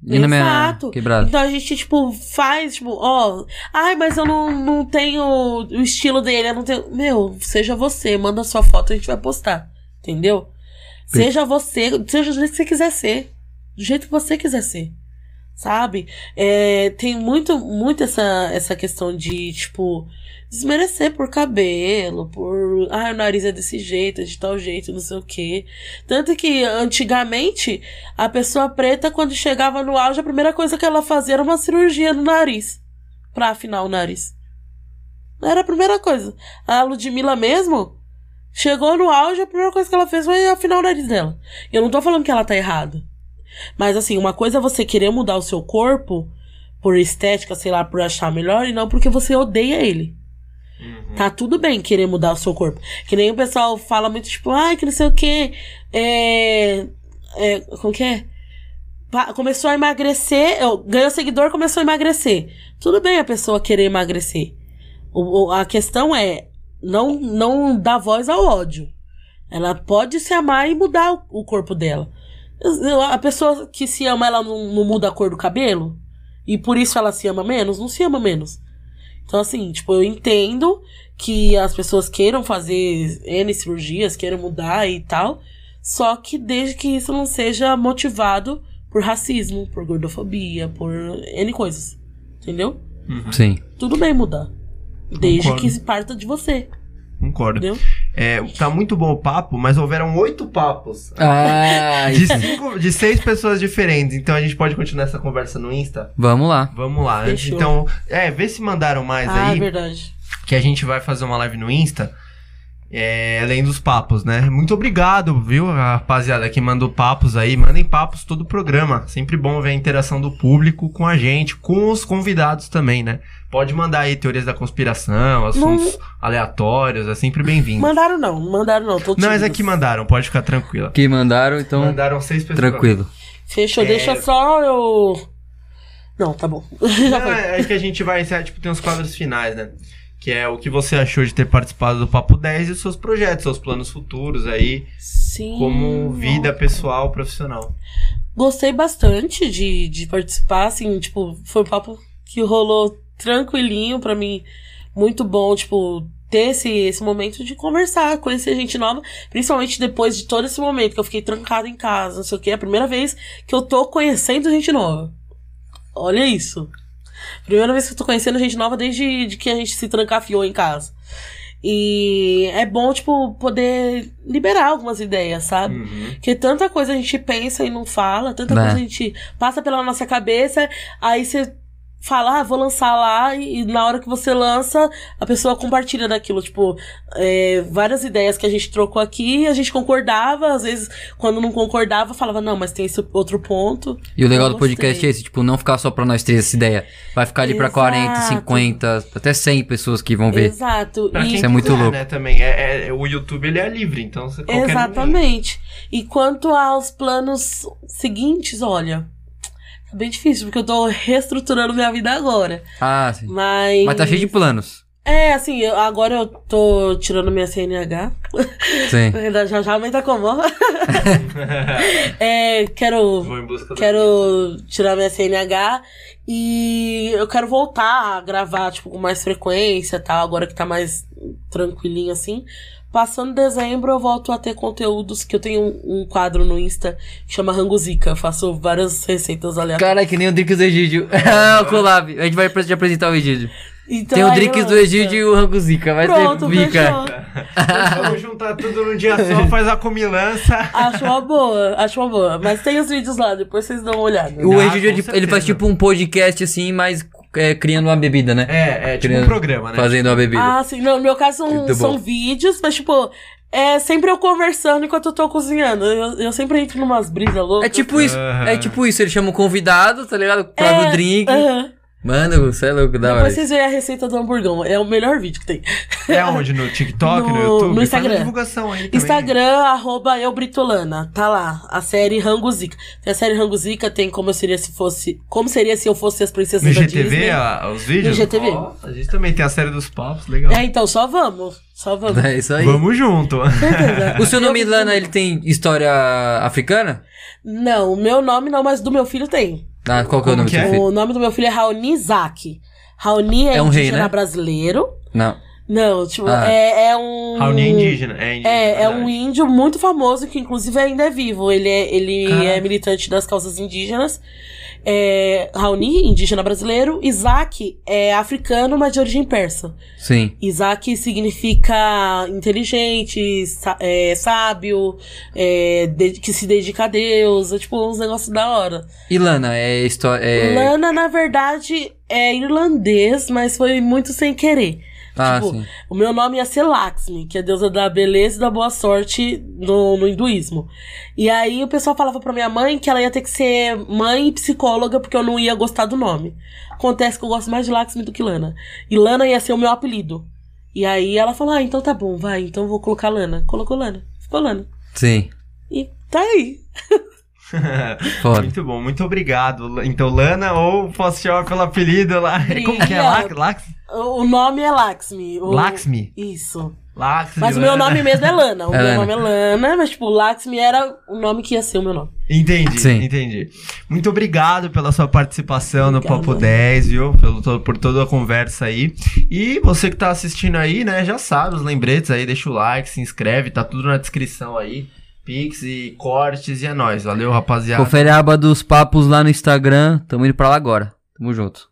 E na minha Exato. quebrada. Então a gente, tipo, faz, tipo, ó. Ai, mas eu não, não tenho o estilo dele, eu não tenho. Meu, seja você, manda sua foto, a gente vai postar. Entendeu? Seja você, seja do jeito que você quiser ser. Do jeito que você quiser ser. Sabe? É, tem muito, muito essa, essa questão de, tipo, desmerecer por cabelo, por. Ah, o nariz é desse jeito, é de tal jeito, não sei o quê. Tanto que antigamente a pessoa preta, quando chegava no auge, a primeira coisa que ela fazia era uma cirurgia no nariz. Pra afinar o nariz. Era a primeira coisa. A Ludmilla mesmo chegou no auge, a primeira coisa que ela fez foi afinar o nariz dela. Eu não tô falando que ela tá errada. Mas assim, uma coisa é você querer mudar o seu corpo por estética, sei lá, por achar melhor, e não porque você odeia ele. Tá tudo bem querer mudar o seu corpo. Que nem o pessoal fala muito, tipo, ai, que não sei o que. É. é como que é? Começou a emagrecer, ó, ganhou seguidor, começou a emagrecer. Tudo bem a pessoa querer emagrecer. O- a questão é não, não dar voz ao ódio. Ela pode se amar e mudar o, o corpo dela. A pessoa que se ama, ela não, não muda a cor do cabelo? E por isso ela se ama menos? Não se ama menos. Então, assim, tipo, eu entendo que as pessoas queiram fazer N cirurgias, queiram mudar e tal. Só que desde que isso não seja motivado por racismo, por gordofobia, por N coisas. Entendeu? Sim. Tudo bem mudar. Desde Concordo. que se parta de você. Concordo. Entendeu? É, tá muito bom o papo, mas houveram oito papos. Ah, De, cinco, de seis pessoas diferentes. Então a gente pode continuar essa conversa no Insta? Vamos lá. Vamos lá. Fechou. Então, é, vê se mandaram mais ah, é aí. verdade. que a gente vai fazer uma live no Insta. É, além dos papos, né? Muito obrigado, viu, a rapaziada que mandou papos aí. Mandem papos todo o programa. Sempre bom ver a interação do público com a gente, com os convidados também, né? Pode mandar aí teorias da conspiração, assuntos aleatórios, é sempre bem-vindo. Mandaram não, mandaram não. Tô Não, mas tímidos. aqui mandaram, pode ficar tranquila. Que mandaram, então, Mandaram seis pessoas. tranquilo. Fechou, É. deixa só eu. Não, tá bom. Já Não, foi. é que a gente vai encerrar, tipo, tem uns quadros finais, né? Que é o que você achou de ter participado do Papo 10 e os seus projetos, seus planos futuros aí, Sim. como vida pessoal, profissional. Gostei bastante de, de participar, assim, tipo, foi um papo que rolou tranquilinho pra mim, muito bom, tipo, ter esse, esse momento de conversar, conhecer gente nova, principalmente depois de todo esse momento que eu fiquei trancada em casa, não sei o que, é a primeira vez que eu tô conhecendo gente nova. Olha isso. Primeira vez que eu tô conhecendo gente nova desde de que a gente se trancafiou em casa. E é bom, tipo, poder liberar algumas ideias, sabe? Uhum. Porque tanta coisa a gente pensa e não fala, tanta Né. coisa a gente passa pela nossa cabeça, aí você fala, ah, vou lançar lá, e, e na hora que você lança, a pessoa compartilha daquilo. Tipo, é, várias ideias que a gente trocou aqui, a gente concordava, às vezes, quando não concordava, falava, não, mas tem esse outro ponto. E o legal Eu do podcast gostei. é esse, tipo, não ficar só pra nós três essa ideia. Vai ficar ali pra 40, Exato. 50, até 100 pessoas que vão ver. Exato. Pra E- quem Isso é muito quiser, louco. né, também. É, é- o YouTube, ele é livre, então você Exatamente. E quanto aos planos seguintes, olha, tá bem difícil, porque eu tô reestruturando minha vida agora. Ah, sim. Mas. Mas tá cheio de planos. É, assim, eu- agora eu tô tirando minha CNH. Sim. Ainda já já aumenta como? é, quero, Vou em busca do- quero tirar minha CNH e eu quero voltar a gravar, tipo, com mais frequência e tal, agora que tá mais tranquilinho assim. Passando dezembro, eu volto a ter conteúdos que eu tenho um, um quadro no Insta que chama Ranguzica. Faço várias receitas aleatórias. Cara, que nem o Drinks do Egídio. Ah, o collab. A gente vai te apresentar o Egídio. Então, Tem o Drinks do. Egídio e o Ranguzica. Vai Pronto, ter bica. fechou. Vamos juntar tudo num dia só, faz a comilança. Acho uma boa, acho uma boa. Mas tem os vídeos lá, depois vocês dão uma olhada. O Ah, Egídio, ele, ele faz tipo um podcast assim, mas é, criando uma bebida, né? É, é tipo Criando- um programa, né? Fazendo uma bebida. Ah, sim. No meu caso são, são vídeos, mas tipo, é sempre eu conversando enquanto eu tô cozinhando. Eu, eu sempre entro numas brisas loucas. É tipo isso. Aham. É tipo isso. Ele chama o convidado, tá ligado? Prova o drink. Aham. Mano, você é louco, da hora. Depois vocês veem a receita do hamburgão. É o melhor vídeo que tem. É onde? No TikTok, no, No- YouTube? no Instagram. Faz divulgação aí também. Instagram, arroba eubritolana. Tá lá. A série Ranguzica. Tem a série Ranguzica, tem como eu seria se fosse. Como seria se eu fosse as princesas No da GTV, Disney. a- os vídeos? No GTV. A gente também tem a série dos papos, legal. É, então, só vamos. Só vamos. É isso aí. Vamos junto. Certeza. O seu nome, Eu- Lana, ele tem história africana? Não, o meu nome não, mas do meu filho tem. Ah, qual que é o nome do que seu é? filho? O nome do meu filho é Raoni Isaac. Raoni é, É um rei, indígena né? brasileiro. Não. Não, tipo, Ah. é, é um. Raoni é indígena. É, indígena, É, é um índio muito famoso que inclusive ainda é vivo. Ele é, ele é militante das causas indígenas. É, Raoni, indígena brasileiro. Isaac é africano, mas de origem persa. Sim. Isaac significa inteligente, é, sábio, é, de- que se dedica a Deus. É tipo uns negócios da hora. E Lana, é história. É... Lana, na verdade, é irlandês, mas foi muito sem querer. Ah, tipo, sim. O meu nome ia ser Lakshmi, que é deusa da beleza e da boa sorte no, no hinduísmo. E aí o pessoal falava pra minha mãe que ela ia ter que ser mãe e psicóloga, porque eu não ia gostar do nome. Acontece que eu gosto mais de Lakshmi do que Lana. E Lana ia ser o meu apelido. E aí ela falou: Ah, então tá bom, vai, então vou colocar Lana. Colocou Lana. Ficou Lana. Sim. E tá aí. Foda. Muito bom, muito obrigado. Então, Lana, ou posso chamar pelo apelido lá? Como que é? Lax? Lax? O nome é Lakshmi. O... Laxmi? Isso. Laxmi. Mas o meu nome mesmo é Lana. O É meu Lana. nome é Lana, mas tipo, Lakshmi era o nome que ia ser o meu nome. Entendi, Sim. entendi. Muito obrigado pela sua participação no Obrigada. Papo 10, viu? Pelo, por toda a conversa aí. E você que tá assistindo aí, né, já sabe os lembretes aí, deixa o like, se inscreve, tá tudo na descrição aí. Pix e cortes e é nóis. Valeu, rapaziada. Confere a aba dos papos lá no Instagram. Tamo indo pra lá agora. Tamo junto.